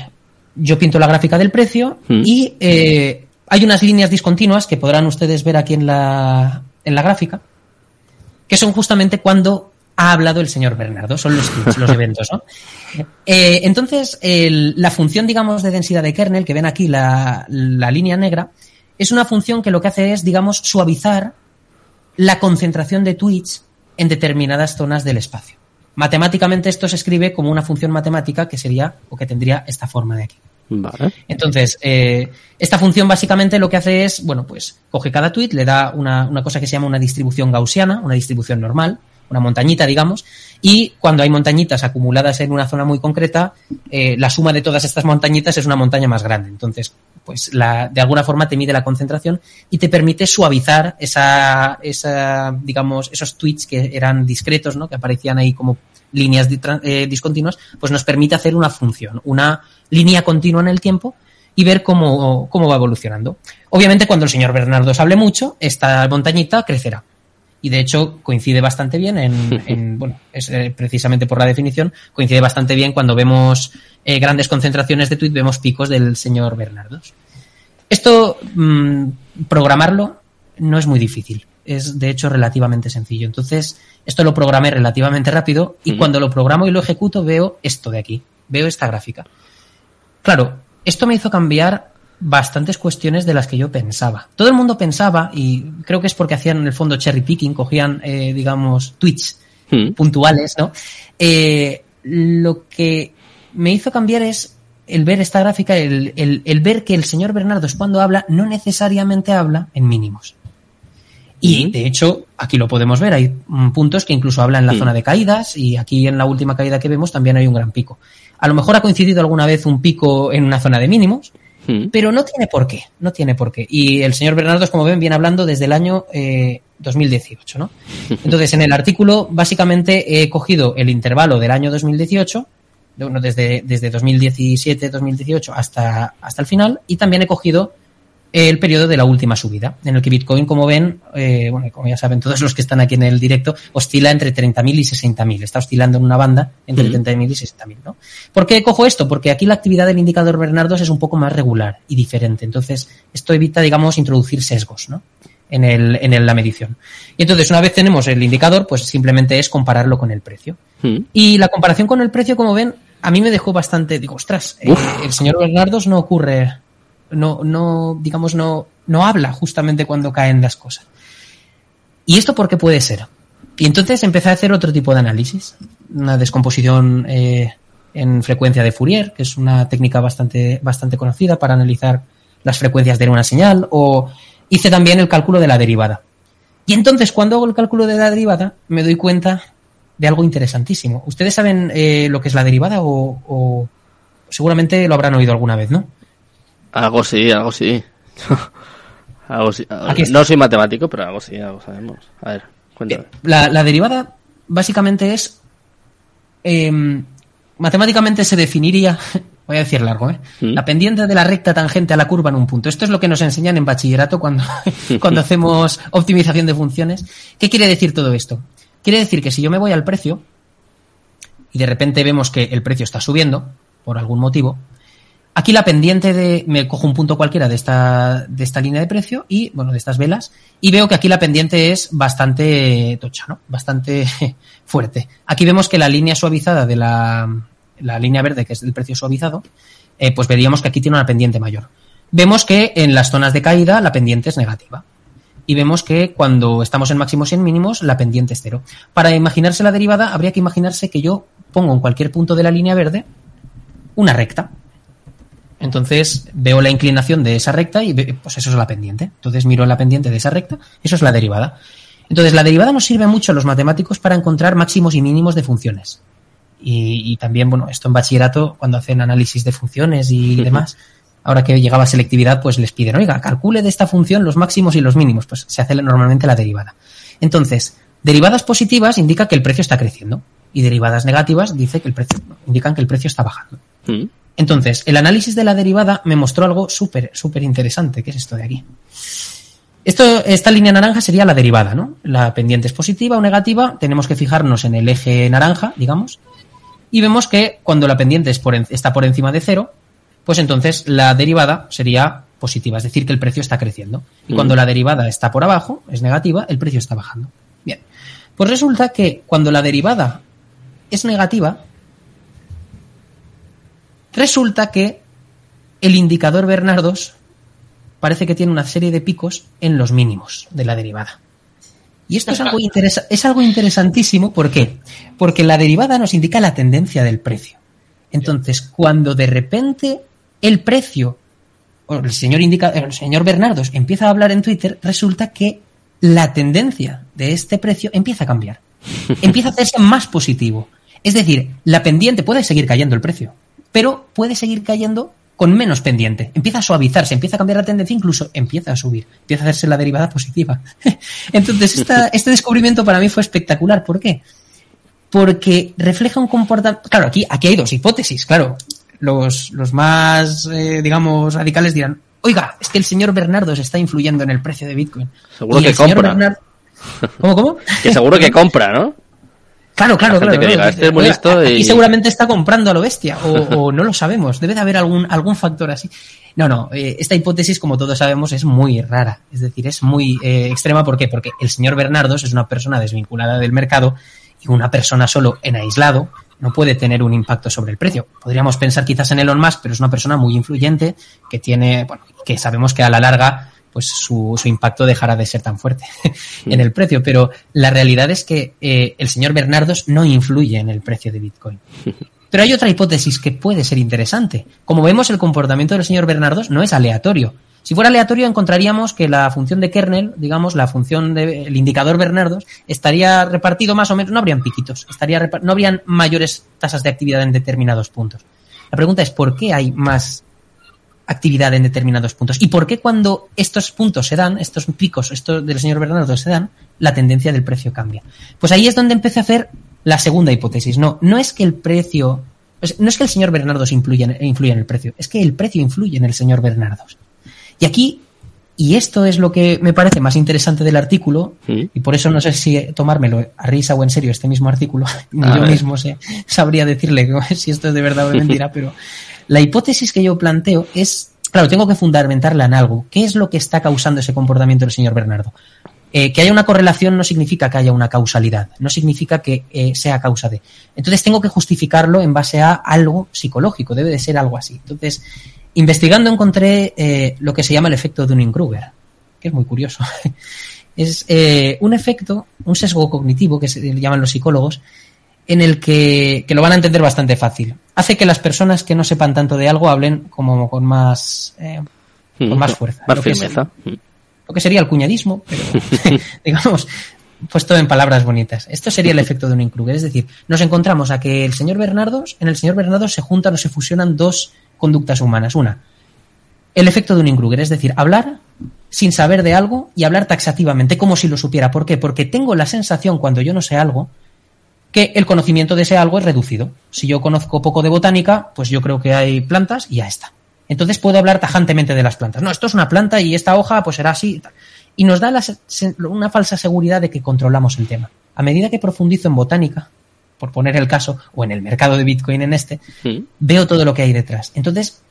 yo pinto la gráfica del precio Mm. y hay unas líneas discontinuas que podrán ustedes ver aquí en la, en la gráfica, que son justamente cuando ha hablado el señor Bernardo, son los tweets, los eventos, ¿no? Eh, entonces, el- la función, digamos, de densidad de kernel, que ven aquí la, la línea negra, es una función que lo que hace es, digamos, suavizar la concentración de tweets en determinadas zonas del espacio. Matemáticamente esto se escribe como una función matemática que sería o que tendría esta forma de aquí. Vale. Entonces, eh, esta función básicamente lo que hace es, bueno, pues coge cada tweet, le da una, una cosa que se llama una distribución gaussiana, una distribución normal, una montañita, digamos, y cuando hay montañitas acumuladas en una zona muy concreta, eh, la suma de todas estas montañitas es una montaña más grande. Entonces, pues la, de alguna forma te mide la concentración y te permite suavizar esa, esa, digamos, esos tweets que eran discretos, ¿no? Que aparecían ahí como líneas eh, discontinuas, pues nos permite hacer una función, una línea continua en el tiempo y ver cómo, cómo va evolucionando. Obviamente, cuando el señor Bernardo hable mucho, esta montañita crecerá. Y de hecho coincide bastante bien en, en- bueno, es eh, precisamente por la definición, coincide bastante bien cuando vemos eh, grandes concentraciones de tweet, vemos picos del señor Bernardos. Esto, mm, programarlo no es muy difícil. Es de hecho relativamente sencillo. Entonces, esto lo programé relativamente rápido y cuando lo programo y lo ejecuto veo esto de aquí. Veo esta gráfica. Claro, esto me hizo cambiar bastantes cuestiones de las que yo pensaba. Todo el mundo pensaba, y creo que es porque hacían en el fondo cherry picking, cogían, eh, digamos, tweets Mm. puntuales, ¿no? Eh, lo que me hizo cambiar es el ver esta gráfica, el, el- el ver que el señor Bernardo cuando habla no necesariamente habla en mínimos. Y de hecho, aquí lo podemos ver, hay mm, puntos que incluso habla en la Mm. zona de caídas y aquí en la última caída que vemos también hay un gran pico. A lo mejor ha coincidido alguna vez un pico en una zona de mínimos, Mm. pero no tiene por qué, no tiene por qué. Y el señor Bernardo, como ven, viene hablando desde el año eh, 2018, ¿no? Entonces, en el artículo, básicamente he cogido el intervalo del año 2018, de- bueno, desde, desde 2017-2018 hasta, hasta el final, y también he cogido el periodo de la última subida, en el que Bitcoin, como ven, eh, bueno, como ya saben todos los que están aquí en el directo, oscila entre 30.000 y 60.000. Está oscilando en una banda entre Ujú. 30.000 y 60.000, ¿no? ¿Por qué cojo esto? Porque aquí la actividad del indicador Bernardos es un poco más regular y diferente. Entonces, esto evita, digamos, introducir sesgos, ¿no? En, el, en el- la medición. Y entonces, una vez tenemos el indicador, pues simplemente es compararlo con el precio. Mm. Y la comparación con el precio, como ven, a mí me dejó bastante, digo, ostras, eh, el señor Bernardos no ocurre, no, no, digamos, no, no habla justamente cuando caen las cosas. ¿Y esto por qué puede ser? Y entonces empecé a hacer otro tipo de análisis, una descomposición eh, en frecuencia de Fourier, que es una técnica bastante, bastante conocida para analizar las frecuencias de una señal, o hice también el cálculo de la derivada. Y entonces, cuando hago el cálculo de la derivada, me doy cuenta de algo interesantísimo. ¿Ustedes saben eh, lo que es la derivada o, o seguramente lo habrán oído alguna vez, no? Algo sí, algo sí. algo sí. Aquí está. No soy matemático, pero algo sí, algo sabemos. A ver, cuéntame. La, la derivada básicamente es. em, matemáticamente se definiría. Voy a decir largo, ¿eh? La pendiente de la recta tangente a la curva en un punto. Esto es lo que nos enseñan en bachillerato cuando, cuando hacemos optimización de funciones. ¿Qué quiere decir todo esto? Quiere decir que si yo me voy al precio y de repente vemos que el precio está subiendo por algún motivo, Aquí la pendiente de. Me cojo un punto cualquiera de esta, de esta línea de precio y, bueno, de estas velas, y veo que aquí la pendiente es bastante tocha, ¿no? Bastante fuerte. Aquí vemos que la línea suavizada de la, la línea verde, que es el precio suavizado, eh, pues veríamos que aquí tiene una pendiente mayor. Vemos que en las zonas de caída la pendiente es negativa. Y vemos que cuando estamos en máximos y en mínimos, la pendiente es cero. Para imaginarse la derivada, habría que imaginarse que yo pongo en cualquier punto de la línea verde una recta. Entonces veo la inclinación de esa recta y pues eso es la pendiente. Entonces miro la pendiente de esa recta, eso es la derivada. Entonces la derivada nos sirve mucho a los matemáticos para encontrar máximos y mínimos de funciones. Y, y también, bueno, esto en bachillerato, cuando hacen análisis de funciones y demás, ahora que llegaba selectividad, pues les piden, oiga, calcule de esta función los máximos y los mínimos. Pues se hace normalmente la derivada. Entonces, derivadas positivas indica que el precio está creciendo. Y derivadas negativas dice que el precio, indican que el precio está bajando. Entonces, el análisis de la derivada me mostró algo súper, súper interesante, que es esto de aquí. Esto, esta línea naranja sería la derivada, ¿no? La pendiente es positiva o negativa, tenemos que fijarnos en el eje naranja, digamos, y vemos que cuando la pendiente es por en- está por encima de cero, pues entonces la derivada sería positiva, es decir, que el precio está creciendo. Y Mm. cuando la derivada está por abajo, es negativa, el precio está bajando. Bien, pues resulta que cuando la derivada es negativa, resulta que el indicador Bernardos parece que tiene una serie de picos en los mínimos de la derivada. Y esto es algo, interesa- es algo interesantísimo, ¿por qué? Porque la derivada nos indica la tendencia del precio. Entonces, cuando de repente el precio, o el señor, indica, el señor Bernardos empieza a hablar en Twitter, resulta que la tendencia de este precio empieza a cambiar. Empieza a hacerse más positivo. Es decir, la pendiente puede seguir cayendo el precio, pero puede seguir cayendo con menos pendiente. Empieza a suavizarse, empieza a cambiar la tendencia, incluso empieza a subir, empieza a hacerse la derivada positiva. Entonces, esta- este descubrimiento para mí fue espectacular. ¿Por qué? Porque refleja un comportamiento. Claro, aquí, aquí hay dos hipótesis, claro. Los, los más, eh, digamos, radicales dirán, oiga, es que el señor Bernardo se está influyendo en el precio de Bitcoin. Seguro Y que compra. ¿Cómo, cómo? Que seguro que compra, ¿no? Claro, claro, La gente claro. que claro. diga, "Este es muy Oiga, listo aquí y-" seguramente está comprando a lo bestia, o, o no lo sabemos. Debe de haber algún, algún factor así. No, no, eh, esta hipótesis, como todos sabemos, es muy rara. Es decir, es muy eh, extrema. ¿Por qué? Porque el señor Bernardos es una persona desvinculada del mercado y una persona solo en aislado no puede tener un impacto sobre el precio. Podríamos pensar quizás en Elon Musk, pero es una persona muy influyente que tiene, bueno, que sabemos que a la larga pues su, su impacto dejará de ser tan fuerte en el precio. Pero la realidad es que eh, el señor Bernardos no influye en el precio de Bitcoin. Pero hay otra hipótesis que puede ser interesante. Como vemos, el comportamiento del señor Bernardos no es aleatorio. Si fuera aleatorio, encontraríamos que la función de kernel, digamos, la función del indicador Bernardos, estaría repartido más o menos, no habrían piquitos, estaría no habrían mayores tasas de actividad en determinados puntos. La pregunta es, ¿por qué hay más actividad en determinados puntos? ¿Y por qué cuando estos puntos se dan, estos picos, estos del señor Bernardo se dan, la tendencia del precio cambia? Pues ahí es donde empecé a hacer la segunda hipótesis. No, no es que el precio, es- no es que el señor Bernardos influya en, influya en el precio, es que el precio influye en el señor Bernardos. Y aquí Y esto es lo que me parece más interesante del artículo, y por eso no sé si tomármelo a risa o en serio este mismo artículo, ni yo ver. mismo sé, sabría decirle si esto es de verdad o de mentira, pero la hipótesis que yo planteo es, claro, tengo que fundamentarla en algo. ¿Qué es lo que está causando ese comportamiento del señor Bernardo? Eh, que haya una correlación no significa que haya una causalidad, no significa que eh, sea causa de. Entonces tengo que justificarlo en base a algo psicológico, debe de ser algo así. Entonces, investigando encontré eh, lo que se llama el efecto Dunning-Kruger, que es muy curioso. es un efecto, un sesgo cognitivo que se llaman los psicólogos, en el que, que lo van a entender bastante fácil. Hace que las personas que no sepan tanto de algo hablen como con más, eh, con más fuerza. Más Lo que es- firmeza. lo que sería el cuñadismo, pero digamos, puesto en palabras bonitas. Esto sería el efecto de un Kruger. Es decir, nos encontramos a que el señor Bernardos, en el señor Bernardos se juntan o se fusionan dos conductas humanas. Una, el efecto de un Kruger, es decir, hablar sin saber de algo y hablar taxativamente, como si lo supiera. ¿Por qué? Porque tengo la sensación cuando yo no sé algo que el conocimiento de ese algo es reducido. Si yo conozco poco de botánica, pues yo creo que hay plantas y ya está. Entonces puedo hablar tajantemente de las plantas. No, esto es una planta y esta hoja pues será así. y nos da la una falsa seguridad de que controlamos el tema. A medida que profundizo en botánica, por poner el caso, o en el mercado de Bitcoin en este, veo todo lo que hay detrás. Entonces,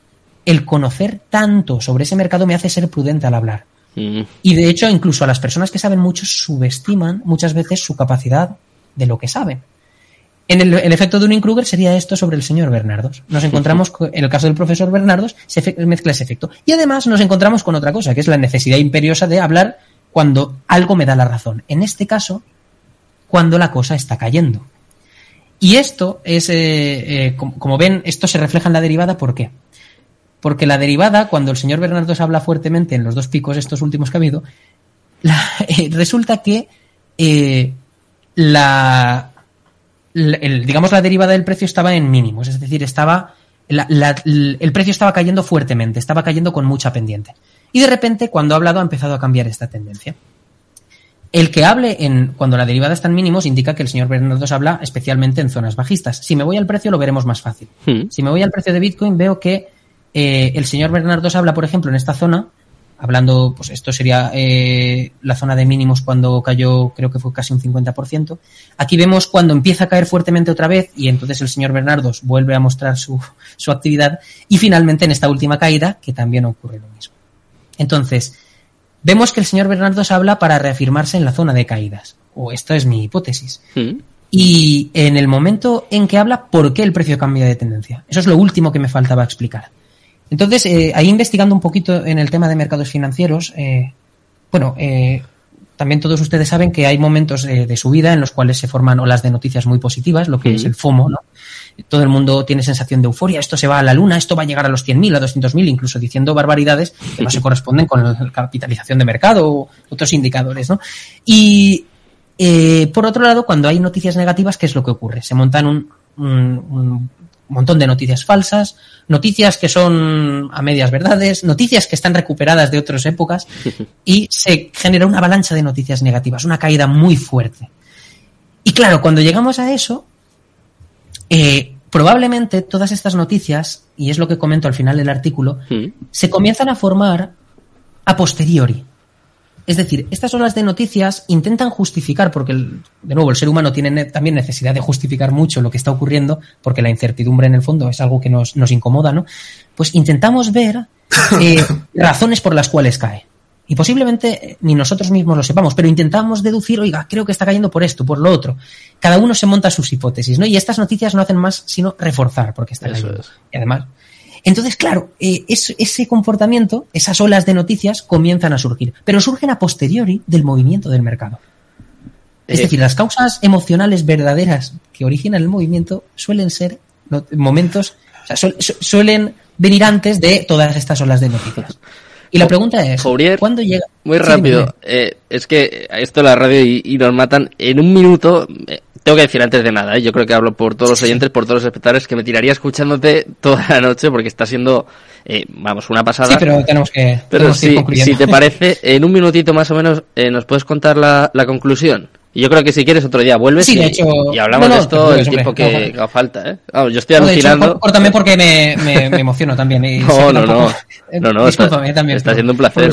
el conocer tanto sobre ese mercado me hace ser prudente al hablar. Y de hecho, incluso a las personas que saben mucho subestiman muchas veces su capacidad de lo que saben. En el, efecto de un Kruger sería esto sobre el señor Bernardos. Nos encontramos, con- en el caso del profesor Bernardos, se mezcla ese efecto. Y además nos encontramos con otra cosa, que es la necesidad imperiosa de hablar cuando algo me da la razón. En este caso, cuando la cosa está cayendo. Y esto es, eh, eh, como, ven, esto se refleja en la derivada, ¿por qué? Porque la derivada, cuando el señor Bernardos habla fuertemente en los dos picos estos últimos que ha habido, resulta que eh, la, la- el- digamos la derivada del precio estaba en mínimos, es decir, estaba la- la- el precio estaba cayendo fuertemente, estaba cayendo con mucha pendiente. Y de repente, cuando ha hablado, ha empezado a cambiar esta tendencia. El que hable en cuando la derivada está en mínimos indica que el señor Bernardos habla especialmente en zonas bajistas. Si me voy al precio lo veremos más fácil. Si me voy al precio de Bitcoin veo que eh, el señor Bernardos habla, por ejemplo, en esta zona, hablando, pues esto sería eh, la zona de mínimos cuando cayó, creo que fue casi un 50%. Aquí vemos cuando empieza a caer fuertemente otra vez y entonces el señor Bernardos vuelve a mostrar su, su actividad y finalmente en esta última caída que también ocurre lo mismo. Entonces, vemos que el señor Bernardos habla para reafirmarse en la zona de caídas, o esta es mi hipótesis. Y en el momento en que habla, ¿por qué el precio cambia de tendencia? Eso es lo último que me faltaba explicar. Entonces, eh, ahí investigando un poquito en el tema de mercados financieros, eh, bueno, eh, también todos ustedes saben que hay momentos eh, de subida en los cuales se forman olas de noticias muy positivas, lo que Sí. es el FOMO, ¿no? Todo el mundo tiene sensación de euforia, esto se va a la luna, esto va a llegar a los 100.000, a 200.000, incluso diciendo barbaridades que no se corresponden con la capitalización de mercado o otros indicadores, ¿no? Y eh, por otro lado, cuando hay noticias negativas, ¿qué es lo que ocurre? Se montan un, un- un montón de noticias falsas, noticias que son a medias verdades, noticias que están recuperadas de otras épocas y se genera una avalancha de noticias negativas, una caída muy fuerte. Y claro, cuando llegamos a eso, eh, probablemente todas estas noticias, y es lo que comento al final del artículo, se comienzan a formar a posteriori. Es decir, estas olas de noticias intentan justificar, porque el- de nuevo el ser humano tiene ne- también necesidad de justificar mucho lo que está ocurriendo, porque la incertidumbre en el fondo es algo que nos, nos incomoda, ¿no? Pues intentamos ver eh, razones por las cuales cae. Y posiblemente eh, ni nosotros mismos lo sepamos, pero intentamos deducir, oiga, creo que está cayendo por esto, por lo otro. Cada uno se monta sus hipótesis, ¿no? Y estas noticias no hacen más sino reforzar porque está Eso cayendo. Y además, entonces, claro, eh, es- ese comportamiento, esas olas de noticias comienzan a surgir, pero surgen a posteriori del movimiento del mercado. Es Eh. decir, las causas emocionales verdaderas que originan el movimiento suelen ser momentos, o sea, suel- su- suelen venir antes de todas estas olas de noticias. Y la pregunta es, ¿cuándo llega? Muy rápido. Eh, es que esto la radio y, y nos matan en un minuto. eh, tengo que decir antes de nada, ¿eh? yo creo que hablo por todos los oyentes, por todos los espectadores, que me tiraría escuchándote toda la noche porque está siendo, eh, vamos, una pasada. Sí, pero tenemos que, Pero tenemos que ir si, te parece, en un minutito más o menos, eh, ¿nos puedes contar la, la conclusión? Y yo creo que si quieres otro día vuelves Sí, y, de hecho- y hablamos no, no, de esto el tiempo hombre, que, haga falta. ¿eh? Vamos, yo estoy No, de hecho, alucinando. cor- córtame porque me, me, me emociono también. y No, no, no. No, no, está, también. está por- siendo un por placer.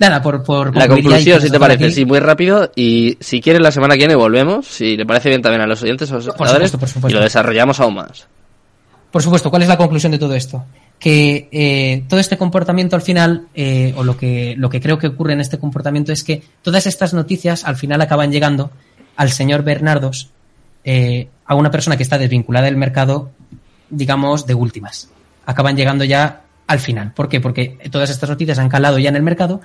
Nada, por, por La conclusión, si te parece, aquí. sí, muy rápido. Y si quieres, la semana que viene volvemos. Si le parece bien también a los oyentes a los supuesto, por supuesto. Y lo desarrollamos aún más. Por supuesto, ¿cuál es la conclusión de todo esto? Que eh, todo este comportamiento al final, eh, o lo que, lo que creo que ocurre en este comportamiento es que todas estas noticias al final acaban llegando al señor Bernardos, eh, a una persona que está desvinculada del mercado, digamos, de últimas. Acaban llegando ya al final. ¿Por qué? Porque todas estas noticias han calado ya en el mercado,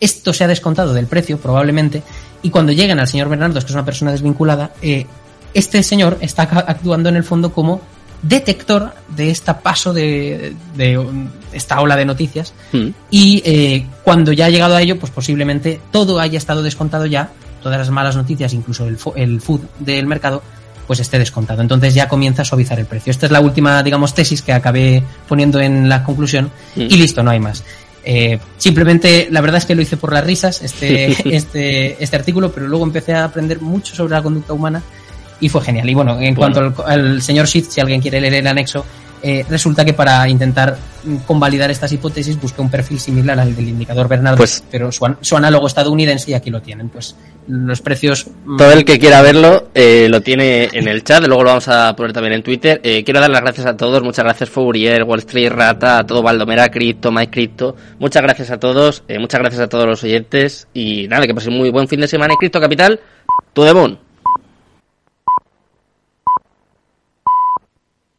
esto se ha descontado del precio, probablemente, y cuando lleguen al señor Bernardos, que es una persona desvinculada, eh, este señor está actuando en el fondo como detector de este paso de, de esta ola de noticias Mm. y eh, cuando ya ha llegado a ello, pues posiblemente todo haya estado descontado ya, todas las malas noticias, incluso el, el food del mercado, pues esté descontado. Entonces ya comienza a suavizar el precio. Esta es la última, digamos, tesis que acabé poniendo en la conclusión Mm. y listo, no hay más. Eh, simplemente, la verdad es que lo hice por las risas, este, este, este artículo, pero luego empecé a aprender mucho sobre la conducta humana y fue genial. Y bueno, en Bueno. cuanto al, al señor Schiff, si alguien quiere leer el anexo, eh, resulta que para intentar mm, convalidar estas hipótesis busqué un perfil similar al del indicador Bernardo, Pues- pero su, an- su análogo estadounidense y aquí lo tienen. Pues los precios... mm, Todo el que quiera verlo eh, lo tiene en el chat, luego lo vamos a poner también en Twitter. Eh, quiero dar las gracias a todos, muchas gracias Fourier, Wall Street Rata, a todo Valdomera Crypto, Mike Crypto. Muchas gracias a todos, eh, muchas gracias a todos los oyentes y nada, que pasen muy buen fin de semana y Crypto Capital, to the moon.